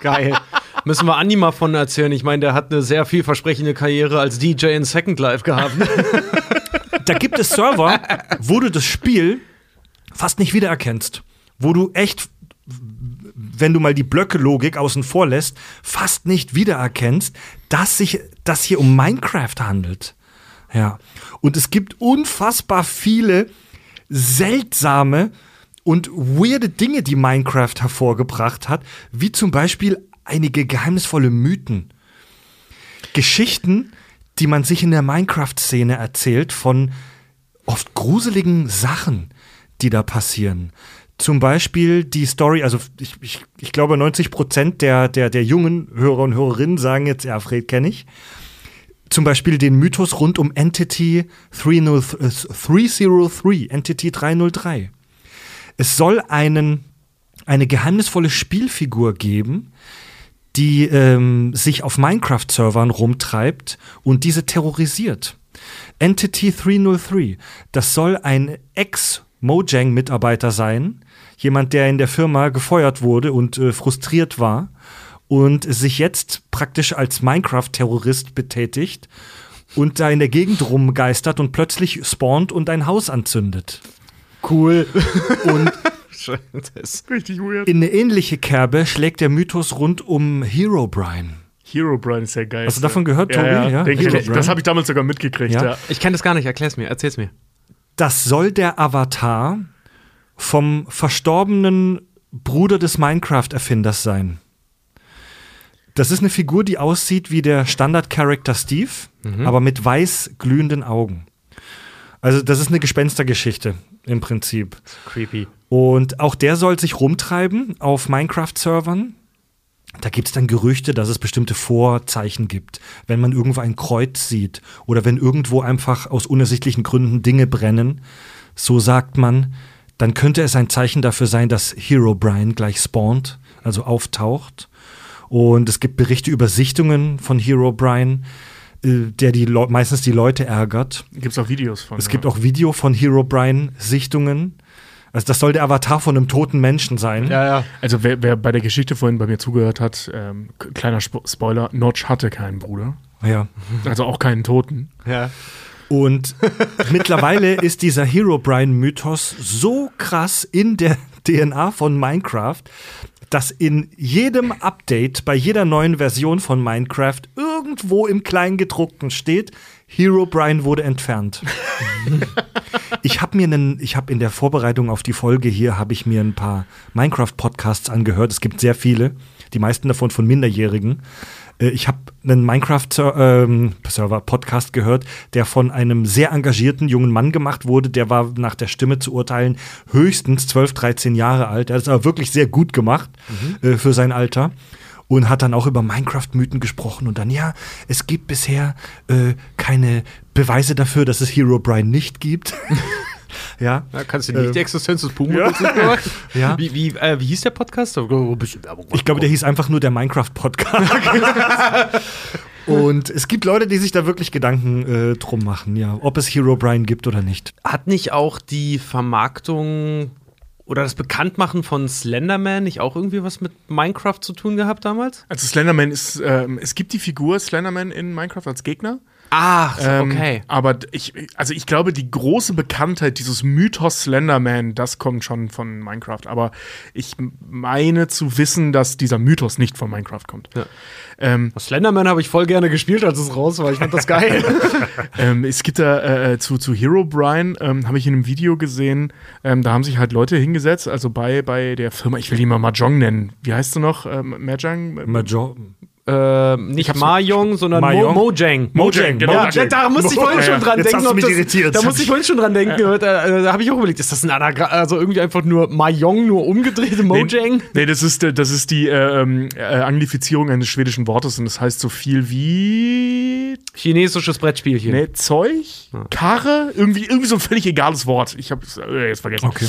Geil. Müssen wir Andi mal von erzählen. Ich meine, der hat eine sehr vielversprechende Karriere als DJ in Second Life gehabt. Da gibt es Server, wo du das Spiel fast nicht wiedererkennst. Wo du echt, wenn du mal die Blöcke-Logik außen vor lässt, fast nicht wiedererkennst, dass sich das hier um Minecraft handelt. Ja. Und es gibt unfassbar viele seltsame und weirde Dinge, die Minecraft hervorgebracht hat, wie zum Beispiel einige geheimnisvolle Mythen. Geschichten, die man sich in der Minecraft-Szene erzählt von oft gruseligen Sachen, die da passieren. Zum Beispiel die Story, also ich, ich, ich glaube 90 Prozent der, der, der jungen Hörer und Hörerinnen sagen jetzt, ja, Fred kenne ich. Zum Beispiel den Mythos rund um Entity 303, äh, 303, Entity 303. Es soll einen, eine geheimnisvolle Spielfigur geben, die ähm, sich auf Minecraft-Servern rumtreibt und diese terrorisiert. Entity 303, das soll ein Ex-Mojang-Mitarbeiter sein, jemand, der in der Firma gefeuert wurde und äh, frustriert war und sich jetzt praktisch als Minecraft-Terrorist betätigt und da in der Gegend rumgeistert und plötzlich spawnt und ein Haus anzündet. Cool. Und Das ist richtig weird. in eine ähnliche Kerbe schlägt der Mythos rund um Hero Brian. Hero Brian ist ja geil. Hast du davon gehört, Tobi? Ja, ja. Ja, Denk Hero ich, Brian. das habe ich damals sogar mitgekriegt. Ja. Ja. Ich kenne das gar nicht. Erklär's mir. Erzähl's mir. Das soll der Avatar vom verstorbenen Bruder des Minecraft-Erfinders sein. Das ist eine Figur, die aussieht wie der Standard-Character Steve, aber mit weiß glühenden Augen. Also, das ist eine Gespenstergeschichte im Prinzip. Creepy. Und auch der soll sich rumtreiben auf Minecraft-Servern. Da gibt es dann Gerüchte, dass es bestimmte Vorzeichen gibt, wenn man irgendwo ein Kreuz sieht oder wenn irgendwo einfach aus unersichtlichen Gründen Dinge brennen. So sagt man, dann könnte es ein Zeichen dafür sein, dass Hero Brian gleich spawnt, also auftaucht. Und es gibt Berichte über Sichtungen von Hero Brian, äh, der die meistens die Leute ärgert. Gibt es auch Videos von. Es ja. gibt auch Video von Hero Brian Sichtungen. Also das soll der Avatar von einem toten Menschen sein. Ja, ja. Also wer, wer bei der Geschichte vorhin bei mir zugehört hat, ähm, kleiner Spo Spoiler, Notch hatte keinen Bruder. ja. Also auch keinen Toten. Ja. Und mittlerweile ist dieser Hero Brian Mythos so krass in der DNA von Minecraft, dass in jedem Update, bei jeder neuen Version von Minecraft irgendwo im Kleingedruckten steht, Hero Brian wurde entfernt. ich habe mir einen, ich habe in der Vorbereitung auf die Folge hier habe ich mir ein paar Minecraft Podcasts angehört. Es gibt sehr viele, die meisten davon von Minderjährigen. Äh, Ich habe einen Minecraft-Server-Podcast gehört, der von einem sehr engagierten jungen Mann gemacht wurde. Der war nach der Stimme zu urteilen höchstens 12, 13 Jahre alt. Er hat es aber wirklich sehr gut gemacht äh, für sein Alter. Und hat dann auch über Minecraft-Mythen gesprochen und dann, ja, es gibt bisher äh, keine Beweise dafür, dass es Hero Brian nicht gibt. ja. Ja, kannst du nicht Ähm, die Existenz des Pumas ja. ja. Ja. Wie, wie, äh, wie hieß der Podcast? Ich glaube, der hieß einfach nur der Minecraft-Podcast. Und es gibt Leute, die sich da wirklich Gedanken äh, drum machen, ja, ob es Hero Brian gibt oder nicht. Hat nicht auch die Vermarktung oder das Bekanntmachen von Slenderman nicht auch irgendwie was mit Minecraft zu tun gehabt damals? Also Slenderman ist, ähm, es gibt die Figur Slenderman in Minecraft als Gegner. Ach, Ähm, okay. Aber ich, also ich glaube, die große Bekanntheit dieses Mythos Slenderman, das kommt schon von Minecraft. Aber ich meine zu wissen, dass dieser Mythos nicht von Minecraft kommt. Ja. Ähm, Slenderman habe ich voll gerne gespielt, als es raus war. Ich fand das geil. ähm, es gibt da äh, zu, zu Hero Brian, ähm, habe ich in einem Video gesehen, ähm, da haben sich halt Leute hingesetzt, also bei, bei der Firma, ich will die mal Mahjong nennen. Wie heißt du noch? Ähm, Mahjong? Major äh, nicht Mahjong, sondern Mo Mahjong? Mojang. Mojang, genau. Ja, Mojang. da musste ich vorhin Ja, schon dran jetzt denken. hast du mich das, irritiert. Da musste ich vorhin schon dran denken. Da, da, da habe ich auch überlegt, ist das ein Anagramm, also irgendwie einfach nur Mahjong, nur umgedrehte Mojang? Nee, nee, das ist, äh, das ist die äh, ähm, äh, Anglifizierung eines schwedischen Wortes und das heißt so viel wie Chinesisches Brettspielchen. Nee, Zeug, Karre, irgendwie, irgendwie so ein völlig egales Wort. Ich habe es äh, jetzt vergessen. Okay.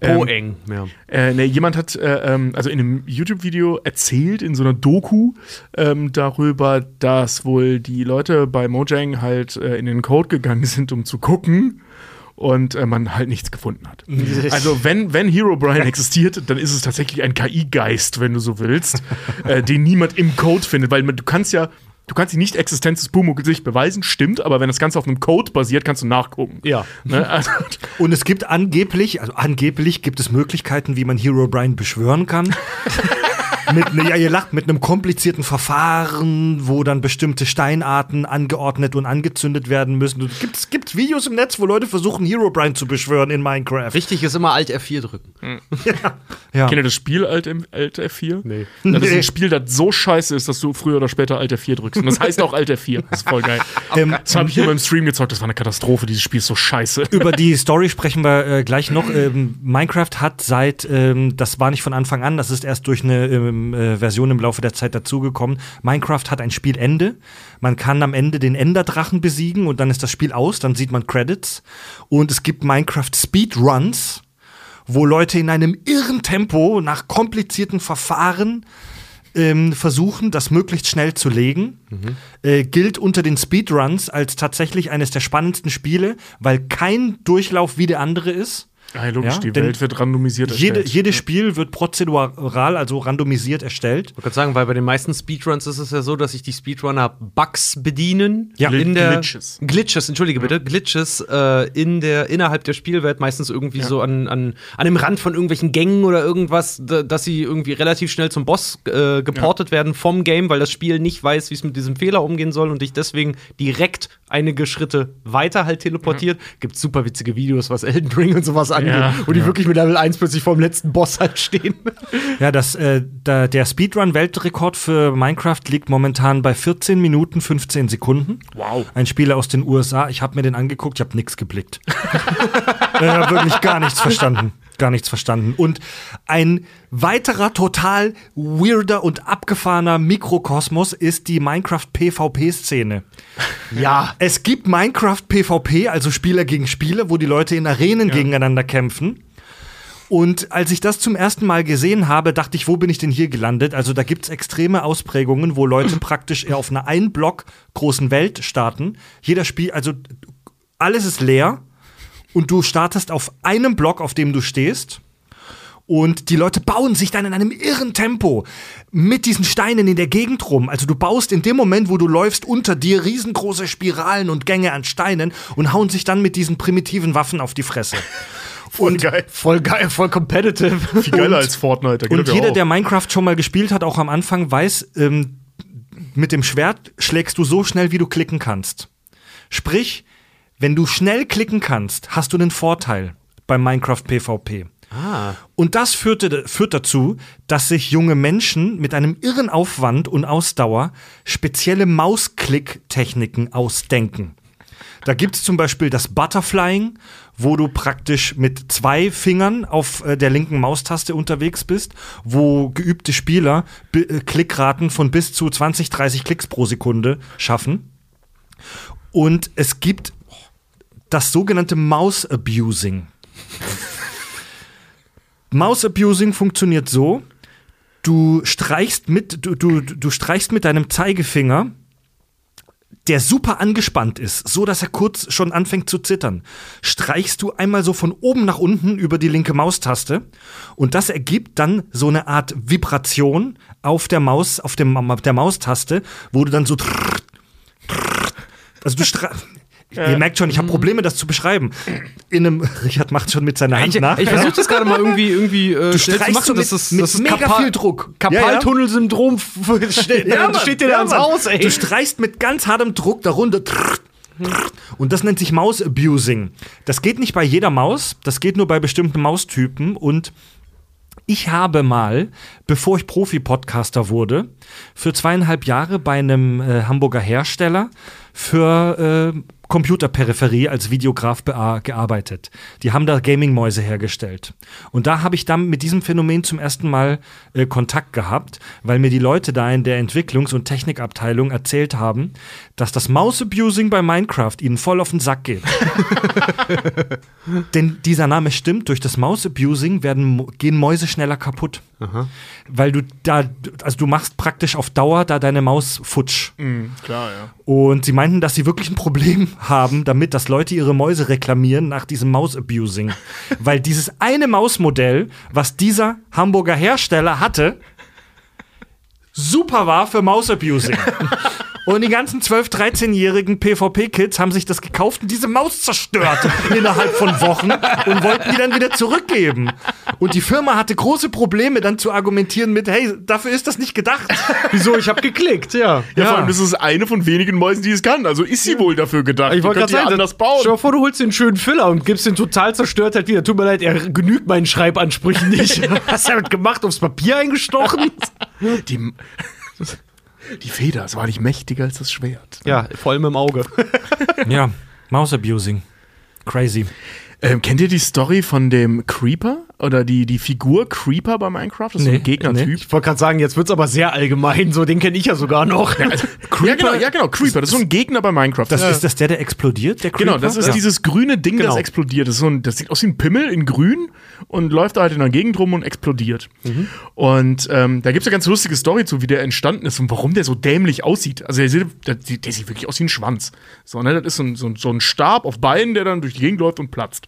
Ähm, Poeng. Ja. Äh, nee, jemand hat äh, ähm, also in einem YouTube-Video erzählt, in so einer Doku, ähm, darüber, dass wohl die Leute bei Mojang halt äh, in den Code gegangen sind, um zu gucken. Und äh, man halt nichts gefunden hat. Also, wenn, wenn Hero Brian existiert, dann ist es tatsächlich ein KI-Geist, wenn du so willst, äh, den niemand im Code findet. Weil man, du kannst ja, du kannst die Nicht-Existenz des Pumuckl-Gesicht beweisen, stimmt, aber wenn das Ganze auf einem Code basiert, kannst du nachgucken. Ja. Ne? Also, Und es gibt angeblich, also angeblich gibt es Möglichkeiten, wie man Hero Brian beschwören kann. mit, ne, ja, ihr lacht, mit einem komplizierten Verfahren, wo dann bestimmte Steinarten angeordnet und angezündet werden müssen. Es gibt, es gibt Videos im Netz, wo Leute versuchen, Hero Brian zu beschwören in Minecraft. Wichtig ist immer Alt F4 drücken. Ja. Kennt ihr das Spiel Alt, Alt F4? Nee. Das ist ein Spiel, das so scheiße ist, dass du früher oder später Alt F4 drückst. Und das heißt auch Alt F4. Das ist voll geil. Ähm, Das habe ich hier beim Stream gezockt. Das war eine Katastrophe. Dieses Spiel ist so scheiße. Über die Story sprechen wir äh, gleich noch. Ähm, Minecraft hat seit, ähm, das war nicht von Anfang an, das ist erst durch eine ähm, äh, Version im Laufe der Zeit dazugekommen. Minecraft hat ein Spielende. Man kann am Ende den Enderdrachen besiegen und dann ist das Spiel aus, dann sieht man Credits. Und es gibt Minecraft Speedruns, wo Leute in einem irren Tempo nach komplizierten Verfahren ähm, versuchen, das möglichst schnell zu legen. Äh, gilt unter den Speedruns als tatsächlich eines der spannendsten Spiele, weil kein Durchlauf wie der andere ist. Ja, logisch, Ja, die denn Welt wird randomisiert Jede, erstellt. jedes Spiel wird prozedural, also randomisiert erstellt. Ich wollte sagen, weil bei den meisten Speedruns ist es ja so, dass sich die Speedrunner Bugs bedienen. Ja. in der Glitches. Glitches, entschuldige bitte, Glitches äh, in der innerhalb der Spielwelt meistens irgendwie so an, an, an dem Rand von irgendwelchen Gängen oder irgendwas, da, dass sie irgendwie relativ schnell zum Boss äh, geportet werden vom Game, weil das Spiel nicht weiß, wie es mit diesem Fehler umgehen soll und dich deswegen direkt einige Schritte weiter halt teleportiert. Gibt super witzige Videos, was Elden Ring und sowas angeht, Ja, wo die ja. wirklich mit Level 1 plötzlich vor dem letzten Boss halt stehen. Ja, das, äh, da, der Speedrun-Weltrekord für Minecraft liegt momentan bei 14 Minuten 15 Sekunden. Wow. Ein Spieler aus den USA. Ich habe mir den angeguckt, ich habe nichts geblickt. Ich habe wirklich gar nichts verstanden. Gar nichts verstanden. Und ein weiterer total weirder und abgefahrener Mikrokosmos ist die Minecraft-PvP-Szene. ja. Es gibt Minecraft PvP, also Spieler gegen Spieler, wo die Leute in Arenen gegeneinander kämpfen. Und als ich das zum ersten Mal gesehen habe, dachte ich, wo bin ich denn hier gelandet? Also da gibt's extreme Ausprägungen, wo Leute praktisch eher auf einer ein Block großen Welt starten. Jeder Spiel, also alles ist leer und du startest auf einem Block, auf dem du stehst. Und die Leute bauen sich dann in einem irren Tempo mit diesen Steinen in der Gegend rum. Also du baust in dem Moment, wo du läufst, unter dir riesengroße Spiralen und Gänge an Steinen und hauen sich dann mit diesen primitiven Waffen auf die Fresse. Voll geil. Voll geil, voll competitive. Viel geiler als Fortnite. Und jeder, der Minecraft schon mal gespielt hat, auch am Anfang, weiß, ähm, mit dem Schwert schlägst du so schnell, wie du klicken kannst. Sprich, wenn du schnell klicken kannst, hast du einen Vorteil beim Minecraft PvP. Ah. Und das führte, führt dazu, dass sich junge Menschen mit einem irren Aufwand und Ausdauer spezielle Mausklick-Techniken ausdenken. Da gibt es zum Beispiel das Butterflying, wo du praktisch mit zwei Fingern auf äh, der linken Maustaste unterwegs bist, wo geübte Spieler Bi- äh, Klickraten von bis zu 20, 30 Klicks pro Sekunde schaffen. Und es gibt das sogenannte Mouse Abusing. Mouse Abusing funktioniert so: Du streichst mit, du, du, du streichst mit deinem Zeigefinger, der super angespannt ist, so dass er kurz schon anfängt zu zittern. Streichst du einmal so von oben nach unten über die linke Maustaste und das ergibt dann so eine Art Vibration auf der Maus, auf dem, der Maustaste, wo du dann so also du stra Ihr merkt schon, ich habe Probleme, das zu beschreiben. In einem, Richard macht schon mit seiner Hand Ich, nach. ich versuche das gerade mal irgendwie, irgendwie äh, Du schnell zu streichst machen. so das mit- ist, mit das ist mega Karpal- viel Druck. Karpaltunnelsyndrom steht, Ja, das Mann, steht dir ja, da ans. Haus, ey. Du streichst mit ganz hartem Druck darunter. Und das nennt sich Maus-Abusing. Das geht nicht bei jeder Maus, das geht nur bei bestimmten Maustypen. Und ich habe mal, bevor ich Profi-Podcaster wurde, für zweieinhalb Jahre bei einem äh, Hamburger Hersteller für äh, Computerperipherie als Videograf gearbeitet. Die haben da Gaming-Mäuse hergestellt. Und da habe ich dann mit diesem Phänomen zum ersten Mal äh, Kontakt gehabt, weil mir die Leute da in der Entwicklungs- und Technikabteilung erzählt haben, dass das Mouse-Abusing bei Minecraft ihnen voll auf den Sack geht. Denn dieser Name stimmt, durch das Mouse-Abusing gehen Mäuse schneller kaputt. Aha. Weil du da, also du machst praktisch auf Dauer da deine Maus futsch. Mhm, klar, ja. Und sie meinten, dass sie wirklich ein Problem haben, damit, dass Leute ihre Mäuse reklamieren nach diesem Maus-Abusing. Weil dieses eine Mausmodell, was dieser Hamburger Hersteller hatte, super war für Maus-Abusing. Und die ganzen 12-, 13-jährigen PvP-Kids haben sich das gekauft und diese Maus zerstört innerhalb von Wochen und wollten die dann wieder zurückgeben. Und die Firma hatte große Probleme dann zu argumentieren mit, hey, dafür ist das nicht gedacht. Wieso? Ich habe geklickt, ja. ja. Ja, vor allem, das ist eine von wenigen Mäusen, die es kann. Also ist sie ja. wohl dafür gedacht. Ich wollte gerade sagen, anders bauen. Stell dir vor, du holst den schönen Filler und gibst den total zerstört halt wieder. Tut mir leid, er genügt meinen Schreibansprüchen nicht. Hast du damit gemacht? Aufs Papier eingestochen? Die die Feder ist wahrlich mächtiger als das Schwert. Ja, vor allem im Auge. ja, Mouse-Abusing. Crazy. Ähm, kennt ihr die Story von dem Creeper? Oder die, die Figur Creeper bei Minecraft? Das ist nee, so ein Gegnertyp. Nee. Ich wollte gerade sagen, jetzt wird es aber sehr allgemein. So, den kenne ich ja sogar noch. Ja, also, Creeper, ja, genau, ja, genau, Creeper. Das ist so ein Gegner bei Minecraft. Das ja. Ist das der, der explodiert? Der Creeper? Genau, das ist ja. dieses grüne Ding, genau. das explodiert. Das, ist so ein, das sieht aus wie ein Pimmel in grün und läuft da halt in der Gegend rum und explodiert. Mhm. Und ähm, da gibt es eine ganz lustige Story zu, wie der entstanden ist und warum der so dämlich aussieht. Also der sieht, der, der sieht wirklich aus wie ein Schwanz. So, ne? Das ist so ein, so, so ein Stab auf Beinen, der dann durch die Gegend läuft und platzt.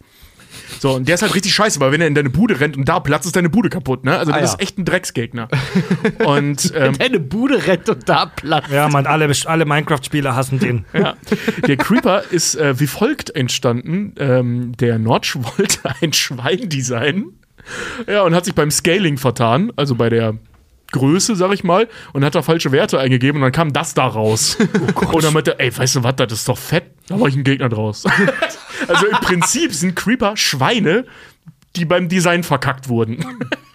So, und der ist halt richtig scheiße, weil wenn er in deine Bude rennt und da platzt, ist deine Bude kaputt, ne? Also, das ah, ja. ist echt ein Drecksgegner. und, ähm, deine Bude rennt und da platzt. Ja, man, alle, alle Minecraft-Spieler hassen den. ja. Der Creeper ist äh, wie folgt entstanden. Ähm, der Notch wollte ein Schwein designen. Ja, und hat sich beim Scaling vertan, also bei der Größe, sag ich mal, und hat da falsche Werte eingegeben und dann kam das da raus. Oh und dann meinte er, ey, weißt du was, das ist doch fett. Da war ich ein Gegner draus. also im Prinzip sind Creeper Schweine, die beim Design verkackt wurden.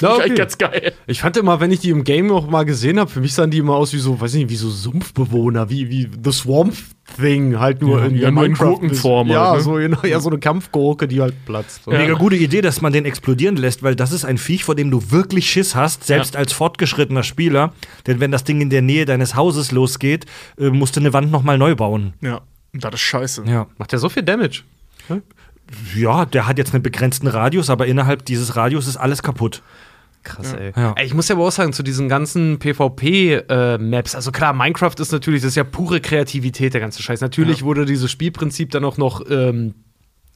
Ja, okay. ganz geil. Ich fand immer, wenn ich die im Game noch mal gesehen habe, für mich sahen die immer aus wie so, weiß nicht, wie so Sumpfbewohner, wie, wie The Swamp Thing, halt nur ja, in, ja, in Minecraft-Form. Ja, ne? so, ja, so eine Kampfgurke, die halt platzt. Ja. Mega gute Idee, dass man den explodieren lässt, weil das ist ein Viech, vor dem du wirklich Schiss hast, selbst ja. als fortgeschrittener Spieler. Denn wenn das Ding in der Nähe deines Hauses losgeht, äh, musst du eine Wand noch mal neu bauen. Ja, das ist scheiße. Ja. Macht der so viel Damage? Hm? Ja, der hat jetzt einen begrenzten Radius, aber innerhalb dieses Radius ist alles kaputt. Krass, ja. ey. Ja. ey. Ich muss ja aber auch sagen, zu diesen ganzen PvP-Maps, äh, also klar, Minecraft ist natürlich, das ist ja pure Kreativität, der ganze Scheiß. Natürlich ja. wurde dieses Spielprinzip dann auch noch ähm,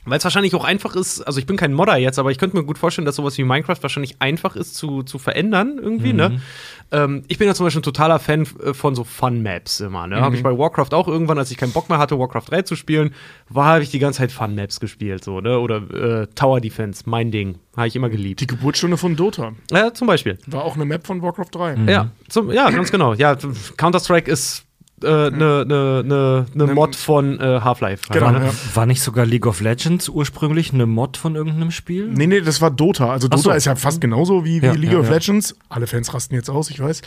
weil es wahrscheinlich auch einfach ist, also ich bin kein Modder jetzt, aber ich könnte mir gut vorstellen, dass sowas wie Minecraft wahrscheinlich einfach ist zu, zu verändern irgendwie, ne? mhm. ne? Ähm, ich bin ja zum Beispiel ein totaler Fan äh, von so Fun-Maps immer, ne? Mhm. Habe ich bei Warcraft auch irgendwann, als ich keinen Bock mehr hatte, Warcraft 3 zu spielen, war, habe ich die ganze Zeit Fun-Maps gespielt, so, ne? Oder äh, Tower Defense, mein Ding. Habe ich immer geliebt. Die Geburtsstunde von Dota. Ja, zum Beispiel. War auch eine Map von Warcraft 3. Mhm. Ja, zum, ja, ganz genau. Ja, Counter-Strike ist eine äh, ne, ne, ne, ne Mod von äh, Half-Life. Genau, war, ja. war, nicht sogar League of Legends ursprünglich eine Mod von irgendeinem Spiel? Nee, nee, das war Dota. Also Dota so. ist ja fast genauso wie, wie ja, League ja, of Legends. Alle Fans rasten jetzt aus, ich weiß.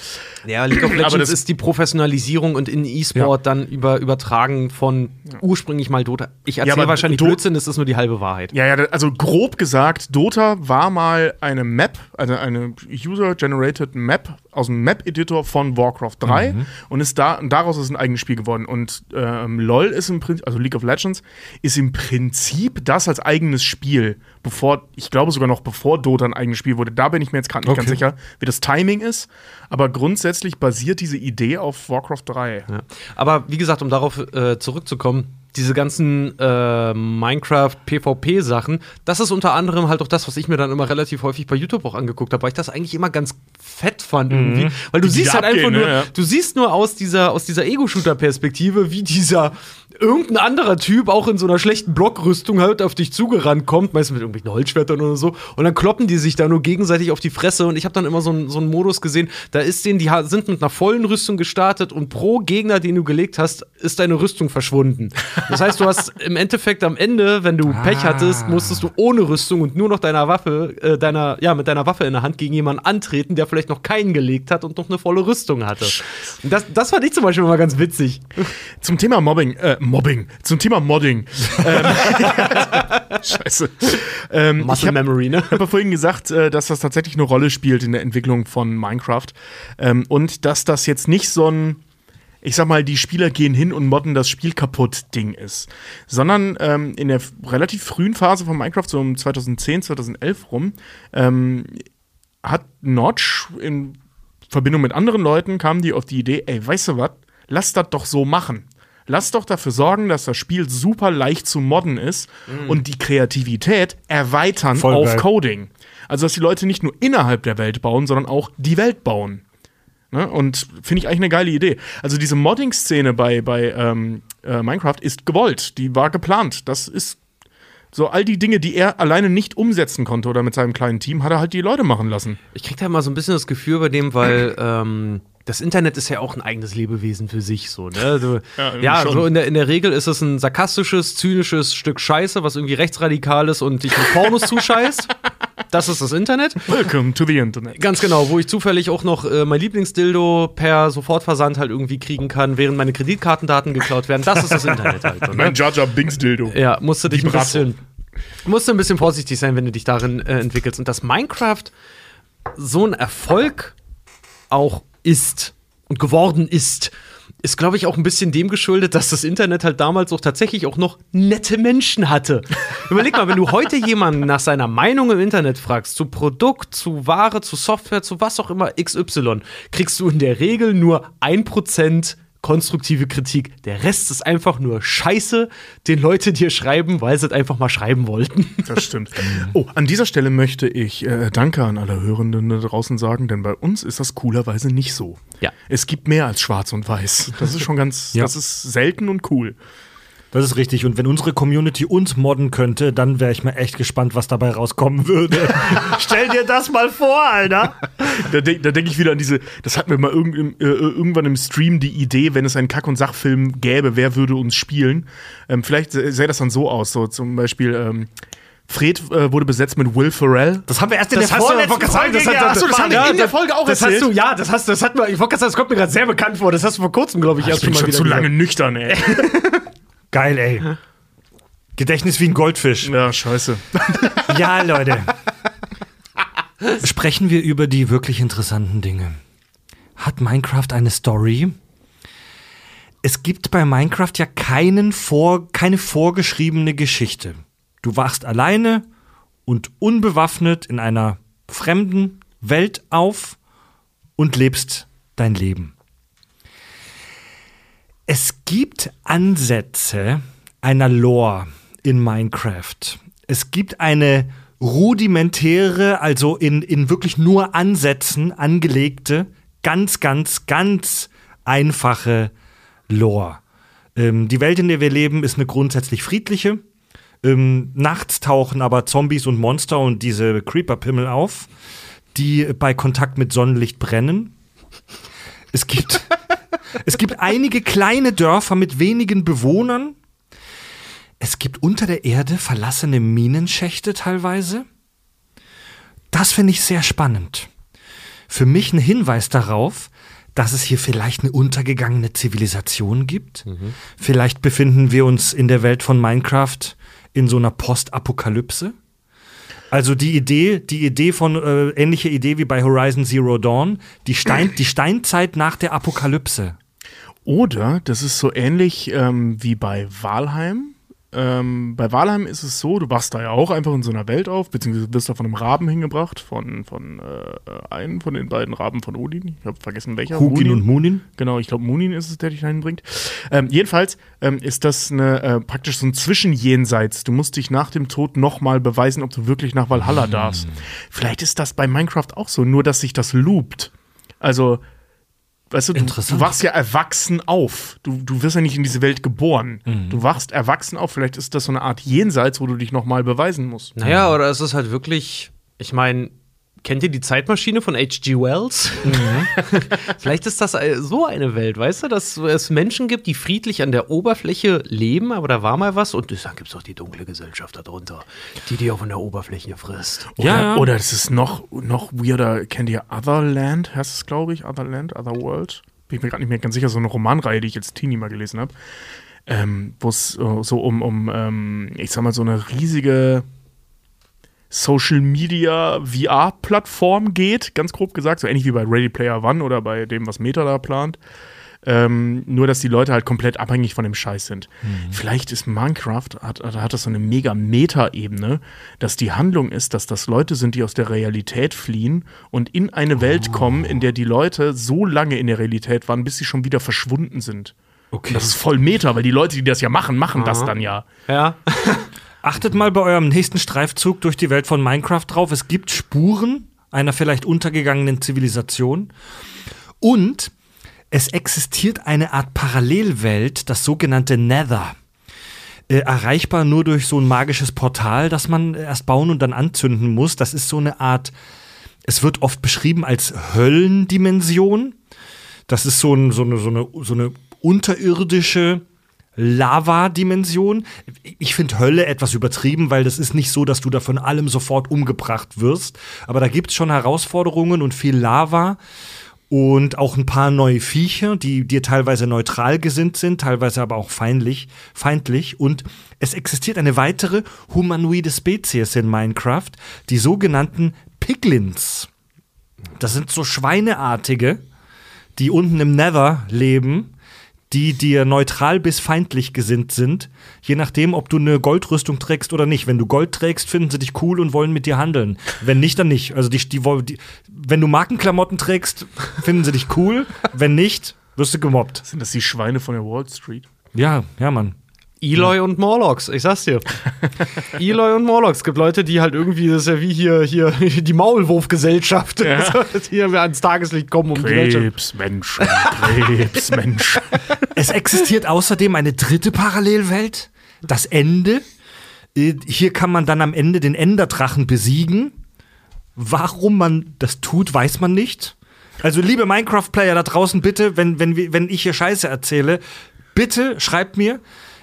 Ja, League of Legends das ist die Professionalisierung und in E-Sport dann über, übertragen von ursprünglich mal Dota. Ich erzähle wahrscheinlich Do Blödsinn, das ist nur die halbe Wahrheit. Ja, ja, also grob gesagt, Dota war mal eine Map, also eine User-Generated Map aus dem Map-Editor von Warcraft 3 mhm. und ist da, und daraus ist ein eigenes Spiel geworden. Und ähm, LOL ist im Prinzip, also League of Legends, ist im Prinzip das als eigenes Spiel, bevor, ich glaube sogar noch bevor Dota ein eigenes Spiel wurde. Da bin ich mir jetzt gerade nicht okay. ganz sicher, wie das Timing ist. Aber grundsätzlich basiert diese Idee auf Warcraft 3. Ja. Aber wie gesagt, um darauf äh, zurückzukommen, diese ganzen äh, Minecraft-PvP-Sachen, das ist unter anderem halt auch das, was ich mir dann immer relativ häufig bei YouTube auch angeguckt habe, weil ich das eigentlich immer ganz fett fand irgendwie. Mhm. Weil du Die siehst halt abgehen, einfach nur, ne, ja. du siehst nur aus dieser, aus dieser Ego-Shooter-Perspektive, wie dieser irgendein anderer Typ auch in so einer schlechten Blockrüstung halt auf dich zugerannt kommt, meistens mit irgendwelchen Holzschwertern oder so, und dann kloppen die sich da nur gegenseitig auf die Fresse. Und ich habe dann immer so, einen, so einen Modus gesehen, da ist denen, die sind mit einer vollen Rüstung gestartet und pro Gegner, den du gelegt hast, ist deine Rüstung verschwunden. Das heißt, du hast im Endeffekt am Ende, wenn du ah. Pech hattest, musstest du ohne Rüstung und nur noch deiner Waffe, äh, deiner, ja, mit deiner Waffe in der Hand gegen jemanden antreten, der vielleicht noch keinen gelegt hat und noch eine volle Rüstung hatte. Und das, das fand ich zum Beispiel mal ganz witzig. Zum Thema Mobbing, äh, Mobbing, zum Thema Modding. ähm, Scheiße. Ähm, Muscle ich hab- Memory, ne? Ich habe ja vorhin gesagt, äh, dass das tatsächlich eine Rolle spielt in der Entwicklung von Minecraft. Ähm, und dass das jetzt nicht so ein, ich sag mal, die Spieler gehen hin und modden das Spiel kaputt Ding ist. Sondern ähm, in der relativ frühen Phase von Minecraft, so um 2010, 2011 rum, ähm, hat Notch in Verbindung mit anderen Leuten kamen die auf die Idee, ey, weißt du was, lass das doch so machen. Lass doch dafür sorgen, dass das Spiel super leicht zu modden ist und die Kreativität erweitern Voll auf geil. Coding. Also, dass die Leute nicht nur innerhalb der Welt bauen, sondern auch die Welt bauen. Ne? Und finde ich eigentlich eine geile Idee. Also, diese Modding-Szene bei, bei ähm, äh, Minecraft ist gewollt. Die war geplant. Das ist so all die Dinge, die er alleine nicht umsetzen konnte oder mit seinem kleinen Team, hat er halt die Leute machen lassen. Ich krieg da immer so ein bisschen das Gefühl bei dem, weil ähm, das Internet ist ja auch ein eigenes Lebewesen für sich, so, ne? Du, Ja, ja, so in der, in der Regel ist es ein sarkastisches, zynisches Stück Scheiße, was irgendwie rechtsradikal ist und dich mit Pornos zuscheißt. Das ist das Internet. Welcome to the Internet. Ganz genau, wo ich zufällig auch noch äh, mein Lieblingsdildo per Sofortversand halt irgendwie kriegen kann, während meine Kreditkartendaten geklaut werden. Das ist das Internet halt. Ne? Mein Jar Jar Binks Dildo. Ja, musst du dich ein bisschen, musst du ein bisschen vorsichtig sein, wenn du dich darin äh, entwickelst. Und dass Minecraft so ein Erfolg auch ist und geworden ist, ist, glaube ich, auch ein bisschen dem geschuldet, dass das Internet halt damals auch tatsächlich auch noch nette Menschen hatte. Überleg mal, wenn du heute jemanden nach seiner Meinung im Internet fragst, zu Produkt, zu Ware, zu Software, zu was auch immer XY, kriegst du in der Regel nur 1% konstruktive Kritik. Der Rest ist einfach nur Scheiße, den Leute dir schreiben, weil sie es einfach mal schreiben wollten. Das stimmt. Oh, an dieser Stelle möchte ich äh, Danke an alle Hörenden da draußen sagen, denn bei uns ist das coolerweise nicht so. Ja. Es gibt mehr als schwarz und weiß. Das ist schon ganz, Ja. das ist selten und cool. Das ist richtig. Und wenn unsere Community uns modden könnte, dann wäre ich mal echt gespannt, was dabei rauskommen würde. Stell dir das mal vor, Alter. Da, de da denke ich wieder an diese, das hatten wir mal im, äh, irgendwann im Stream die Idee, wenn es einen Kack- und Sachfilm gäbe, wer würde uns spielen? Ähm, vielleicht sä- sähe das dann so aus, so zum Beispiel ähm, Fred äh, wurde besetzt mit Will Ferrell. Das haben wir erst in Das der hast du- vorletzten Folge das hat- gehabt. Achso, das haben wir Ja, in der das- Folge auch Das erzählt. hast du, ja, das hast, das hat mir, ich wollte gerade sagen, das kommt mir gerade sehr bekannt vor. Das hast du vor kurzem, glaube ich, erst ich bin mal schon wieder zu gesagt. lange nüchtern, ey. Geil, ey. Gedächtnis wie ein Goldfisch. ja, scheiße. Ja, Leute. Sprechen wir über die wirklich interessanten Dinge. Hat Minecraft eine Story? Es gibt bei Minecraft ja keinen vor, keine vorgeschriebene Geschichte. Du wachst alleine und unbewaffnet in einer fremden Welt auf und lebst dein Leben. Es gibt Ansätze einer Lore in Minecraft. Es gibt eine rudimentäre, also in, in wirklich nur Ansätzen angelegte, ganz, ganz, ganz einfache Lore. Ähm, die Welt, in der wir leben, ist eine grundsätzlich friedliche. Ähm, nachts tauchen aber Zombies und Monster und diese Creeper-Pimmel auf, die bei Kontakt mit Sonnenlicht brennen. Es gibt, es gibt einige kleine Dörfer mit wenigen Bewohnern. Es gibt unter der Erde verlassene Minenschächte teilweise. Das finde ich sehr spannend. Für mich ein Hinweis darauf, dass es hier vielleicht eine untergegangene Zivilisation gibt. Vielleicht befinden wir uns in der Welt von Minecraft in so einer Postapokalypse. Also die Idee, die Idee von äh, ähnliche Idee wie bei Horizon Zero Dawn, die Stein, die Steinzeit nach der Apokalypse. Oder das ist so ähnlich ähm, wie bei Walheim. Ähm, bei Walheim ist es so, du wachst da ja auch einfach in so einer Welt auf, beziehungsweise wirst da von einem Raben hingebracht, von, von äh, einem von den beiden Raben von Odin. Ich habe vergessen welcher. Hugin Munin. und Munin. Genau, ich glaube, Munin ist es, der dich dahin bringt. Ähm, jedenfalls ähm, ist das eine, äh, praktisch so ein Zwischenjenseits. Du musst dich nach dem Tod nochmal beweisen, ob du wirklich nach Valhalla darfst. Vielleicht ist das bei Minecraft auch so, nur dass sich das loopt. Also, weißt du, du, du wachst ja erwachsen auf. Du, du wirst ja nicht in diese Welt geboren. Mhm. Du wachst erwachsen auf. Vielleicht ist das so eine Art Jenseits, wo du dich nochmal beweisen musst. Naja, oder es ist halt wirklich, ich meine, Kennt ihr die Zeitmaschine von H.G. Wells? Mhm. Vielleicht ist das so eine Welt, weißt du, dass es Menschen gibt, die friedlich an der Oberfläche leben, aber da war mal was und dann gibt es auch die dunkle Gesellschaft darunter, die die auch von der Oberfläche frisst. Oder, ja. oder es ist noch, noch weirder. Kennt ihr Otherland? Heißt es, glaube ich? Otherland, Otherworld? Bin ich mir gerade nicht mehr ganz sicher. So eine Romanreihe, die ich als Teenie mal gelesen habe. Ähm, Wo es äh, so um, um ähm, ich sag mal, so eine riesige Social Media VR-Plattform geht, ganz grob gesagt, so ähnlich wie bei Ready Player One oder bei dem, was Meta da plant. Ähm, nur, dass die Leute halt komplett abhängig von dem Scheiß sind. Mhm. Vielleicht ist Minecraft, hat, hat das so eine mega Meta-Ebene, dass die Handlung ist, dass das Leute sind, die aus der Realität fliehen und in eine oh. Welt kommen, in der die Leute so lange in der Realität waren, bis sie schon wieder verschwunden sind. Okay. Das ist voll Meta, weil die Leute, die das ja machen, machen Aha. das dann ja. Ja. Achtet mal bei eurem nächsten Streifzug durch die Welt von Minecraft drauf. Es gibt Spuren einer vielleicht untergegangenen Zivilisation. Und es existiert eine Art Parallelwelt, das sogenannte Nether. Äh, erreichbar nur durch so ein magisches Portal, das man erst bauen und dann anzünden muss. Das ist so eine Art, es wird oft beschrieben als Höllendimension. Das ist so, ein, so, eine, so, eine, so eine unterirdische Lava-Dimension. Ich finde Hölle etwas übertrieben, weil das ist nicht so, dass du da von allem sofort umgebracht wirst. Aber da gibt es schon Herausforderungen und viel Lava und auch ein paar neue Viecher, die dir teilweise neutral gesinnt sind, teilweise aber auch feindlich, feindlich. Und es existiert eine weitere humanoide Spezies in Minecraft, die sogenannten Piglins. Das sind so Schweineartige, die unten im Nether leben die dir neutral bis feindlich gesinnt sind, je nachdem, ob du eine Goldrüstung trägst oder nicht. Wenn du Gold trägst, finden sie dich cool und wollen mit dir handeln. Wenn nicht, dann nicht. Also die, die, die wenn du Markenklamotten trägst, finden sie dich cool. Wenn nicht, wirst du gemobbt. Sind das die Schweine von der Wall Street? Ja, ja, Mann. Eloy ja. und Morlocks, ich sag's dir. Eloy und Morlocks. Es gibt Leute, die halt irgendwie, das ist ja wie hier, hier die Maulwurfgesellschaft, ja. die hier ans Tageslicht kommen, um Krebsmenschen, Krebsmenschen. Es existiert außerdem eine dritte Parallelwelt, das Ende. Äh, hier kann man dann am Ende den Enderdrachen besiegen. Warum man das tut, weiß man nicht. Also, liebe Minecraft-Player da draußen, bitte, wenn, wenn, wenn ich hier Scheiße erzähle, bitte schreibt mir,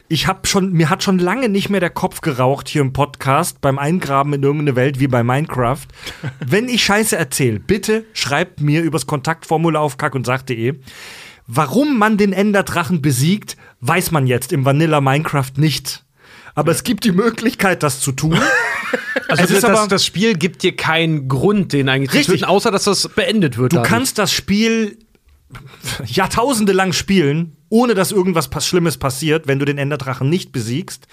ich habe schon, mir hat schon lange nicht mehr der Kopf geraucht hier im Podcast beim Eingraben in irgendeine Welt wie bei Minecraft. Wenn ich Scheiße erzähle, bitte schreibt mir übers Kontaktformular auf kack und sag.de. Warum man den Enderdrachen besiegt, weiß man jetzt im Vanilla Minecraft nicht. Aber es gibt die Möglichkeit, das zu tun. Also es ist das, aber, das Spiel gibt dir keinen Grund, den eigentlich richtig, zu töten, außer dass das beendet wird. Du dadurch. kannst das Spiel Jahrtausende lang spielen, ohne dass irgendwas Schlimmes passiert, wenn du den Enderdrachen nicht besiegst.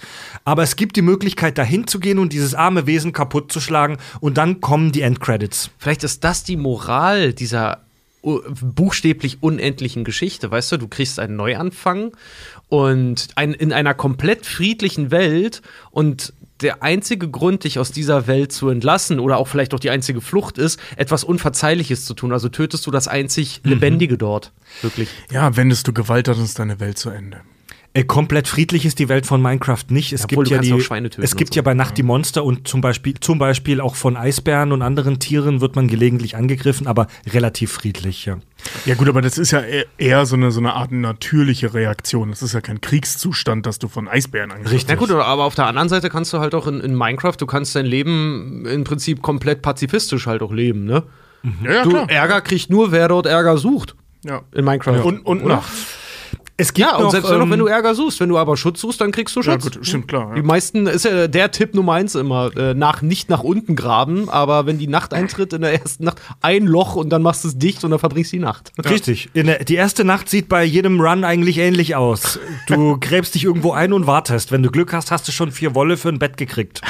Aber es gibt die Möglichkeit, dahin zu gehen und dieses arme Wesen kaputt zu schlagen und dann kommen die Endcredits. Vielleicht ist das die Moral dieser buchstäblich unendlichen Geschichte. Weißt du, du kriegst einen Neuanfang und ein, in einer komplett friedlichen Welt und der einzige Grund, dich aus dieser Welt zu entlassen oder auch vielleicht auch die einzige Flucht ist, etwas Unverzeihliches zu tun. Also tötest du das einzig mhm. Lebendige mhm. dort. Wirklich. Ja, wendest du Gewalt, dann ist deine Welt zu Ende. Äh, komplett friedlich ist die Welt von Minecraft nicht. Es Obwohl, gibt ja die, es gibt so. ja bei Nacht die Monster und zum Beispiel, zum Beispiel auch von Eisbären und anderen Tieren wird man gelegentlich angegriffen, aber relativ friedlich, ja. Ja gut, aber das ist ja e-, eher so eine, so eine Art natürliche Reaktion. Das ist ja kein Kriegszustand, dass du von Eisbären angegriffen wirst. Ja gut, aber auf der anderen Seite kannst du halt auch in, in Minecraft, du kannst dein Leben im Prinzip komplett pazifistisch halt auch leben, ne? Mhm. Ja, ja, du, klar. Ärger kriegt nur, wer dort Ärger sucht. Ja. In Minecraft. Ja. Und, und nachts. Es gibt ja, und noch, selbst ähm, wenn du Ärger suchst, wenn du aber Schutz suchst, dann kriegst du Schutz. Ja, gut, stimmt, klar. Ja. Die meisten ist ja der Tipp Nummer eins immer, äh, nach, nicht nach unten graben, aber wenn die Nacht eintritt, in der ersten Nacht ein Loch und dann machst du es dicht und dann verbringst du die Nacht. Ja. Richtig. Der, die erste Nacht sieht bei jedem Run eigentlich ähnlich aus. Du gräbst dich irgendwo ein und wartest. Wenn du Glück hast, hast du schon vier Wolle für ein Bett gekriegt.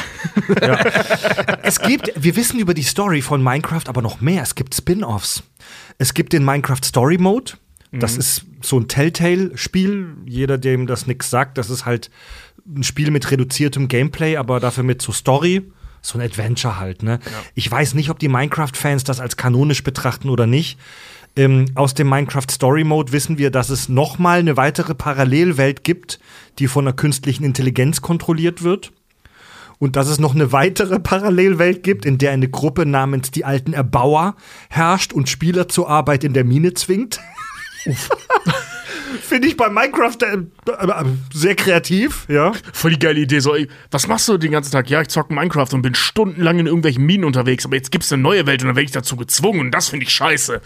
ja. Es gibt, wir wissen über die Story von Minecraft aber noch mehr. Es gibt Spin-offs. Es gibt den Minecraft Story Mode das mhm. ist so ein Telltale-Spiel. Jeder, dem das nichts sagt, das ist halt ein Spiel mit reduziertem Gameplay, aber dafür mit so Story. So ein Adventure halt, ne? Ja. Ich weiß nicht, ob die Minecraft-Fans das als kanonisch betrachten oder nicht. Ähm, aus dem Minecraft Story Mode wissen wir, dass es noch mal eine weitere Parallelwelt gibt, die von einer künstlichen Intelligenz kontrolliert wird. und dass es noch eine weitere Parallelwelt gibt, in der eine Gruppe namens die alten Erbauer herrscht und Spieler zur Arbeit in der Mine zwingt. Finde ich bei Minecraft äh, äh, sehr kreativ, ja. Voll die geile Idee. So, ey, was machst du den ganzen Tag? Ja, ich zocke Minecraft und bin stundenlang in irgendwelchen Minen unterwegs, aber jetzt gibt's eine neue Welt und dann werde ich dazu gezwungen und das finde ich scheiße.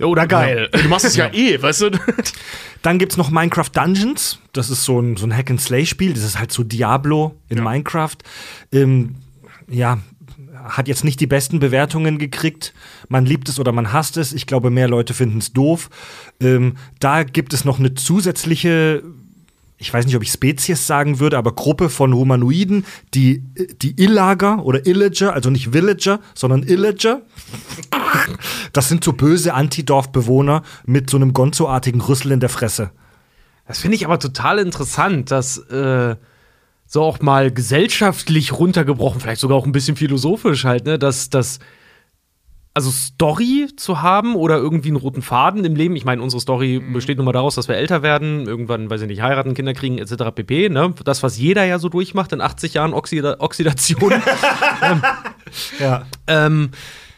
Oder geil. Du machst es ja eh, weißt du? Dann gibt's noch Minecraft Dungeons. Das ist so ein, so ein Hack-and-Slay-Spiel. Das ist halt so Diablo in Ja. Minecraft. Ähm, ja, hat jetzt nicht die besten Bewertungen gekriegt. Man liebt es oder man hasst es. Ich glaube, mehr Leute finden es doof. Ähm, da gibt es noch eine zusätzliche, ich weiß nicht, ob ich Spezies sagen würde, aber Gruppe von Humanoiden, die, die Illager oder Illager, also nicht Villager, sondern Illager. Das sind so böse Antidorfbewohner mit so einem Gonzo-artigen Rüssel in der Fresse. Das finde ich aber total interessant, dass äh, so auch mal gesellschaftlich runtergebrochen, vielleicht sogar auch ein bisschen philosophisch halt, ne, dass das also Story zu haben oder irgendwie einen roten Faden im Leben. Ich meine, unsere Story besteht nun mal daraus, dass wir älter werden, irgendwann, weiß ich nicht, heiraten, Kinder kriegen, etc. pp. Ne? Das, was jeder ja so durchmacht in 80 Jahren Oxida Oxidation. Ja. ähm,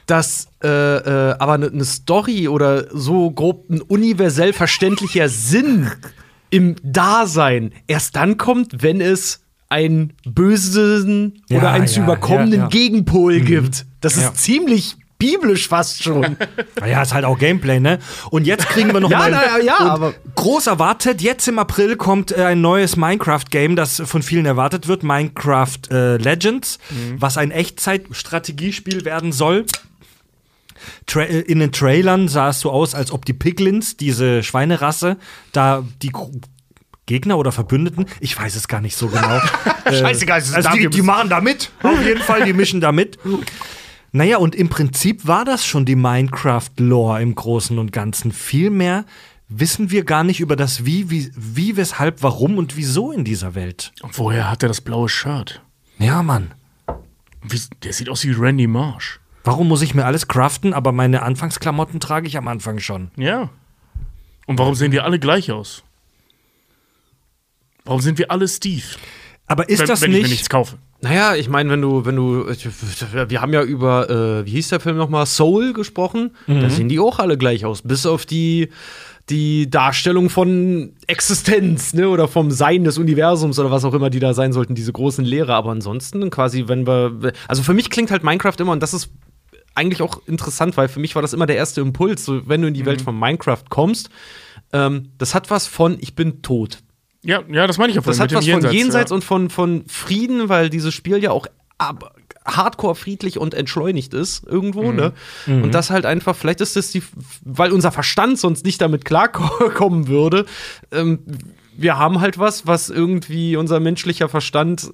dass äh, äh, aber eine ne Story oder so grob ein universell verständlicher Sinn im Dasein erst dann kommt, wenn es einen bösen Ja, oder einen zu überkommenen. Gegenpol gibt. Das ist ziemlich biblisch fast schon. Ja, ist halt auch Gameplay, ne? Und jetzt kriegen wir noch Ja, mal na, ja, aber- groß erwartet. Jetzt im April kommt äh, ein neues Minecraft-Game, das von vielen erwartet wird, Minecraft äh, Legends, was ein Echtzeit-Strategiespiel werden soll. Tra äh, in den Trailern sah es so aus, als ob die Piglins, diese Schweinerasse, da die Gegner oder Verbündeten, ich weiß es gar nicht so genau. Scheißegal, es ist also die, die machen da mit, auf jeden Fall, die mischen da mit. Naja, und im Prinzip war das schon die Minecraft-Lore im Großen und Ganzen. Viel mehr wissen wir gar nicht über das Wie, wie, wie, weshalb, warum und wieso in dieser Welt. Und woher hat er das blaue Shirt? Ja, Mann. Wie, der sieht aus wie Randy Marsh. Warum muss ich mir alles craften, aber meine Anfangsklamotten trage ich am Anfang schon? Ja. Und warum sehen wir alle gleich aus? Warum sind wir alle Steve? Aber ist wenn, das wenn ich mir nicht. nichts kaufe. Naja, ich meine, wenn du, wenn du, wir haben ja über, äh, wie hieß der Film nochmal, Soul gesprochen. Da sehen die auch alle gleich aus, bis auf die, die Darstellung von Existenz, ne, oder vom Sein des Universums oder was auch immer die da sein sollten, diese großen Lehrer. Aber ansonsten quasi, wenn wir, also für mich klingt halt Minecraft immer, und das ist eigentlich auch interessant, weil für mich war das immer der erste Impuls, so, wenn du in die Welt von Minecraft kommst, ähm, das hat was von, ich bin tot. Ja, ja, das meine ich ja Das vorhin hat mit was dem von Jenseits ja. und von, von Frieden, weil dieses Spiel ja auch ab, hardcore friedlich und entschleunigt ist irgendwo, ne? Und das halt einfach, vielleicht ist das die, weil unser Verstand sonst nicht damit klarkommen würde. Ähm, wir haben halt was, was irgendwie unser menschlicher Verstand,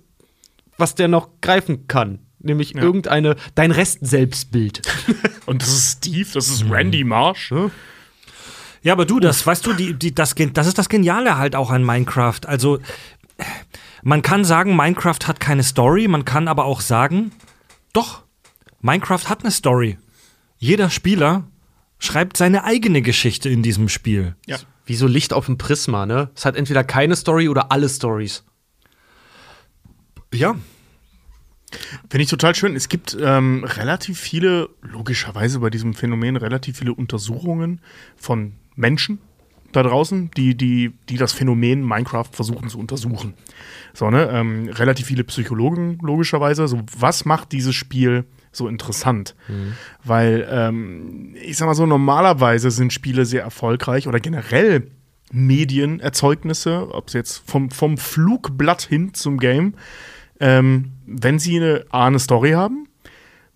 was der noch greifen kann. Nämlich irgendeine, dein Rest-Selbstbild. Und das ist Steve, das ist Randy Marsh. Ja, aber du, das, weißt du, die, die, das, das ist das Geniale halt auch an Minecraft. Also, man kann sagen, Minecraft hat keine Story, man kann aber auch sagen, doch, Minecraft hat eine Story. Jeder Spieler schreibt seine eigene Geschichte in diesem Spiel. Ja. Wie so Licht auf dem Prisma, ne? Es hat entweder keine Story oder alle Stories. Ja. Finde ich total schön. Es gibt ähm, relativ viele, logischerweise bei diesem Phänomen, relativ viele Untersuchungen von Menschen da draußen, die, die, die das Phänomen Minecraft versuchen zu untersuchen. So, ne? Ähm, relativ viele Psychologen, logischerweise. So, was macht dieses Spiel so interessant? Weil, ähm, ich sag mal so, normalerweise sind Spiele sehr erfolgreich oder generell Medienerzeugnisse, ob es jetzt vom, vom Flugblatt hin zum Game, ähm, wenn sie eine A, eine Story haben,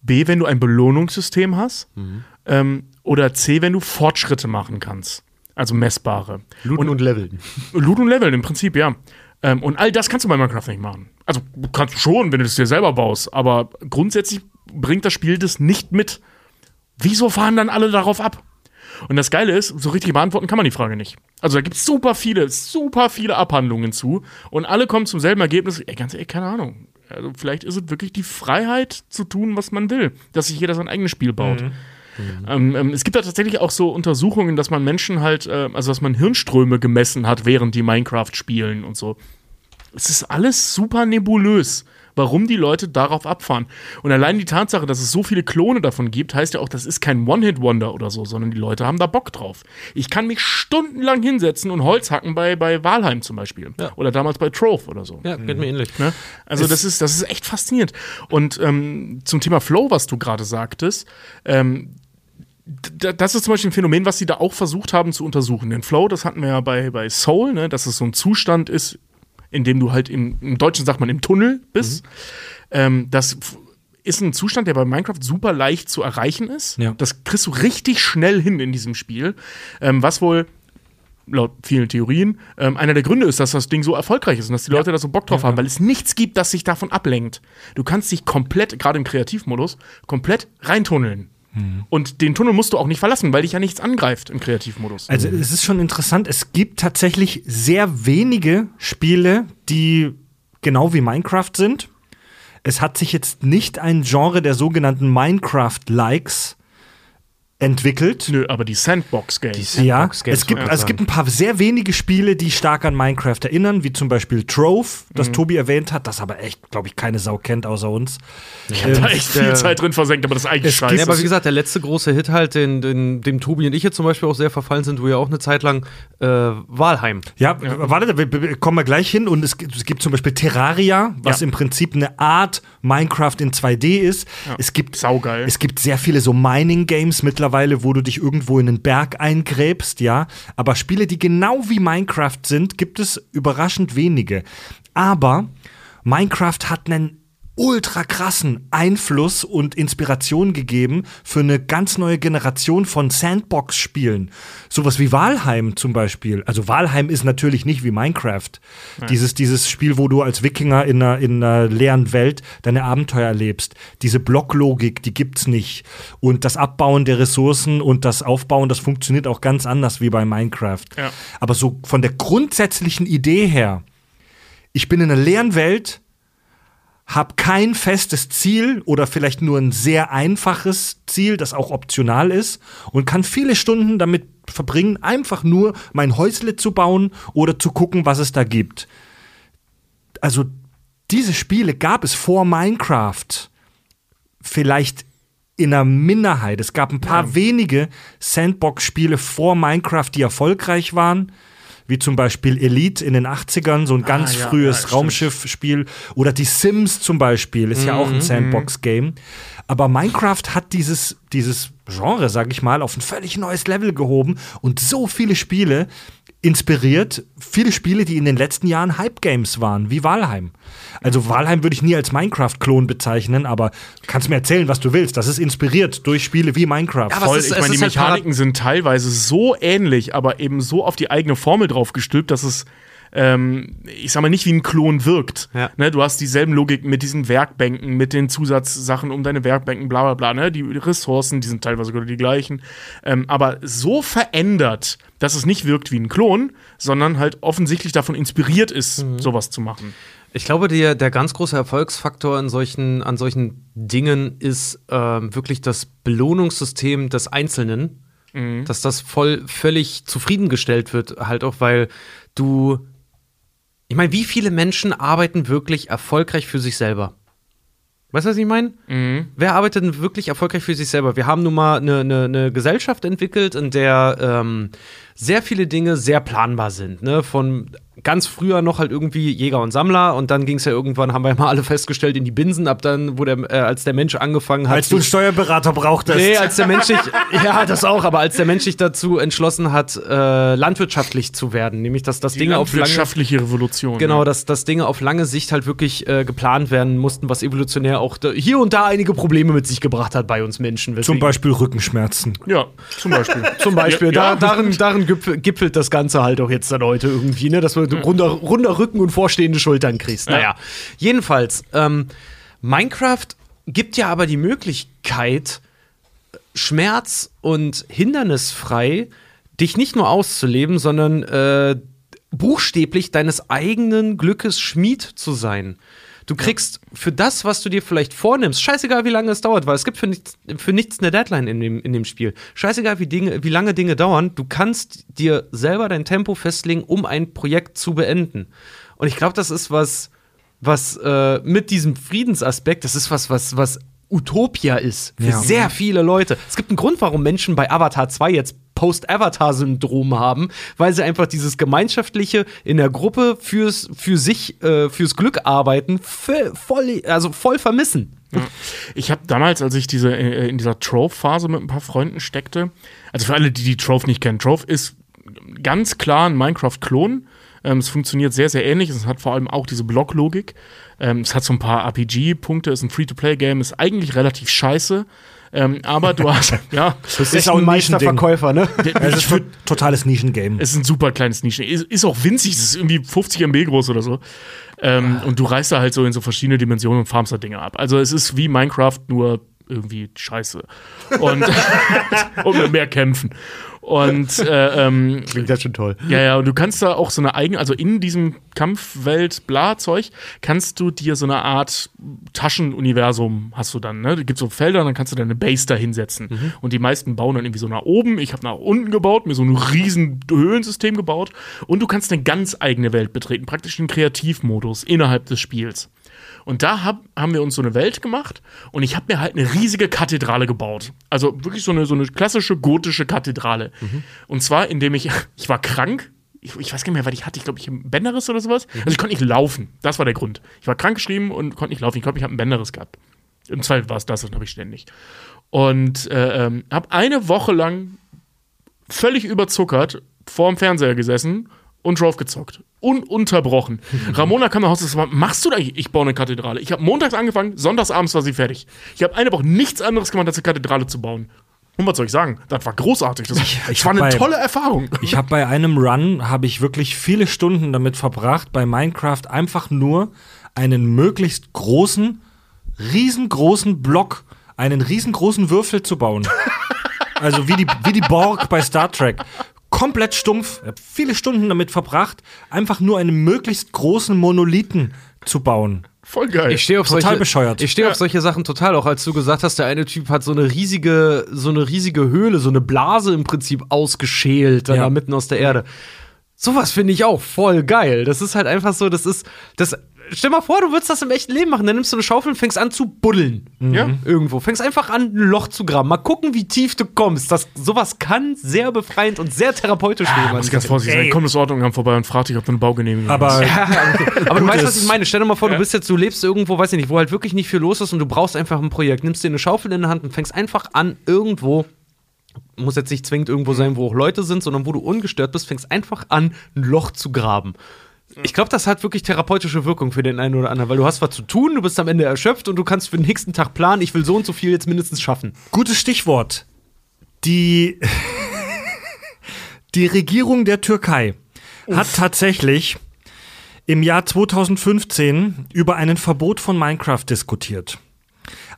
B, wenn du ein Belohnungssystem hast, ähm, oder C, wenn du Fortschritte machen kannst. Also messbare. Looten und, Leveln. Loot und Leveln im Prinzip, ja. Ähm, und all das kannst du bei Minecraft nicht machen. Also kannst du schon, wenn du das dir selber baust, aber grundsätzlich bringt das Spiel das nicht mit. Wieso fahren dann alle darauf ab? Und das Geile ist, so richtig beantworten kann man die Frage nicht. Also da gibt es super viele, super viele Abhandlungen zu und alle kommen zum selben Ergebnis. Ey, ganz ehrlich, keine Ahnung. Also vielleicht ist es wirklich die Freiheit zu tun, was man will, dass sich jeder sein eigenes Spiel baut. Ähm, ähm, es gibt da tatsächlich auch so Untersuchungen, dass man Menschen halt, äh, also dass man Hirnströme gemessen hat, während die Minecraft spielen und so. Es ist alles super nebulös, warum die Leute darauf abfahren. Und allein die Tatsache, dass es so viele Klone davon gibt, heißt ja auch, das ist kein One-Hit-Wonder oder so, sondern die Leute haben da Bock drauf. Ich kann mich stundenlang hinsetzen und Holz hacken bei, bei Walheim zum Beispiel. Ja. Oder damals bei Trove oder so. Ja, geht mir ähnlich. Ne? Also das ist, das ist echt faszinierend. Und ähm, zum Thema Flow, was du gerade sagtest, ähm, das ist zum Beispiel ein Phänomen, was sie da auch versucht haben zu untersuchen. Den Flow, das hatten wir ja bei, bei Soul, ne, dass es so ein Zustand ist, in dem du halt im, im Deutschen sagt man im Tunnel bist. Ähm, das ist ein Zustand, der bei Minecraft super leicht zu erreichen ist. Ja. Das kriegst du richtig schnell hin in diesem Spiel. Ähm, was wohl laut vielen Theorien ähm, einer der Gründe ist, dass das Ding so erfolgreich ist und dass die Leute da so Bock drauf haben, weil es nichts gibt, das sich davon ablenkt. Du kannst dich komplett, gerade im Kreativmodus, komplett reintunneln. Und den Tunnel musst du auch nicht verlassen, weil dich ja nichts angreift im Kreativmodus. Also es ist schon interessant, es gibt tatsächlich sehr wenige Spiele, die genau wie Minecraft sind. Es hat sich jetzt nicht ein Genre der sogenannten Minecraft-Likes entwickelt. Nö, aber die Sandbox-Games. Ja, Sandbox-Games, es gibt, also es gibt ein paar sehr wenige Spiele, die stark an Minecraft erinnern, wie zum Beispiel Trove, das Mhm. Tobi erwähnt hat, das aber echt, glaube ich, keine Sau kennt außer uns. Ich hab da echt viel der- Zeit drin versenkt, aber das ist eigentlich scheiße. Ja, aber wie gesagt, der letzte große Hit halt, den, den, dem Tobi und ich jetzt zum Beispiel auch sehr verfallen sind, wo ja auch eine Zeit lang äh, Walheim. Ja, warte, wir, kommen wir gleich hin. Und es gibt, es gibt zum Beispiel Terraria, was Ja. im Prinzip eine Art Minecraft in 2D ist. Es gibt Saugeil. Es gibt sehr viele so Mining-Games mittlerweile, wo du dich irgendwo in einen Berg eingräbst, ja. Aber Spiele, die genau wie Minecraft sind, gibt es überraschend wenige. Aber Minecraft hat einen ultra krassen Einfluss und Inspiration gegeben für eine ganz neue Generation von Sandbox-Spielen. Sowas wie Valheim zum Beispiel. Also Valheim ist natürlich nicht wie Minecraft. Dieses, dieses Spiel, wo du als Wikinger in einer, in einer leeren Welt deine Abenteuer erlebst. Diese Blocklogik, die gibt's nicht. Und das Abbauen der Ressourcen und das Aufbauen, das funktioniert auch ganz anders wie bei Minecraft. Ja. Aber so von der grundsätzlichen Idee her, ich bin in einer leeren Welt, habe kein festes Ziel oder vielleicht nur ein sehr einfaches Ziel, das auch optional ist und kann viele Stunden damit verbringen, einfach nur mein Häusle zu bauen oder zu gucken, was es da gibt. Also diese Spiele gab es vor Minecraft vielleicht in einer Minderheit. Es gab ein paar wenige Sandbox-Spiele vor Minecraft, die erfolgreich waren. Wie zum Beispiel Elite in den 80ern, so ein ganz ja, frühes ja. Raumschiffspiel. Oder die Sims zum Beispiel, ist ja auch ein Sandbox-Game. Aber Minecraft hat dieses, dieses Genre, sag ich mal, auf ein völlig neues Level gehoben und so viele Spiele inspiriert, viele Spiele, die in den letzten Jahren Hype-Games waren, wie Valheim. Also Valheim würde ich nie als Minecraft-Klon bezeichnen, aber kannst mir erzählen, was du willst. Das ist inspiriert durch Spiele wie Minecraft. Ja, Voll, ist- ich meine, die halt Mechaniken sind teilweise so ähnlich, aber eben so auf die eigene Formel drauf gestülpt, dass es, ähm, ich sag mal, nicht wie ein Klon wirkt. Ja. Ne, du hast dieselben Logik mit diesen Werkbänken, mit den Zusatzsachen um deine Werkbänken, bla bla bla. Ne? Die Ressourcen, die sind teilweise sogar die gleichen. Ähm, aber so verändert, dass es nicht wirkt wie ein Klon, sondern halt offensichtlich davon inspiriert ist, Mhm. sowas zu machen. Ich glaube, der, der ganz große Erfolgsfaktor in solchen, an solchen Dingen ist ähm, wirklich das Belohnungssystem des Einzelnen. Dass das voll völlig zufriedengestellt wird, halt auch, weil du. Ich meine, wie viele Menschen arbeiten wirklich erfolgreich für sich selber? Weißt du, was ich meine? Wer arbeitet denn wirklich erfolgreich für sich selber? Wir haben nun mal eine, eine, eine Gesellschaft entwickelt, in der ähm, sehr viele Dinge sehr planbar sind. Ne? Von ganz früher noch halt irgendwie Jäger und Sammler und dann ging es ja irgendwann, haben wir mal alle festgestellt, in die Binsen, ab dann, wo der, äh, als der Mensch angefangen hat. als du einen Steuerberater brauchtest. Nee, als der Mensch sich, ja, das auch, aber als der Mensch sich dazu entschlossen hat, äh, landwirtschaftlich zu werden, nämlich dass das Die Dinge auf lange landwirtschaftliche Revolution. Genau, ja. dass, dass Dinge auf lange Sicht halt wirklich äh, geplant werden mussten, was evolutionär auch da, hier und da einige Probleme mit sich gebracht hat bei uns Menschen. Zum weswegen- Beispiel Rückenschmerzen. Ja, zum Beispiel. Zum Beispiel, Ja, da, ja. darin, darin gipfel, gipfelt das Ganze halt auch jetzt dann heute irgendwie, ne? dass du runder, runder Rücken und vorstehende Schultern kriegst. Ja. Naja, jedenfalls, ähm, Minecraft gibt ja aber die Möglichkeit, schmerz- und hindernisfrei dich nicht nur auszuleben, sondern äh, buchstäblich deines eigenen Glückes Schmied zu sein. Du kriegst für das, was du dir vielleicht vornimmst, scheißegal wie lange es dauert, weil es gibt für nichts, für nichts eine Deadline in dem, in dem Spiel. Scheißegal wie, Dinge, wie lange Dinge dauern, du kannst dir selber dein Tempo festlegen, um ein Projekt zu beenden. Und ich glaube, das ist was was äh, mit diesem Friedensaspekt, das ist was, was, was Utopia ist für Ja. sehr viele Leute. Es gibt einen Grund, warum Menschen bei Avatar 2 jetzt Post-Avatar-Syndrom haben, weil sie einfach dieses gemeinschaftliche in der Gruppe fürs, für sich, äh, fürs Glück arbeiten, voll, also voll vermissen. Ich habe damals, als ich diese, äh, in dieser Trove-Phase mit ein paar Freunden steckte, also für alle, die die Trove nicht kennen, Trove ist ganz klar ein Minecraft-Klon. Ähm, es funktioniert sehr, sehr ähnlich. Es hat vor allem auch diese Blocklogik. Ähm, es hat so ein paar RPG-Punkte, ist ein Free-to-Play-Game, ist eigentlich relativ scheiße. Ähm, aber du hast, ja, Das ist auch ein. Meisterverkäufer, ne? Es ist ein totales Nischengame. Es ist ein super kleines Nischen. Ist, ist auch winzig, es ist irgendwie 50 MB groß oder so. Ähm, und du reißt da halt so in so verschiedene Dimensionen und farmst da Dinge ab. Also es ist wie Minecraft, nur irgendwie scheiße. Und, und mit mehr kämpfen. Und äh, ähm, Klingt ja schon toll. ja, ja, und du kannst da auch so eine eigene, also in diesem Kampfwelt-Bla-Zeug, kannst du dir so eine Art Taschenuniversum hast du dann, ne? Da gibt's so Felder, dann kannst du deine Base da hinsetzen. Und die meisten bauen dann irgendwie so nach oben. Ich habe nach unten gebaut, mir so ein riesen Höhlensystem gebaut. Und du kannst eine ganz eigene Welt betreten, praktisch den Kreativmodus innerhalb des Spiels. Und da hab, haben wir uns so eine Welt gemacht und ich habe mir halt eine riesige Kathedrale gebaut. Also wirklich so eine, so eine klassische gotische Kathedrale. Und zwar, indem ich, ich war krank. Ich, ich weiß gar nicht mehr, was ich hatte. Ich glaube, ich habe einen Bänderriss oder sowas. Also ich konnte nicht laufen. Das war der Grund. Ich war krank geschrieben und konnte nicht laufen. Ich glaube, ich habe einen Bänderriss gehabt. Im Zweifel war es das, das habe ich ständig. Und äh, ähm, habe eine Woche lang völlig überzuckert vor dem Fernseher gesessen und drauf gezockt. Ununterbrochen. Ramona kam nach Hause und sagte, machst du da? Ich baue eine Kathedrale. Ich habe montags angefangen, sonntagsabends war sie fertig. Ich habe eine Woche nichts anderes gemacht, als eine Kathedrale zu bauen. Und was soll ich sagen? Das war großartig. Das, ich das war eine bei- tolle Erfahrung. Ich habe bei einem Run habe ich wirklich viele Stunden damit verbracht, bei Minecraft einfach nur einen möglichst großen, riesengroßen Block, einen riesengroßen Würfel zu bauen. also wie die, wie die Borg bei Star Trek. Komplett stumpf. Ich viele Stunden damit verbracht, einfach nur einen möglichst großen Monolithen zu bauen. Voll geil. Ich stehe auf Total solche, bescheuert. Ich stehe auf Ja. solche Sachen total, auch als du gesagt hast, der eine Typ hat so eine riesige, so eine riesige Höhle, so eine Blase im Prinzip ausgeschält, dann Ja. da mitten aus der Erde. Sowas finde ich auch voll geil. Das ist halt einfach so, das ist, das, stell mal vor, du würdest das im echten Leben machen. Dann nimmst du eine Schaufel und fängst an zu buddeln. Ja. Irgendwo. Fängst einfach an, ein Loch zu graben. Mal gucken, wie tief du kommst. Das, sowas kann sehr befreiend und sehr therapeutisch Du musst ganz vorsichtig sein. Komm das Ordnungsamt vorbei und frag dich, ob du eine Baugenehmigung Aber hast. Aber du weißt, was ich meine. Stell dir mal vor, du bist jetzt, du lebst irgendwo, weiß ich nicht, wo halt wirklich nicht viel los ist und du brauchst einfach ein Projekt. Nimmst dir eine Schaufel in der Hand und fängst einfach an, irgendwo, muss jetzt nicht zwingend irgendwo sein, wo auch Leute sind, sondern wo du ungestört bist, fängst einfach an, ein Loch zu graben. Ich glaube, das hat wirklich therapeutische Wirkung für den einen oder anderen, weil du hast was zu tun, du bist am Ende erschöpft und du kannst für den nächsten Tag planen, ich will so und so viel jetzt mindestens schaffen. Gutes Stichwort. Die, die Regierung der Türkei hat tatsächlich im Jahr 2015 über ein Verbot von Minecraft diskutiert.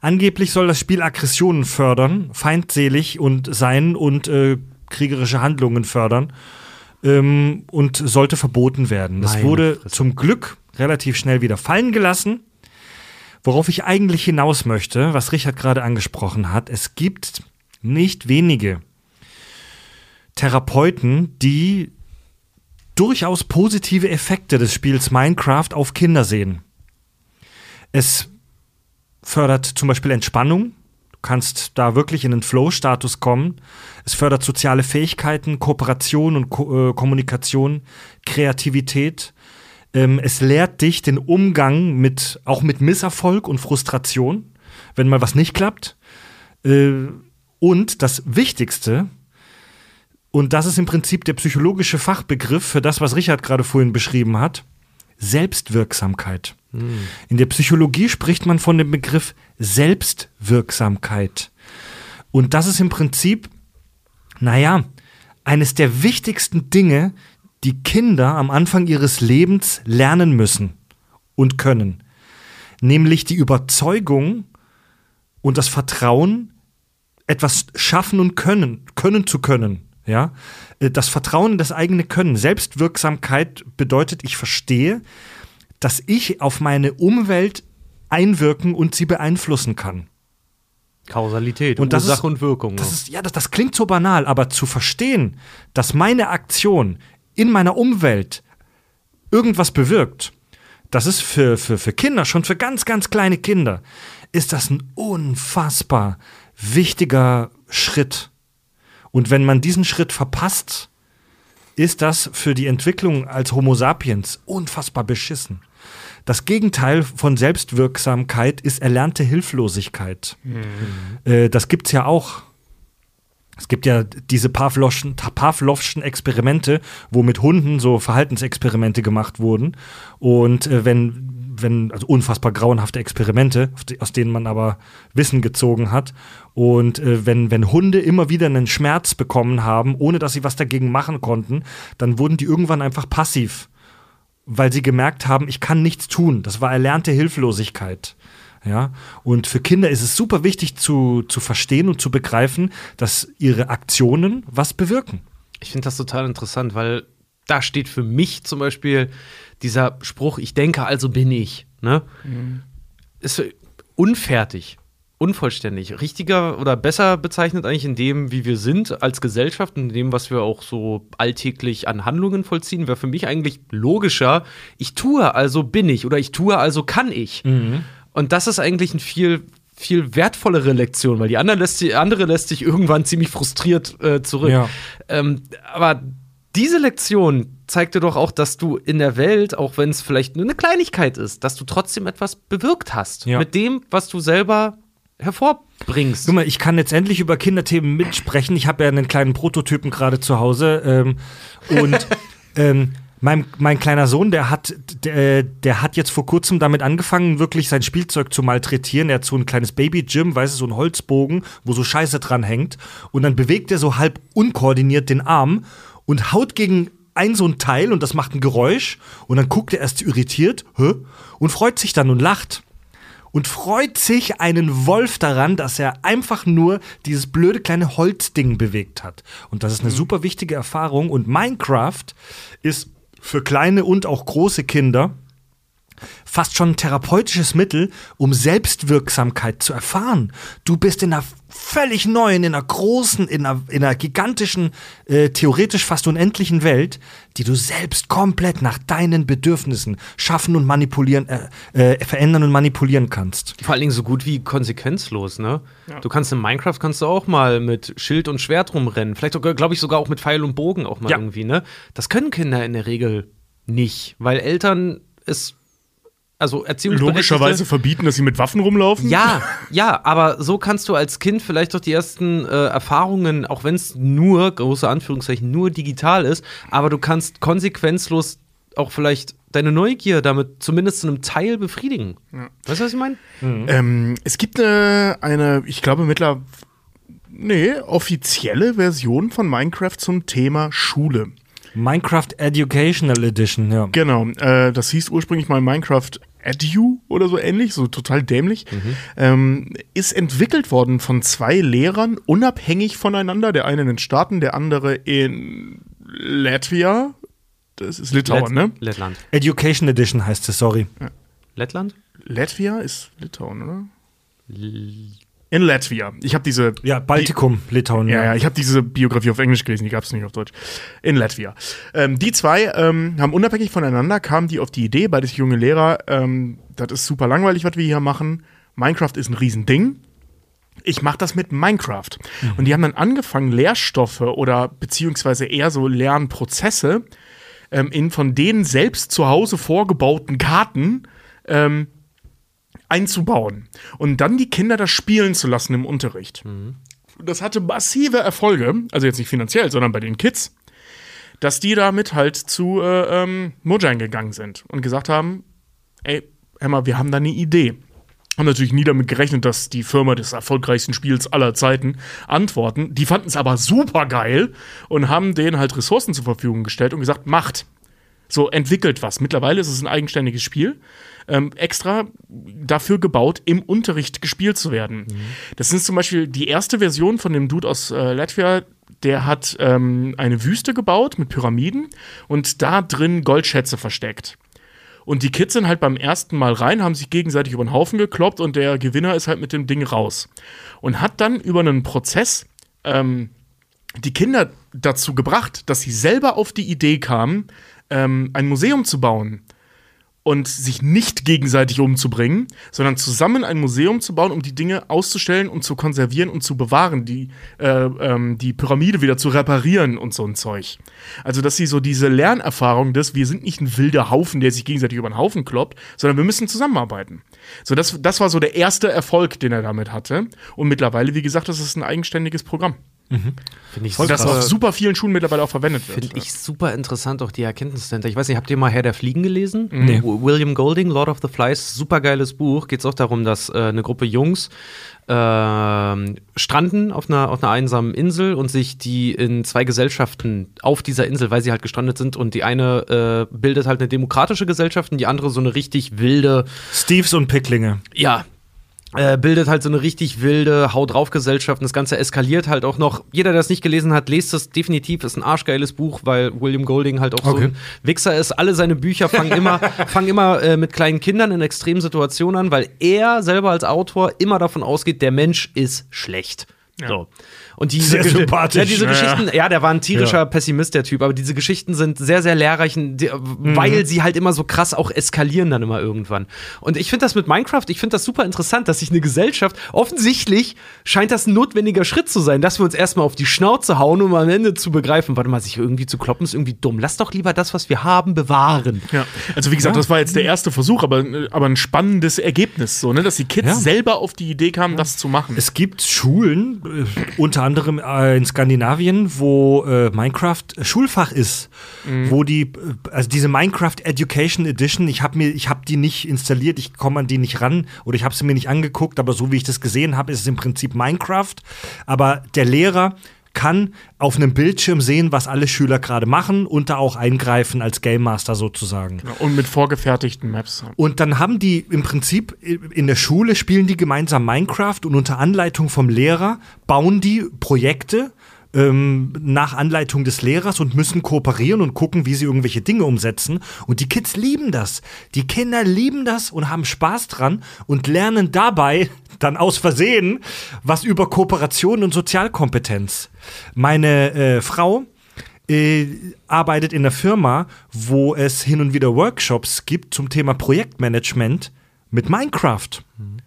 Angeblich soll das Spiel Aggressionen fördern, feindselig und sein und äh, kriegerische Handlungen fördern ähm, und sollte verboten werden. Das Meine wurde Fresse. zum Glück relativ schnell wieder fallen gelassen. Worauf ich eigentlich hinaus möchte, was Richard gerade angesprochen hat, es gibt nicht wenige Therapeuten, die durchaus positive Effekte des Spiels Minecraft auf Kinder sehen. Es fördert zum Beispiel Entspannung. Kannst da wirklich in den Flow-Status kommen. Es fördert soziale Fähigkeiten, Kooperation und Ko äh, Kommunikation, Kreativität. Ähm, es lehrt dich den Umgang mit, auch mit Misserfolg und Frustration, wenn mal was nicht klappt. Äh, und das Wichtigste, und das ist im Prinzip der psychologische Fachbegriff für das, was Richard gerade vorhin beschrieben hat, Selbstwirksamkeit. In der Psychologie spricht man von dem Begriff Selbstwirksamkeit. Und das ist im Prinzip, naja, eines der wichtigsten Dinge, die Kinder am Anfang ihres Lebens lernen müssen und können. Nämlich die Überzeugung und das Vertrauen, etwas schaffen und können, können zu können. Ja, Äh, das Vertrauen in das eigene Können. Selbstwirksamkeit bedeutet, ich verstehe, dass ich auf meine Umwelt einwirken und sie beeinflussen kann. Kausalität, Und das Ursache ist- und Wirkung. Das ist, ja, das, das klingt so banal, aber zu verstehen, dass meine Aktion in meiner Umwelt irgendwas bewirkt, das ist für, für, für Kinder, schon für ganz, ganz kleine Kinder, ist das ein unfassbar wichtiger Schritt. Und wenn man diesen Schritt verpasst, ist das für die Entwicklung als Homo sapiens unfassbar beschissen. Das Gegenteil von Selbstwirksamkeit ist erlernte Hilflosigkeit. Mhm. Äh, das gibt's ja auch. Es gibt ja diese Pavlovschen, Pavlovschen Experimente, wo mit Hunden so Verhaltensexperimente gemacht wurden. Und äh, wenn, wenn, also unfassbar grauenhafte Experimente, aus denen man aber Wissen gezogen hat. Und äh, wenn, wenn Hunde immer wieder einen Schmerz bekommen haben, ohne dass sie was dagegen machen konnten, dann wurden die irgendwann einfach passiv weil sie gemerkt haben, ich kann nichts tun. Das war erlernte Hilflosigkeit. Ja, und für Kinder ist es super wichtig zu, zu verstehen und zu begreifen, dass ihre Aktionen was bewirken. Ich finde das total interessant, weil da steht für mich zum Beispiel dieser Spruch, ich denke, also bin ich. Ne? Mhm. Ist unfertig unvollständig. Richtiger oder besser bezeichnet eigentlich in dem, wie wir sind als Gesellschaft, in dem, was wir auch so alltäglich an Handlungen vollziehen, wäre für mich eigentlich logischer, ich tue, also bin ich oder ich tue, also kann ich. Mhm. Und das ist eigentlich ein viel viel wertvollere Lektion, weil die andere lässt, die andere lässt sich irgendwann ziemlich frustriert äh, zurück. Ja. Ähm, aber diese Lektion zeigt dir doch auch, dass du in der Welt, auch wenn es vielleicht nur eine Kleinigkeit ist, dass du trotzdem etwas bewirkt hast. Ja. Mit dem, was du selber hervorbringst. Guck mal, ich kann jetzt endlich über Kinderthemen mitsprechen. Ich habe ja einen kleinen Prototypen gerade zu Hause. Ähm, und ähm, mein, mein kleiner Sohn, der hat, der, der hat jetzt vor kurzem damit angefangen, wirklich sein Spielzeug zu malträtieren. Er hat so ein kleines Baby-Gym, weißt du, so ein Holzbogen, wo so Scheiße dran hängt. Und dann bewegt er so halb unkoordiniert den Arm und haut gegen ein so ein Teil und das macht ein Geräusch. Und dann guckt er erst irritiert hä? und freut sich dann und lacht und freut sich einen Wolf daran, dass er einfach nur dieses blöde kleine Holzding bewegt hat. Und das ist eine mhm. super wichtige Erfahrung. Und Minecraft ist für kleine und auch große Kinder fast schon ein therapeutisches Mittel, um Selbstwirksamkeit zu erfahren. Du bist in einer völlig neuen, in einer großen, in einer, in einer gigantischen, äh, theoretisch fast unendlichen Welt, die du selbst komplett nach deinen Bedürfnissen schaffen und manipulieren, äh, äh, verändern und manipulieren kannst. Vor allen Dingen so gut wie konsequenzlos, ne? Ja. Du kannst in Minecraft kannst du auch mal mit Schild und Schwert rumrennen. Vielleicht, glaube ich, sogar auch mit Pfeil und Bogen auch mal ja. irgendwie, ne? Das können Kinder in der Regel nicht, weil Eltern es also Logischerweise verbieten, dass sie mit Waffen rumlaufen? Ja, ja, aber so kannst du als Kind vielleicht doch die ersten äh, Erfahrungen, auch wenn es nur, große Anführungszeichen, nur digital ist, aber du kannst konsequenzlos auch vielleicht deine Neugier damit zumindest zu einem Teil befriedigen. Ja. Weißt du, was ich meine? Mhm. Ähm, es gibt eine, eine, ich glaube mittlerweile, nee, offizielle Version von Minecraft zum Thema Schule. Minecraft Educational Edition, ja. Genau, äh, das hieß ursprünglich mal Minecraft Edu oder so ähnlich, so total dämlich. Mhm. Ähm, ist entwickelt worden von zwei Lehrern, unabhängig voneinander. Der eine in den Staaten, der andere in Latvia. Das ist Litauen, Let ne? Lettland. Education Edition heißt es, sorry. Ja. Lettland? Latvia ist Litauen, oder? L in Latvia. Ich habe diese. Ja, Baltikum, die, Litauen. Ja, ja, ich habe diese Biografie auf Englisch gelesen, die gab es nicht auf Deutsch. In Latvia. Ähm, die zwei ähm, haben unabhängig voneinander, kamen die auf die Idee, beides junge Lehrer, ähm, das ist super langweilig, was wir hier machen. Minecraft ist ein Riesending. Ich mache das mit Minecraft. Mhm. Und die haben dann angefangen, Lehrstoffe oder beziehungsweise eher so Lernprozesse ähm, in von denen selbst zu Hause vorgebauten Karten ähm, einzubauen und dann die Kinder das spielen zu lassen im Unterricht. Mhm. Das hatte massive Erfolge, also jetzt nicht finanziell, sondern bei den Kids, dass die damit halt zu äh, ähm, Mojang gegangen sind und gesagt haben, ey, Emma, wir haben da eine Idee. Haben natürlich nie damit gerechnet, dass die Firma des erfolgreichsten Spiels aller Zeiten antworten. Die fanden es aber super geil und haben denen halt Ressourcen zur Verfügung gestellt und gesagt, macht. So, entwickelt was. Mittlerweile ist es ein eigenständiges Spiel ähm, extra dafür gebaut, im Unterricht gespielt zu werden. Mhm. Das ist zum Beispiel die erste Version von dem Dude aus äh, Latvia, der hat ähm, eine Wüste gebaut mit Pyramiden und da drin Goldschätze versteckt. Und die Kids sind halt beim ersten Mal rein, haben sich gegenseitig über den Haufen gekloppt und der Gewinner ist halt mit dem Ding raus. Und hat dann über einen Prozess ähm, die Kinder dazu gebracht, dass sie selber auf die Idee kamen, ähm, ein Museum zu bauen und sich nicht gegenseitig umzubringen, sondern zusammen ein Museum zu bauen, um die Dinge auszustellen und zu konservieren und zu bewahren, die, äh, ähm, die Pyramide wieder zu reparieren und so ein Zeug. Also, dass sie so diese Lernerfahrung des, wir sind nicht ein wilder Haufen, der sich gegenseitig über den Haufen kloppt, sondern wir müssen zusammenarbeiten. So, das, das war so der erste Erfolg, den er damit hatte. Und mittlerweile, wie gesagt, das ist ein eigenständiges Programm. Finde ich Das super- auf super vielen Schulen mittlerweile auch verwendet wird. Finde ich super interessant, auch die Erkenntnis dahinter. Ich weiß nicht, habt ihr mal Herr der Fliegen gelesen? Nee. W- William Golding, Lord of the Flies, super geiles Buch. Geht es auch darum, dass äh, eine Gruppe Jungs ähm, stranden auf einer, auf einer einsamen Insel und sich die in zwei Gesellschaften auf dieser Insel, weil sie halt gestrandet sind und die eine äh, bildet halt eine demokratische Gesellschaft und die andere so eine richtig wilde, Steves und Picklinge. ja, äh, bildet halt so eine richtig wilde Hau drauf Gesellschaft und das Ganze eskaliert halt auch noch. Jeder, der es nicht gelesen hat, lest es definitiv. Ist ein arschgeiles Buch, weil William Golding halt auch so Okay. ein Wichser ist. Alle seine Bücher fangen immer, fangen immer äh, mit kleinen Kindern in extremen Situationen an, weil er selber als Autor immer davon ausgeht, der Mensch ist schlecht. So. Und diese Sehr sympathisch. Ja, diese Ja, ja. Geschichten, ja, der war ein tierischer Ja. Pessimist, der Typ, aber diese Geschichten sind sehr, sehr lehrreich, die, weil sie halt immer so krass auch eskalieren dann immer irgendwann. Und ich finde das mit Minecraft, ich finde das super interessant, dass sich eine Gesellschaft, offensichtlich scheint das ein notwendiger Schritt zu sein, dass wir uns erstmal auf die Schnauze hauen, um am Ende zu begreifen, warte mal, sich irgendwie zu kloppen ist irgendwie dumm. Lass doch lieber das, was wir haben, bewahren. Ja, also wie gesagt, das war jetzt der erste Versuch, aber, aber ein spannendes Ergebnis, so, ne? dass die Kids Ja. selber auf die Idee kamen, das zu machen. Es gibt Schulen, unter anderem äh, in Skandinavien, wo äh, Minecraft Schulfach ist, wo die, äh, also diese Minecraft Education Edition, ich habe mir, ich habe die nicht installiert, ich komme an die nicht ran oder ich habe sie mir nicht angeguckt, aber so wie ich das gesehen habe, ist es im Prinzip Minecraft, aber der Lehrer kann auf einem Bildschirm sehen, was alle Schüler gerade machen und da auch eingreifen als Game Master sozusagen. Und mit vorgefertigten Maps. Und dann haben die im Prinzip in der Schule spielen die gemeinsam Minecraft und unter Anleitung vom Lehrer bauen die Projekte ähm, nach Anleitung des Lehrers und müssen kooperieren und gucken, wie sie irgendwelche Dinge umsetzen. Und die Kids lieben das. Die Kinder lieben das und haben Spaß dran und lernen dabei dann aus Versehen was über Kooperation und Sozialkompetenz. Meine äh, Frau äh, arbeitet in einer Firma, wo es hin und wieder Workshops gibt zum Thema Projektmanagement mit Minecraft. Äh,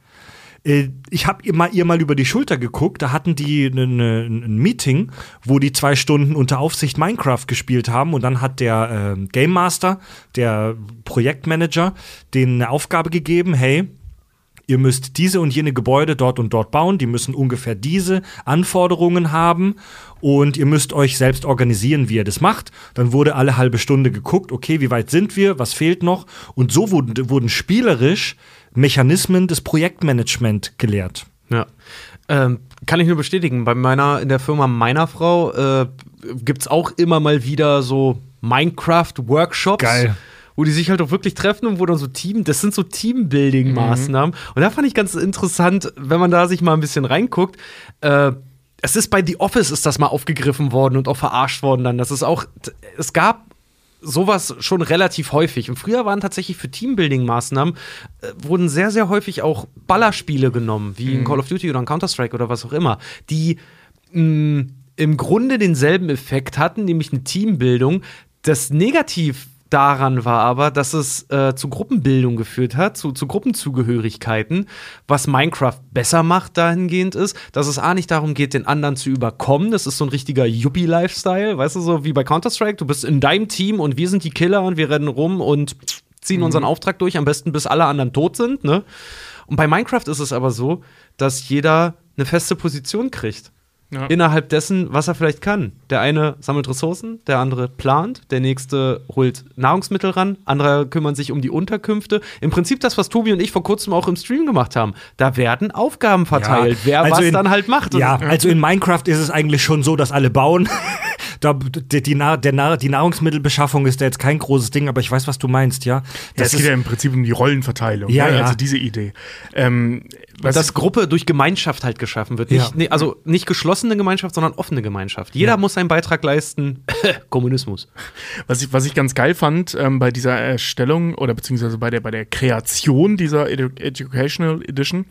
Ich habe ihr mal, ihr mal über die Schulter geguckt, da hatten die ne, ne, ein Meeting, wo die zwei Stunden unter Aufsicht Minecraft gespielt haben. Und dann hat der ähm, Game Master, der Projektmanager, denen eine Aufgabe gegeben, hey, ihr müsst diese und jene Gebäude dort und dort bauen, die müssen ungefähr diese Anforderungen haben. Und ihr müsst euch selbst organisieren, wie ihr das macht. Dann wurde alle halbe Stunde geguckt, okay, wie weit sind wir, was fehlt noch? Und so wurden, wurden spielerisch Mechanismen des Projektmanagement gelehrt. Ja. Ähm, kann ich nur bestätigen. Bei meiner, in der Firma meiner Frau äh, gibt es auch immer mal wieder so Minecraft-Workshops. Geil. Wo die sich halt auch wirklich treffen und wo dann so Team, das sind so Teambuilding-Maßnahmen. Und da fand ich ganz interessant, wenn man da sich mal ein bisschen reinguckt, äh, es ist bei The Office ist das mal aufgegriffen worden und auch verarscht worden dann. Das ist auch, es gab sowas schon relativ häufig. Und früher waren tatsächlich für Teambuilding-Maßnahmen äh, wurden sehr, sehr häufig auch Ballerspiele genommen, wie in Call of Duty oder in Counter-Strike oder was auch immer, die mh, im Grunde denselben Effekt hatten, nämlich eine Teambildung. Das Negativ daran war aber, dass es äh, zu Gruppenbildung geführt hat, zu, zu Gruppenzugehörigkeiten, was Minecraft besser macht dahingehend ist, dass es A nicht darum geht, den anderen zu überkommen, das ist so ein richtiger Yuppie-Lifestyle, weißt du, so wie bei Counter-Strike, du bist in deinem Team und wir sind die Killer und wir rennen rum und ziehen unseren Auftrag durch, am besten bis alle anderen tot sind, ne? Und bei Minecraft ist es aber so, dass jeder eine feste Position kriegt Ja. innerhalb dessen, was er vielleicht kann. Der eine sammelt Ressourcen, der andere plant, der nächste holt Nahrungsmittel ran, andere kümmern sich um die Unterkünfte. Im Prinzip das, was Tobi und ich vor kurzem auch im Stream gemacht haben. Da werden Aufgaben verteilt, wer also was in- dann halt macht. Ja, also in Minecraft ist es eigentlich schon so, dass alle bauen. da, die, die, Nahr- die Nahrungsmittelbeschaffung ist da jetzt kein großes Ding, aber ich weiß, was du meinst, ja. Ja, Das es geht ist, ja im Prinzip um die Rollenverteilung. Ja, ne? ja. Also diese Idee. Ähm, was dass Gruppe durch Gemeinschaft halt geschaffen wird. Nicht, Ja. also nicht geschlossene Gemeinschaft, sondern offene Gemeinschaft. Jeder Ja. muss seinen Beitrag leisten. Kommunismus. Was ich, was ich ganz geil fand ähm, bei dieser Erstellung oder beziehungsweise bei der, bei der Kreation dieser Edu Educational Edition,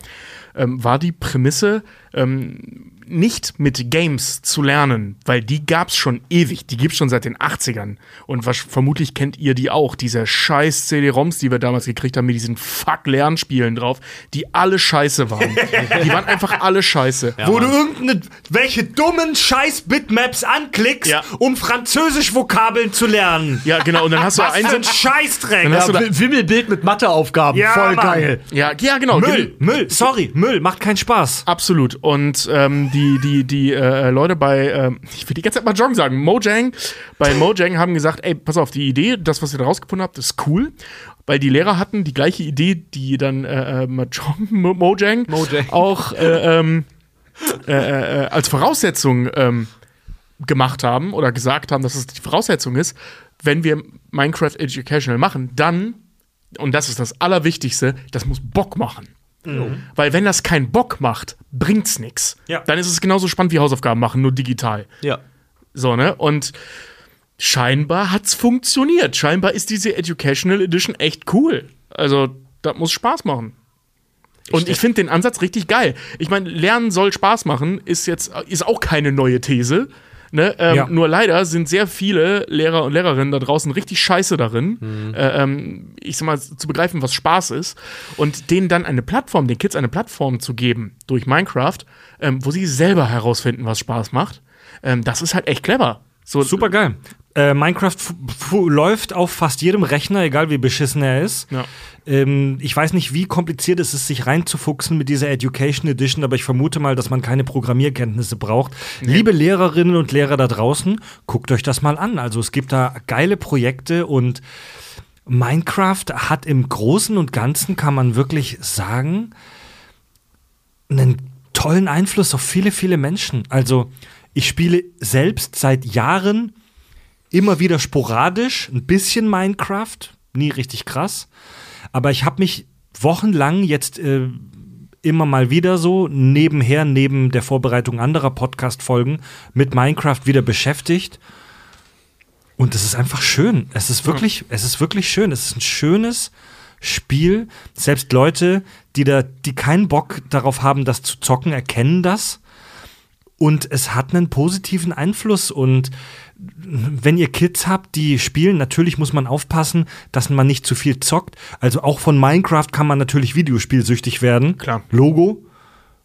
ähm, war die Prämisse, ähm, nicht mit Games zu lernen, weil die gab's schon ewig, die gibt's schon seit den 80ern. Und was, vermutlich kennt ihr die auch, diese scheiß CD-ROMs, die wir damals gekriegt haben, mit diesen Fuck-Lernspielen drauf, die alle scheiße waren. die waren einfach alle scheiße. Wo du irgendeine, welche dummen Scheiß-Bitmaps anklickst, Ja. um Französisch-Vokabeln zu lernen. Ja, genau, und dann hast du Was für einen ein Scheißdreck. Dann hast du da- Wi- Wimmelbild mit Matheaufgaben. Ja, Voll Mann. geil. Ja, ja, genau. Müll, Müll, sorry, Müll, macht keinen Spaß. Absolut. Und ähm, die, die, die äh, Leute bei, ähm, ich will die ganze Zeit mal Jong sagen, Mojang, bei Mojang haben gesagt, ey, pass auf, die Idee, das, was ihr da rausgefunden habt, ist cool. Weil die Lehrer hatten die gleiche Idee, die dann äh, äh, Mahjong, Mo- Mojang, Mojang. auch äh, ähm, äh, äh, als Voraussetzung ähm, gemacht haben oder gesagt haben, dass es die Voraussetzung ist, wenn wir Minecraft Educational machen, dann, und das ist das Allerwichtigste, das muss Bock machen. Weil wenn das keinen Bock macht, bringt's nix. Ja. Dann ist es genauso spannend wie Hausaufgaben machen, nur digital. Ja. So, ne? Und scheinbar hat's funktioniert. Scheinbar ist diese Educational Edition echt cool. Also, das muss Spaß machen. Und ich finde den Ansatz richtig geil. Ich meine, Lernen soll Spaß machen, ist jetzt ist auch keine neue These. Ne? Ähm, Ja. Nur leider sind sehr viele Lehrer und Lehrerinnen da draußen richtig scheiße darin, äh, ähm, ich sag mal, zu begreifen, was Spaß ist. Und denen dann eine Plattform, den Kids eine Plattform zu geben durch Minecraft, ähm, wo sie selber herausfinden, was Spaß macht, ähm, das ist halt echt clever. So, Super geil. Äh, Minecraft läuft auf fast jedem Rechner, egal wie beschissen er ist. Ja. Ähm, ich weiß nicht, wie kompliziert es ist, sich reinzufuchsen mit dieser Education Edition, aber ich vermute mal, dass man keine Programmierkenntnisse braucht. Liebe Lehrerinnen und Lehrer da draußen, guckt euch das mal an. Also es gibt da geile Projekte und Minecraft hat im Großen und Ganzen, kann man wirklich sagen, einen tollen Einfluss auf viele, viele Menschen. Also ich spiele selbst seit Jahren immer wieder sporadisch ein bisschen Minecraft, nie richtig krass, aber ich habe mich wochenlang jetzt äh, immer mal wieder so nebenher, neben der Vorbereitung anderer Podcast-Folgen mit Minecraft wieder beschäftigt. Und es ist einfach schön. Es ist wirklich, es ist wirklich schön. Es ist ein schönes Spiel. Selbst Leute, die da, die keinen Bock darauf haben, das zu zocken, erkennen das. Und es hat einen positiven Einfluss. Und wenn ihr Kids habt, die spielen, natürlich muss man aufpassen, dass man nicht zu viel zockt. Also auch von Minecraft kann man natürlich Videospielsüchtig werden. Klar. Logo.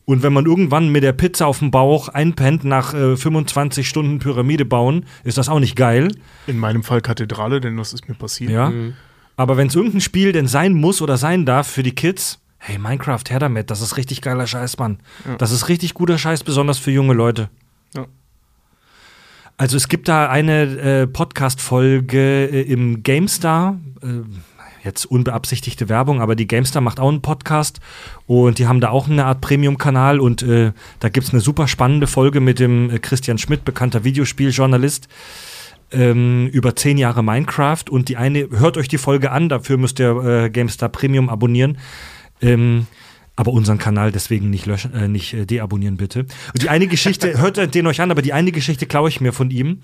Und wenn man irgendwann mit der Pizza auf dem Bauch einpennt nach äh, 25 Stunden Pyramide bauen, ist das auch nicht geil. in meinem Fall Kathedrale, denn das ist mir passiert. Ja. Aber wenn es irgendein Spiel denn sein muss oder sein darf für die Kids, hey, Minecraft, her damit, das ist richtig geiler Scheiß, Mann. Das ist richtig guter Scheiß, besonders für junge Leute. Ja. Also es gibt da eine äh, Podcast-Folge äh, im GameStar, äh, jetzt unbeabsichtigte Werbung, aber die GameStar macht auch einen Podcast und die haben da auch eine Art Premium-Kanal und äh, da gibt es eine super spannende Folge mit dem äh, Christian Schmidt, bekannter Videospieljournalist, ähm, über zehn Jahre Minecraft und die eine, hört euch die Folge an, dafür müsst ihr äh, GameStar Premium abonnieren. Ähm, aber unseren Kanal deswegen nicht löschen, äh, nicht äh, deabonnieren bitte. Und die eine Geschichte, hört den euch an, aber die eine Geschichte klaue ich mir von ihm.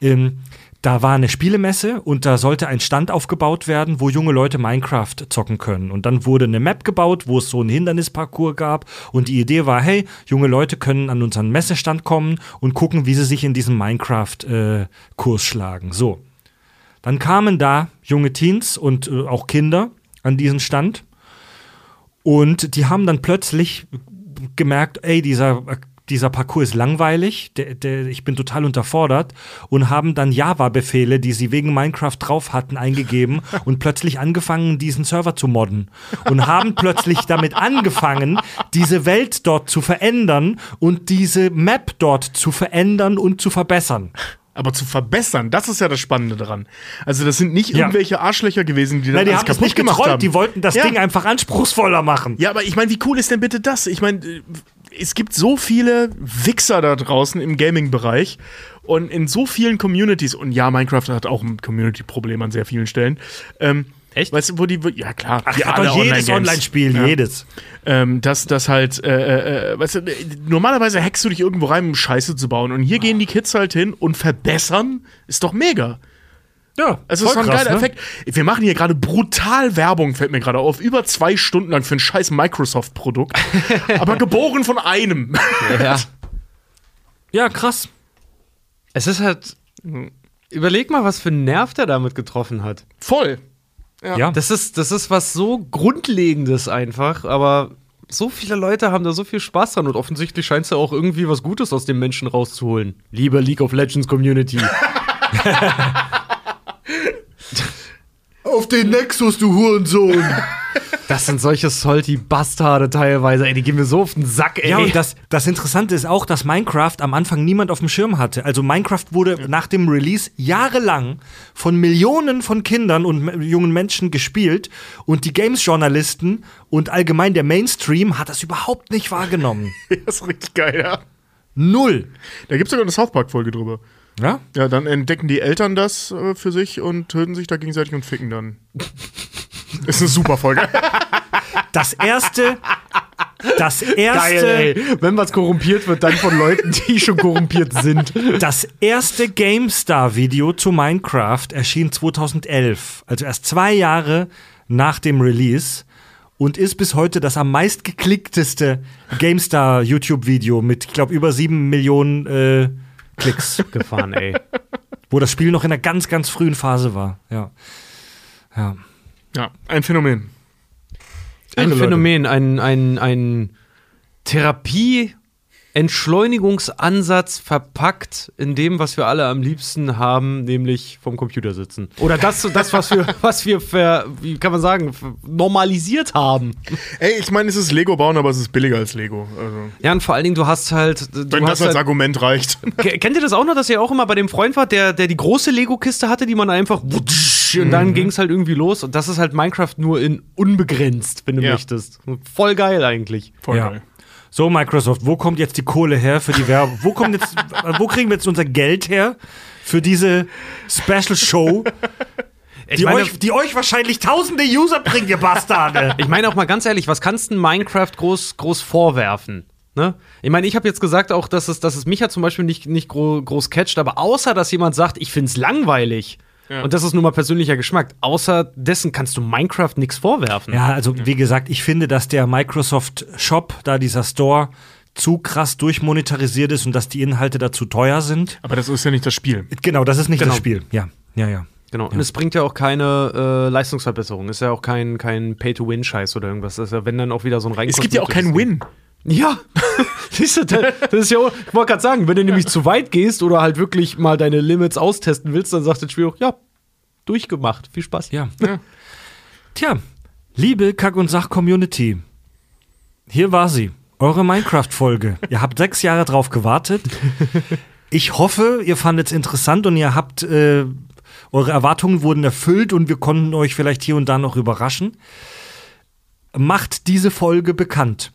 Ähm, da war eine Spielemesse und da sollte ein Stand aufgebaut werden, wo junge Leute Minecraft zocken können. Und dann wurde eine Map gebaut, wo es so einen Hindernisparcours gab. Und die Idee war, hey, junge Leute können an unseren Messestand kommen und gucken, wie sie sich in diesem Minecraft-Kurs schlagen. So. Dann kamen da junge Teens und äh, auch Kinder an diesen Stand. Und die haben dann plötzlich gemerkt, ey, dieser, dieser Parcours ist langweilig, der, der, ich bin total unterfordert und haben dann Java-Befehle, die sie wegen Minecraft drauf hatten, eingegeben und plötzlich angefangen, diesen Server zu modden. Und haben plötzlich damit angefangen, diese Welt dort zu verändern und diese Map dort zu verändern und zu verbessern. Aber zu verbessern, das ist ja das Spannende daran. Also, das sind nicht Ja. irgendwelche Arschlöcher gewesen, die Nein, dann die das kaputt nicht gemacht getrollt, haben. die wollten das Ja. Ding einfach anspruchsvoller machen. Ja, aber ich meine, wie cool ist denn bitte das? Ich meine, es gibt so viele Wichser da draußen im Gaming-Bereich und in so vielen Communities. Und ja, Minecraft hat auch ein Community-Problem an sehr vielen Stellen. Ähm, Echt? Weißt du, wo die. Ja, klar. Ach, alle doch jedes. Online-Spiel, Ja. jedes. ähm, dass das halt, äh, äh, weißt du, äh, normalerweise hackst du dich irgendwo rein, um Scheiße zu bauen. Und hier gehen die Kids halt hin und verbessern. Ist doch mega. Ja, Es ist so ein geiler Effekt. Wir machen hier gerade brutal Werbung, fällt mir gerade auf. Über zwei Stunden lang für ein scheiß Microsoft-Produkt. aber geboren von einem. Ja. Ja, krass. Es ist halt. Überleg mal, was für einen Nerv der damit getroffen hat. Voll. Ja. Das ist, das ist was so Grundlegendes einfach, aber so viele Leute haben da so viel Spaß dran und offensichtlich scheint es ja auch irgendwie was Gutes aus dem Menschen rauszuholen. Liebe League of Legends Community. Auf den Nexus, du Hurensohn. Das sind solche salty Bastarde teilweise, ey, die gehen mir so auf den Sack, ey. Ja, und das, das Interessante ist auch, dass Minecraft am Anfang niemand auf dem Schirm hatte. Also Minecraft wurde nach dem Release jahrelang von Millionen von Kindern und jungen Menschen gespielt und die Games-Journalisten und allgemein der Mainstream hat das überhaupt nicht wahrgenommen. Das ist richtig geil, ja. Null. Da gibt es sogar eine South Park-Folge drüber. Ja? Ja, dann entdecken die Eltern das äh, für sich und töten sich da gegenseitig und ficken dann. ist eine super Folge. Das erste, das erste, Geil, ey. Wenn was korrumpiert wird, dann von Leuten, die schon korrumpiert sind. Das erste GameStar-Video zu Minecraft erschien 2011, also erst zwei Jahre nach dem Release und ist bis heute das am meist geklickteste GameStar-YouTube-Video mit, ich glaube, über sieben Millionen äh, Klicks, Gefahren, ey. wo das Spiel noch in einer ganz, ganz frühen Phase war. Ja. Ja. Ja, ein Phänomen. Ein Irre, Phänomen, ein, ein, ein Therapie-Entschleunigungsansatz verpackt in dem, was wir alle am liebsten haben, nämlich vom Computer sitzen. Oder das, das was wir, was wir ver, wie kann man sagen, normalisiert haben. Ey, ich meine, es ist Lego bauen, aber es ist billiger als Lego. Also, Ja, und vor allen Dingen, du hast halt. Du wenn hast das als halt Argument reicht. Ke- Kennt ihr das auch noch, dass ihr auch immer bei dem Freund wart, der, der die große Lego-Kiste hatte, die man einfach wutsch, und dann ging es halt irgendwie los. Und das ist halt Minecraft nur in unbegrenzt, wenn du Ja. möchtest. Voll geil eigentlich. Voll Ja. geil. So, Microsoft, wo kommt jetzt die Kohle her für die Werbung? Wo, kommt jetzt, wo kriegen wir jetzt unser Geld her für diese Special Show, die, meine, euch, die euch wahrscheinlich tausende User bringt, ihr Bastarde? ich meine auch mal ganz ehrlich, was kannst du Minecraft groß, groß vorwerfen? Ne? Ich meine, ich habe jetzt gesagt auch, dass es, dass es mich ja zum Beispiel nicht, nicht gro groß catcht, aber außer, dass jemand sagt, ich find's langweilig, Ja. und das ist nun mal persönlicher Geschmack, außer dessen kannst du Minecraft nichts vorwerfen. Ja, also wie gesagt, ich finde, dass der Microsoft Shop, da dieser Store, zu krass durchmonetarisiert ist und dass die Inhalte dazu teuer sind. Aber das ist ja nicht das Spiel. Genau, das ist nicht Genau. das Spiel. Ja, ja, ja. Genau. Und es bringt ja auch keine äh, Leistungsverbesserung. Ist ja auch kein, kein Pay-to-Win-Scheiß oder irgendwas. Das ist ja, wenn dann auch wieder so ein rein Es gibt ja auch keinen Win. Ja, siehst du, da- das ist ja, auch- ich wollte gerade sagen, wenn du nämlich zu weit gehst oder halt wirklich mal deine Limits austesten willst, dann sagt das Spiel auch, ja, durchgemacht, viel Spaß. Ja. Ja. Tja, liebe Kack- und Sach-Community, hier war sie, eure Minecraft-Folge. ihr habt sechs Jahre drauf gewartet. Ich hoffe, ihr fandet es interessant und ihr habt, äh, eure Erwartungen wurden erfüllt und wir konnten euch vielleicht hier und da noch überraschen. Macht diese Folge bekannt.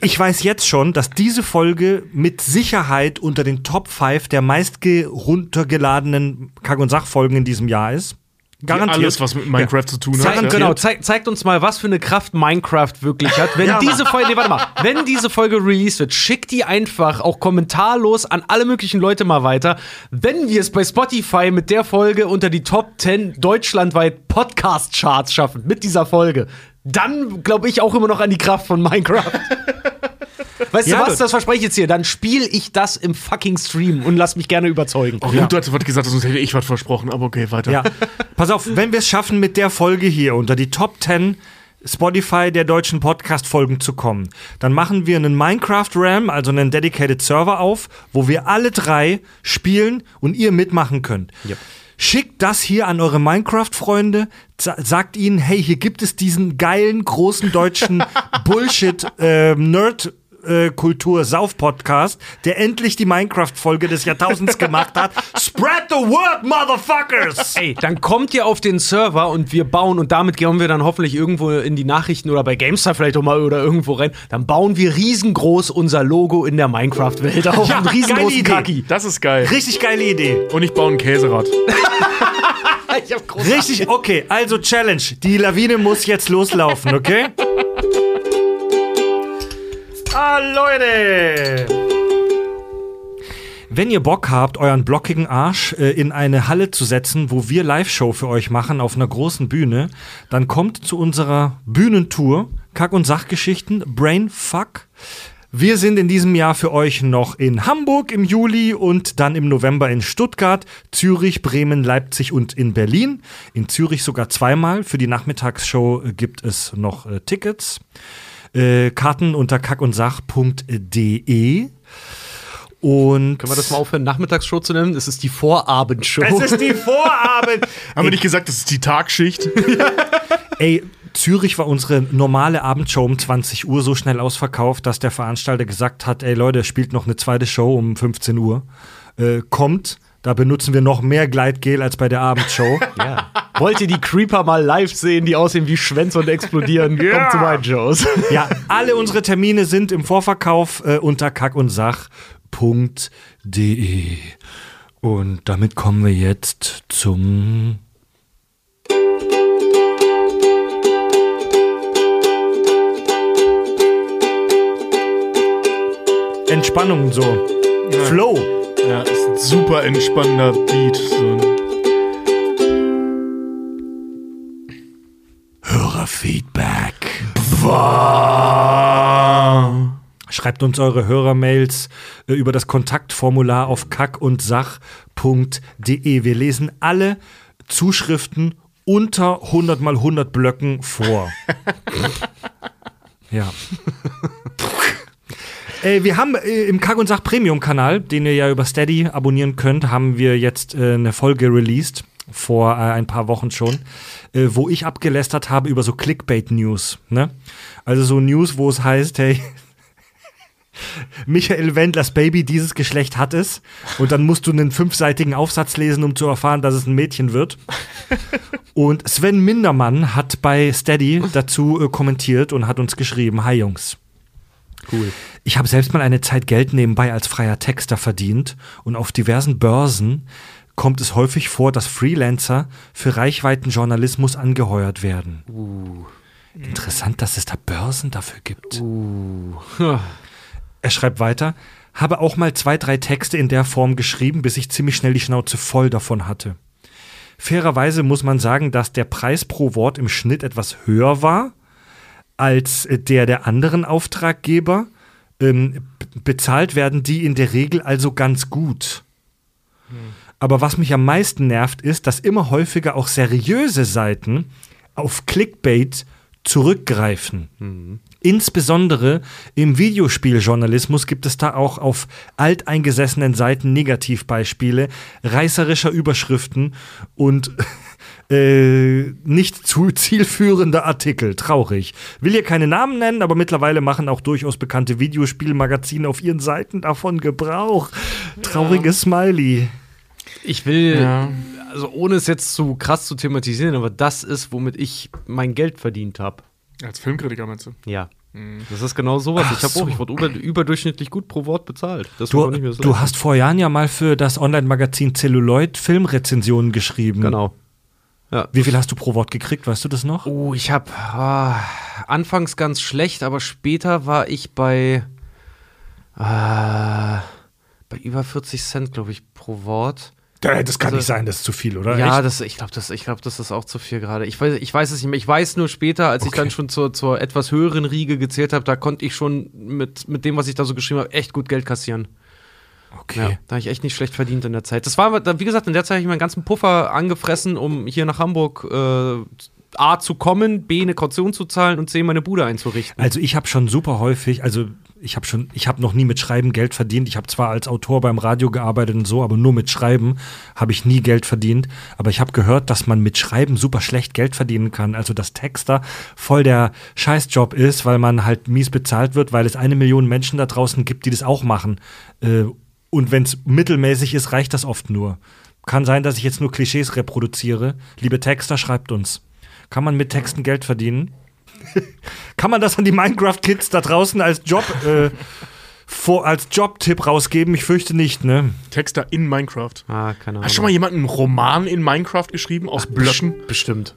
Ich weiß jetzt schon, dass diese Folge mit Sicherheit unter den Top 5 der meist heruntergeladenen Kack- und Sach-Folgen in diesem Jahr ist. Garantiert. Alles, was mit Minecraft zu tun hat. ja. Genau, zeig, zeigt uns mal, was für eine Kraft Minecraft wirklich hat. Wenn Ja, diese Folge, nee, warte mal, wenn diese Folge released wird, schickt die einfach auch kommentarlos an alle möglichen Leute mal weiter. Wenn wir es bei Spotify mit der Folge unter die Top 10 deutschlandweit Podcast-Charts schaffen, mit dieser Folge, dann glaube ich auch immer noch an die Kraft von Minecraft. Weißt Ja, du was, das- verspreche ich jetzt hier. Dann spiele ich das im fucking Stream und lass mich gerne überzeugen. Oh, gut, du hast was gesagt, sonst hätte ich was versprochen. Aber okay, weiter. Ja, pass auf, wenn wir es schaffen, mit der Folge hier unter die Top 10 Spotify der deutschen Podcast-Folgen zu kommen, dann machen wir einen Minecraft-RAM, also einen Dedicated Server auf, wo wir alle drei spielen und ihr mitmachen könnt. Yep. Schickt das hier an eure Minecraft-Freunde, sa- sagt ihnen, hey, hier gibt es diesen geilen, großen deutschen Bullshit-Nerd- äh, Kultur Sauf Podcast, der endlich die Minecraft-Folge des Jahrtausends gemacht hat. Spread the word, motherfuckers! Ey, dann kommt ihr auf den Server und wir bauen und damit gehen wir dann hoffentlich irgendwo in die Nachrichten oder bei GameStar vielleicht auch mal oder irgendwo rein. Dann bauen wir riesengroß unser Logo in der Minecraft-Welt auf. Ja, einen riesengroßen Idee. Kaki. Das ist geil. Richtig geile Idee. Und ich baue ein Käserad. Ich hab. Richtig, okay, also Challenge. Die Lawine muss jetzt loslaufen, okay? Ah, Leute! Wenn ihr Bock habt, euren blockigen Arsch äh, in eine Halle zu setzen, wo wir Live-Show für euch machen auf einer großen Bühne, dann kommt zu unserer Bühnentour Kack- und Sachgeschichten Brainfuck. Wir sind in diesem Jahr für euch noch in Hamburg im Juli und dann im November in Stuttgart, Zürich, Bremen, Leipzig und in Berlin. In Zürich sogar zweimal. Für die Nachmittagsshow gibt es noch äh, Tickets. Äh, Karten unter kackundsach.de. Und Können wir das mal aufhören, Nachmittagsshow zu nennen? Es ist die Vorabendshow. es ist die Vorabend. Haben wir nicht gesagt, das ist die Tagschicht? Ey, Zürich war unsere normale Abendshow um 20 Uhr so schnell ausverkauft, dass der Veranstalter gesagt hat, ey Leute, spielt noch eine zweite Show um 15 Uhr. Äh, kommt, da benutzen wir noch mehr Gleitgel als bei der Abendshow. ja. Wollt ihr die Creeper mal live sehen, die aussehen wie Schwänze und explodieren? Kommt zu meinen Shows. ja, alle unsere Termine sind im Vorverkauf äh, unter kackundsach.de. Und damit kommen wir jetzt zum Entspannung so. Flow. Ja, ist ein super entspannender Beat. So. Hörerfeedback. Schreibt uns eure Hörermails äh, über das Kontaktformular auf kackundsach.de. Wir lesen alle Zuschriften unter 100 mal 100 Blöcken vor. ja. Äh, wir haben äh, im Kack und Sach Premium Kanal, den ihr ja über Steady abonnieren könnt, haben wir jetzt äh, eine Folge released vor äh, ein paar Wochen schon, äh, wo ich abgelästert habe über so Clickbait News, ne? Also so News, wo es heißt, hey, Michael Wendlers Baby dieses Geschlecht hat es und dann musst du einen fünfseitigen Aufsatz lesen, um zu erfahren, dass es ein Mädchen wird. Und Sven Mindermann hat bei Steady dazu äh, kommentiert und hat uns geschrieben, hi Jungs. Cool. Ich habe selbst mal eine Zeit Geld nebenbei als freier Texter verdient und auf diversen Börsen kommt es häufig vor, dass Freelancer für Reichweitenjournalismus angeheuert werden. Interessant, dass es da Börsen dafür gibt. Er schreibt weiter, habe auch mal zwei, drei Texte in der Form geschrieben, bis ich ziemlich schnell die Schnauze voll davon hatte. Fairerweise muss man sagen, dass der Preis pro Wort im Schnitt etwas höher war als äh, der der anderen Auftraggeber. Ähm, bezahlt werden die in der Regel also ganz gut. Aber was mich am meisten nervt, ist, dass immer häufiger auch seriöse Seiten auf Clickbait zurückgreifen. Insbesondere im Videospieljournalismus gibt es da auch auf alteingesessenen Seiten Negativbeispiele reißerischer Überschriften und äh, nicht zu zielführende Artikel. Traurig. Will hier keine Namen nennen, aber mittlerweile machen auch durchaus bekannte Videospielmagazine auf ihren Seiten davon Gebrauch. Trauriges Smiley. Ich will, Ja. also ohne es jetzt zu krass zu thematisieren, aber das ist, womit ich mein Geld verdient habe. Als Filmkritiker meinst du? Ja. Das ist genau sowas. Ach ich habe so. auch, ich wurde über, überdurchschnittlich gut pro Wort bezahlt. Das war Du, nicht mehr so. du hast vor Jahren ja mal für das Online-Magazin Celluloid Filmrezensionen geschrieben. Genau. Ja. Wie viel hast du pro Wort gekriegt? Weißt du das noch? Oh, ich habe ah, anfangs ganz schlecht, aber später war ich bei ah, bei über 40 Cent, glaube ich, pro Wort. Das kann Also- nicht sein, das ist zu viel, oder? Ja, Echt? das, ich glaube, das, ich glaub, das ist auch zu viel gerade. Ich weiß, ich weiß es nicht mehr. Ich weiß nur später, als ich Okay. dann schon zur, zur etwas höheren Riege gezählt habe, da konnte ich schon mit, mit dem, was ich da so geschrieben habe, echt gut Geld kassieren. Ja, okay. da habe ich echt nicht schlecht verdient in der Zeit. Das war, wie gesagt, in der Zeit habe ich meinen ganzen Puffer angefressen, um hier nach Hamburg äh, A zu kommen, B eine Kaution zu zahlen und C meine Bude einzurichten. Also ich habe schon super häufig, also ich habe schon, ich habe noch nie mit Schreiben Geld verdient. Ich habe zwar als Autor beim Radio gearbeitet und so, aber nur mit Schreiben habe ich nie Geld verdient. Aber ich habe gehört, dass man mit Schreiben super schlecht Geld verdienen kann. Also dass Texter voll der Scheißjob ist, weil man halt mies bezahlt wird, weil es eine Million Menschen da draußen gibt, die das auch machen. Äh, Und wenn es mittelmäßig ist, reicht das oft nur. Kann sein, dass ich jetzt nur Klischees reproduziere. Liebe Texter, schreibt uns. Kann man mit Texten Geld verdienen? Kann man das an die Minecraft-Kids da draußen als Job, äh, vor, als Jobtipp rausgeben? Ich fürchte nicht, ne? Texter in Minecraft. ah, keine Ahnung. Hat schon mal jemand einen Roman in Minecraft geschrieben aus Blöcken? Bestimmt.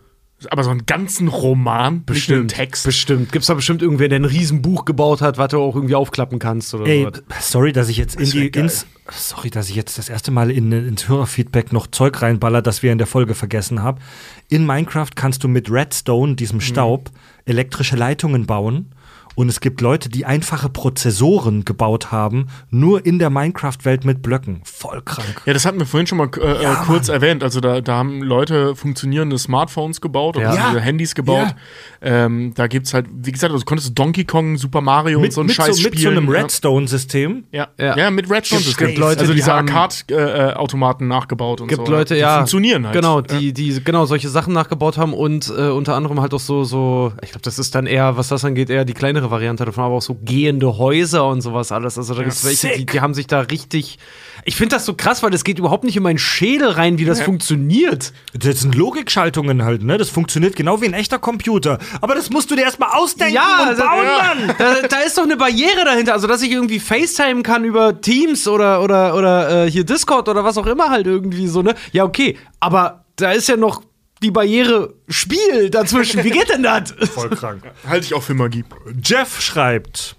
Aber so einen ganzen Roman, einen Text. Bestimmt. Gibt's da bestimmt irgendwer, der ein Riesenbuch gebaut hat, was du auch irgendwie aufklappen kannst oder Ey, so. sorry, dass ich jetzt in Das die, ins, sorry, dass ich jetzt das erste Mal in, ins Hörerfeedback noch Zeug reinballer, das wir in der Folge vergessen haben. In Minecraft kannst du mit Redstone, Mhm. diesem Staub, elektrische Leitungen bauen Und es gibt Leute, die einfache Prozessoren gebaut haben, nur in der Minecraft-Welt mit Blöcken. Voll krank. Ja, das hatten wir vorhin schon mal äh, Ja, kurz Mann. erwähnt. Also da, da haben Leute funktionierende Smartphones gebaut oder Ja. diese Handys gebaut. Ähm, da gibt's halt, wie gesagt, also du konntest Donkey Kong, Super Mario und Mit, so ein Scheiß so, mit so spielen. einem ja. Redstone-System. Ja. Ja. Ja. mit Redstone. Gibt- System. gibt Leute, also die diese haben- Arcade-Automaten nachgebaut und gibt so. Leute, die ja. funktionieren halt. Genau, die, die genau solche Sachen nachgebaut haben und äh, unter anderem halt auch so, so, ich glaube, das ist dann eher, was das angeht, eher die kleinere Variante davon, aber auch so gehende Häuser und sowas alles. Also da gibt es welche, die, die haben sich da richtig. Ich finde das so krass, weil das geht überhaupt nicht in meinen Schädel rein, wie das funktioniert. Das sind Logikschaltungen halt, ne? Das funktioniert genau wie ein echter Computer. Aber das musst du dir erstmal ausdenken Ja, und das- bauen, ja. Mann! Da, da ist doch eine Barriere dahinter, also dass ich irgendwie FaceTime kann über Teams oder oder oder äh, hier Discord oder was auch immer halt irgendwie so ne. Ja okay, aber da ist ja noch die Barriere Spiel dazwischen. Wie geht denn das? Voll krank. Halte ich auch für Magie. Jeff schreibt: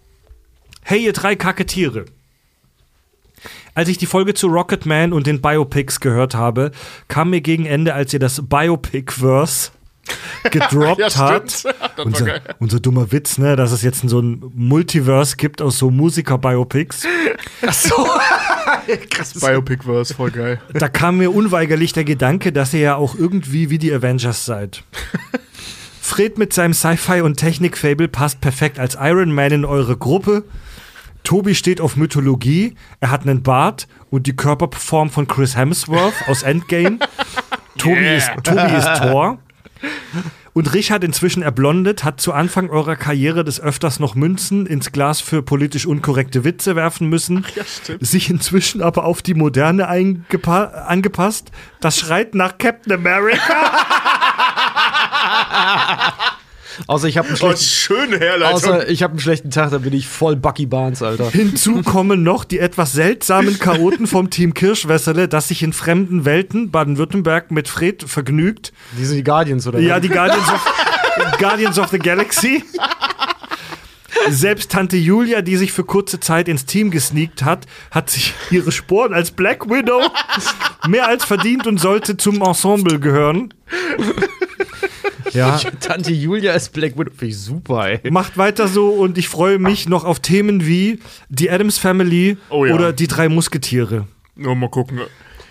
Hey, ihr drei kacke Tiere. Als ich die Folge zu Rocket Man und den Biopics gehört habe, kam mir gegen Ende, als ihr das Biopic-Verse gedroppt Ja, hat. stimmt. Das war Unser, geil. unser dummer Witz, ne, dass es jetzt so ein Multiverse gibt aus so Musiker-Biopics. Ach so. Biopic-Verse, voll geil. Da kam mir unweigerlich der Gedanke, dass ihr ja auch irgendwie wie die Avengers seid. Fred mit seinem Sci-Fi und Technik-Fable passt perfekt als Iron Man in eure Gruppe. Tobi steht auf Mythologie, er hat einen Bart und die Körperform von Chris Hemsworth aus Endgame. Tobi, Yeah. ist, Tobi ist Thor. Und Richard inzwischen erblondet, hat zu Anfang eurer Karriere des Öfters noch Münzen ins Glas für politisch unkorrekte Witze werfen müssen, sich inzwischen aber auf die Moderne angepasst. Das schreit nach Captain America. Außer ich habe einen Oh, schlechten schöne Herleitung. Außer ich habe einen schlechten Tag, dann bin ich voll Bucky Barnes, Alter. Hinzu kommen noch die etwas seltsamen Chaoten vom Team Kirschwässerle, das sich in fremden Welten Baden-Württemberg mit Fred vergnügt. Die sind die Guardians, oder? Ja, die Guardians of, Guardians of the Galaxy. Selbst Tante Julia, die sich für kurze Zeit ins Team gesneakt hat, hat sich ihre Sporen als Black Widow mehr als verdient und sollte zum Ensemble gehören. Ja, Tante Julia ist Black Widow. Finde ich super, ey. macht weiter so und ich freue mich noch auf Themen wie die Adams Family Oh ja. oder die drei Musketiere. Nur mal gucken.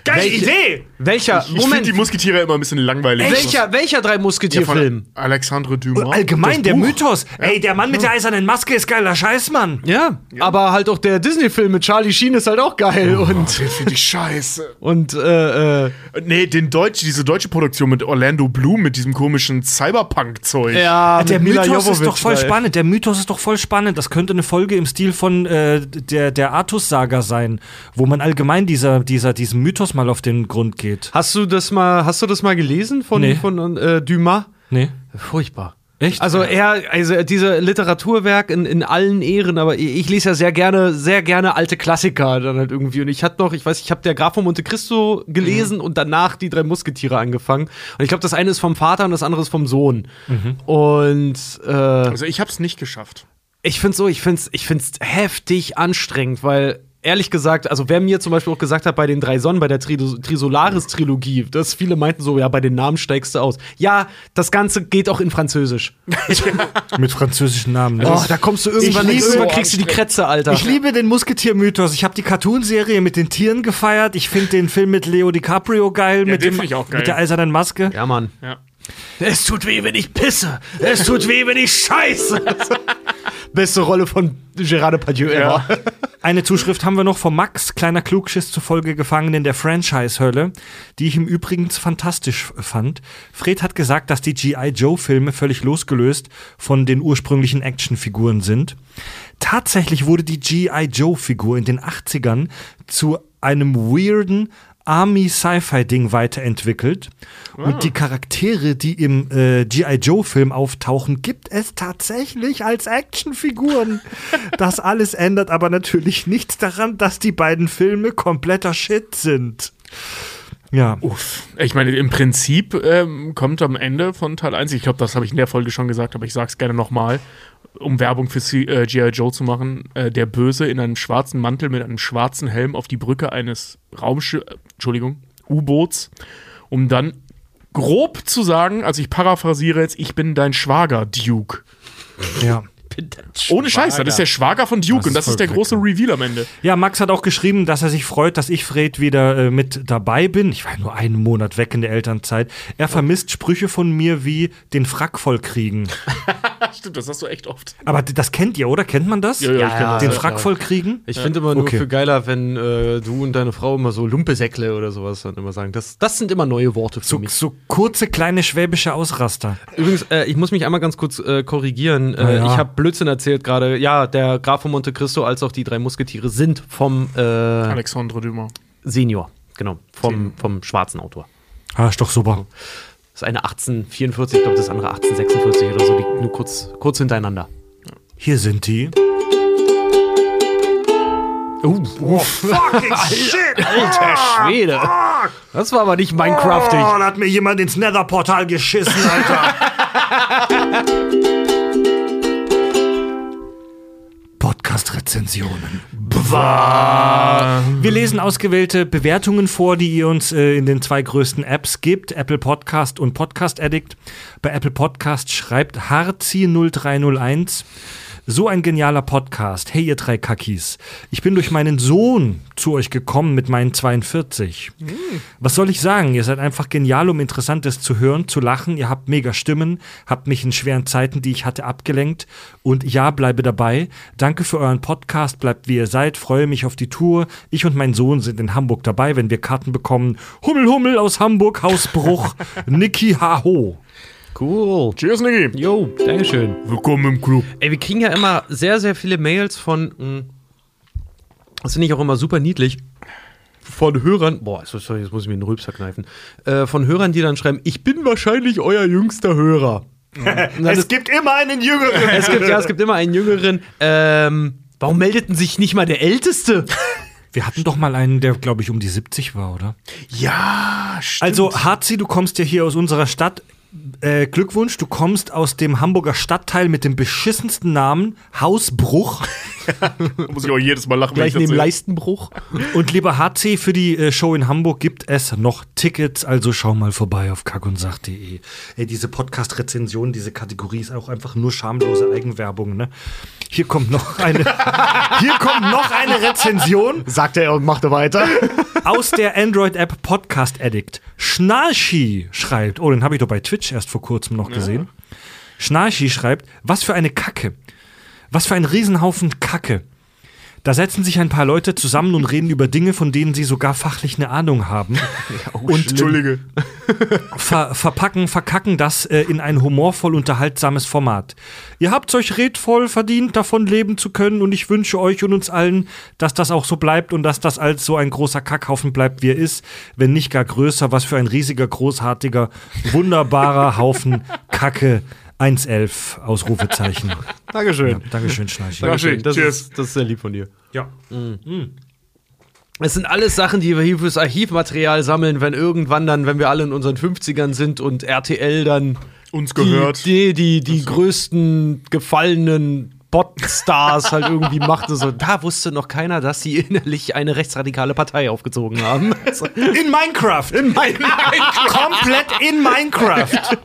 Geile Welche- Idee! Welcher? Ich finde Moment. die Musketiere immer ein bisschen langweilig. welcher, welcher drei Ja, Musketier-Film? von Alexandre Dumas. Und allgemein, der Buch. Mythos. Ey, der Mann mit der eisernen Maske ist geiler Scheiß, Mann. Ja, aber halt auch der Disney-Film mit Charlie Sheen ist halt auch geil und, Den finde ich scheiße. und äh, äh, Nee, den Deutsch, diese deutsche Produktion mit Orlando Bloom, mit diesem komischen Cyberpunk-Zeug. ja, Der mit Mila Mythos ist Jovovich, doch voll weil- spannend. Der Mythos ist doch voll spannend. Das könnte eine Folge im Stil von äh, der, der Artus-Saga sein, wo man allgemein dieser, dieser, diesem Mythos mal auf den Grund geht. Hast du das mal, hast du das mal gelesen von, Nee. von äh, Dumas? Nee. Furchtbar. Echt? Also er, also diese Literaturwerk in, in allen Ehren, aber ich, ich lese ja sehr gerne, sehr gerne alte Klassiker dann halt irgendwie. Und ich hatte noch, ich weiß, ich habe der Graf von Monte Cristo gelesen und danach die drei Musketiere angefangen. Und ich glaube, das eine ist vom Vater und das andere ist vom Sohn. Und äh, Also ich hab's nicht geschafft. ich find's so, ich find's, ich find's heftig anstrengend, weil ehrlich gesagt, also wer mir zum Beispiel auch gesagt hat bei den drei Sonnen, bei der Tri Trisolaris-Trilogie, dass viele meinten so, ja, bei den Namen steigst du aus. Ja, das Ganze geht auch in Französisch. Mit französischen Namen. Ne? Oh, da kommst du irgendwann, Ich liebe- irgendwann kriegst du die Krätze, Alter. Ich liebe den Musketier-Mythos. Ich habe die Cartoonserie mit den Tieren gefeiert. Ich finde den Film mit Leo DiCaprio geil. mit, den dem, find ich auch geil. mit der eisernen Maske. ja, Mann. Ja. Es tut weh, wenn ich pisse. Es tut weh, wenn ich scheiße. Beste Rolle von Gerard Depardieu ever. Eine Zuschrift haben wir noch von Max, kleiner Klugschiss zufolge gefangen in der Franchise-Hölle, die ich im Übrigen fantastisch fand. Fred hat gesagt, dass die G.I. Joe-Filme völlig losgelöst von den ursprünglichen Actionfiguren sind. Tatsächlich wurde die G.I. Joe-Figur in den 80ern zu einem weirden Army-Sci-Fi-Ding weiterentwickelt. Und die Charaktere, die im äh, G.I. Joe-Film auftauchen, gibt es tatsächlich als Actionfiguren. Das alles ändert aber natürlich nichts daran, dass die beiden Filme kompletter Shit sind. Ja. Uff. Ich meine, im Prinzip ähm, kommt am Ende von Teil 1, ich glaube, das habe ich in der Folge schon gesagt, aber ich sage es gerne nochmal, um Werbung für äh, G.I. Joe zu machen, äh, der Böse in einem schwarzen Mantel mit einem schwarzen Helm auf die Brücke eines Raumschiffs, Entschuldigung, U-Boots, um dann grob zu sagen, also ich paraphrasiere jetzt, ich bin dein Schwager, Duke. Ja. Ohne Scheiß, das ist der Schwager von Duke Das und das ist ist der voll große Reveal am Ende. Ja, Max hat auch geschrieben, dass er sich freut, dass ich, Fred, wieder äh, mit dabei bin. Ich war nur einen Monat weg in der Elternzeit. Er vermisst Sprüche von mir wie den Frack vollkriegen. Stimmt, das hast du echt oft. Aber das kennt ihr, oder? Kennt man das? Ja, ja, ich kenn das, Den ja, Frack vollkriegen? Ich finde immer nur Okay. für geiler, wenn äh, du und deine Frau immer so Lumpesäckle oder sowas dann immer sagen. Das, das sind immer neue Worte für So, mich. so kurze, kleine schwäbische Ausraster. Übrigens, äh, ich muss mich einmal ganz kurz äh, korrigieren. Äh, ja. Ich habe Blödsinn erzählt gerade. Ja, der Graf von Monte Cristo als auch die drei Musketiere sind vom äh, Alexandre Dumas. Senior. Genau, vom, vom schwarzen Autor. Ah, ist doch super. Das eine 1844, ich glaube, das andere 1846 oder so, die nur kurz, kurz hintereinander. Hier sind die. Uh, Fucking shit! alter Schwede. Das war aber nicht Minecraftig. Oh, da hat mir jemand ins Nether-Portal geschissen, Alter. Podcast-Rezensionen. Wir lesen ausgewählte Bewertungen vor, die ihr uns äh, in den zwei größten Apps gebt, Apple Podcast und Podcast Addict. Bei Apple Podcast schreibt Harzi0301 so ein genialer Podcast. Hey, ihr drei Kackis. Ich bin durch meinen Sohn zu euch gekommen mit meinen 42. Was soll ich sagen? Ihr seid einfach genial, um Interessantes zu hören, zu lachen. Ihr habt mega Stimmen, habt mich in schweren Zeiten, die ich hatte, abgelenkt. Und ja, bleibe dabei. Danke für euren Podcast. Bleibt wie ihr seid. Freue mich auf die Tour. Ich und mein Sohn sind in Hamburg dabei, wenn wir Karten bekommen. Hummel, Hummel aus Hamburg, Hausbruch. Niki Haho. Cool. Cheers, Niggi. Jo, Dankeschön. Willkommen im Club. Ey, wir kriegen ja immer sehr, sehr viele Mails von. mh, Das finde ich auch immer super niedlich. Von Hörern. Boah, so- sorry, jetzt muss ich mir den Rülpser kneifen. Äh, von Hörern, die dann schreiben: Ich bin wahrscheinlich euer jüngster Hörer. Es ist, gibt immer einen Jüngeren. es gibt, ja, es gibt immer einen Jüngeren. Ähm, warum meldeten sich nicht mal der Älteste? Wir hatten doch mal einen, der, glaube ich, um die 70 war, oder? Ja, stimmt. Also, Harzi, du kommst ja hier aus unserer Stadt. Äh, Glückwunsch, du kommst aus dem Hamburger Stadtteil mit dem beschissensten Namen, Hausbruch. muss ich auch jedes Mal lachen, wenn Gleich ich das neben sehe. Leistenbruch. Und lieber HC, für die äh, Show in Hamburg gibt es noch Tickets, also schau mal vorbei auf kackundsach.de. Ey, diese Podcast-Rezension, diese Kategorie ist auch einfach nur schamlose Eigenwerbung, ne? Hier kommt noch eine, hier kommt noch eine Rezension Sagte er und machte weiter. aus der Android-App Podcast Addict. Schnarchi schreibt, oh, den habe ich doch bei Twitch erst vor kurzem noch gesehen. Schnarchi schreibt, was für eine Kacke. Was für ein Riesenhaufen Kacke. Da setzen sich ein paar Leute zusammen und reden über Dinge, von denen sie sogar fachlich eine Ahnung haben. und Entschuldige. ver verpacken, verkacken das äh, in ein humorvoll unterhaltsames Format. Ihr habt euch redvoll verdient, davon leben zu können und ich wünsche euch und uns allen, dass das auch so bleibt und dass das als so ein großer Kackhaufen bleibt, wie er ist, wenn nicht gar größer. Was für ein riesiger, großartiger, wunderbarer Haufen Kacke. 1,11 Ausrufezeichen. Dankeschön. Dankeschön, Schnarchi. Dankeschön. Das Cheers. ist, das ist sehr lieb von dir. Ja. Es sind alles Sachen, die wir hier fürs Archivmaterial sammeln, wenn irgendwann dann, wenn wir alle in unseren 50ern sind und RTL dann Uns gehört. die, die, die, die größten gefallenen Bot-Stars halt irgendwie machte. So, da wusste noch keiner, dass sie innerlich eine rechtsradikale Partei aufgezogen haben. So, In Minecraft. In Minecraft. Komplett in Minecraft.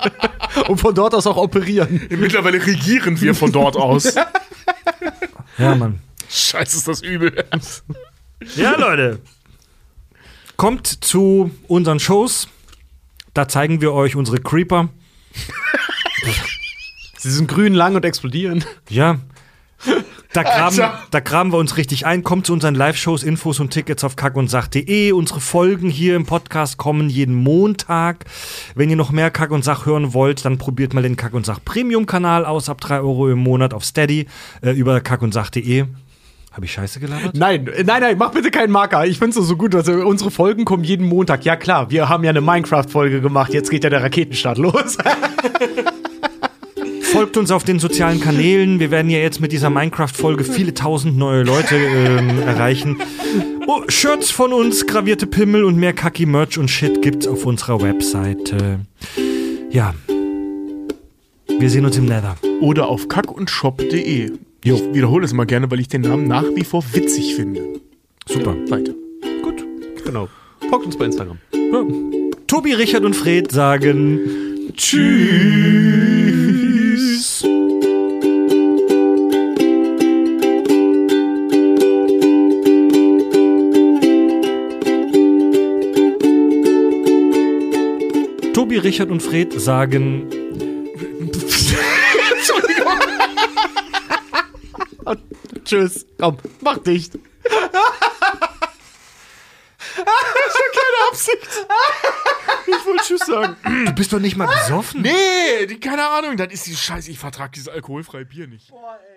und von dort aus auch operieren. Mittlerweile regieren wir von dort aus. Ja, Mann. Scheiße, ist das übel. Ja, Leute. Kommt zu unseren Shows. Da zeigen wir euch unsere Creeper. Sie sind grün, lang und explodieren. Ja. Da graben, Alter. da graben wir uns richtig ein. Kommt zu unseren Live-Shows, Infos und Tickets auf kackundsach.de. Unsere Folgen hier im Podcast kommen jeden Montag. Wenn ihr noch mehr Kack und Sach hören wollt, dann probiert mal den Kack und Sach Premium-Kanal aus, ab 3 Euro im Monat auf Steady äh, über kackundsach.de. Habe ich Scheiße gelabert? Nein, äh, nein, nein, mach bitte keinen Marker. Ich find's so so gut. Also unsere Folgen kommen jeden Montag. Ja klar, wir haben ja eine Minecraft-Folge gemacht. Jetzt geht ja der Raketenstart los. Folgt uns auf den sozialen Kanälen. Wir werden ja jetzt mit dieser Minecraft-Folge viele tausend neue Leute ähm, erreichen. Oh, Shirts von uns, gravierte Pimmel und mehr Kaki-Merch und Shit gibt's auf unserer Webseite. Ja. Wir sehen uns im Nether. Oder auf kackunshop.de. Jo. Ich wiederhole es mal gerne, weil ich den Namen nach wie vor witzig finde. Super. Weiter. Gut. genau. Folgt uns bei Instagram. Tobi, Richard und Fred sagen Tschüss. Tschüss. Tobi, Richard und Fred sagen. Entschuldigung. Tschüss. Komm, mach dicht. das war keine Absicht. Ich wollte Tschüss sagen. Du bist doch nicht mal besoffen. Nee, die, keine Ahnung. Das ist die Scheiße. Ich vertrag dieses alkoholfreie Bier nicht. Boah, ey.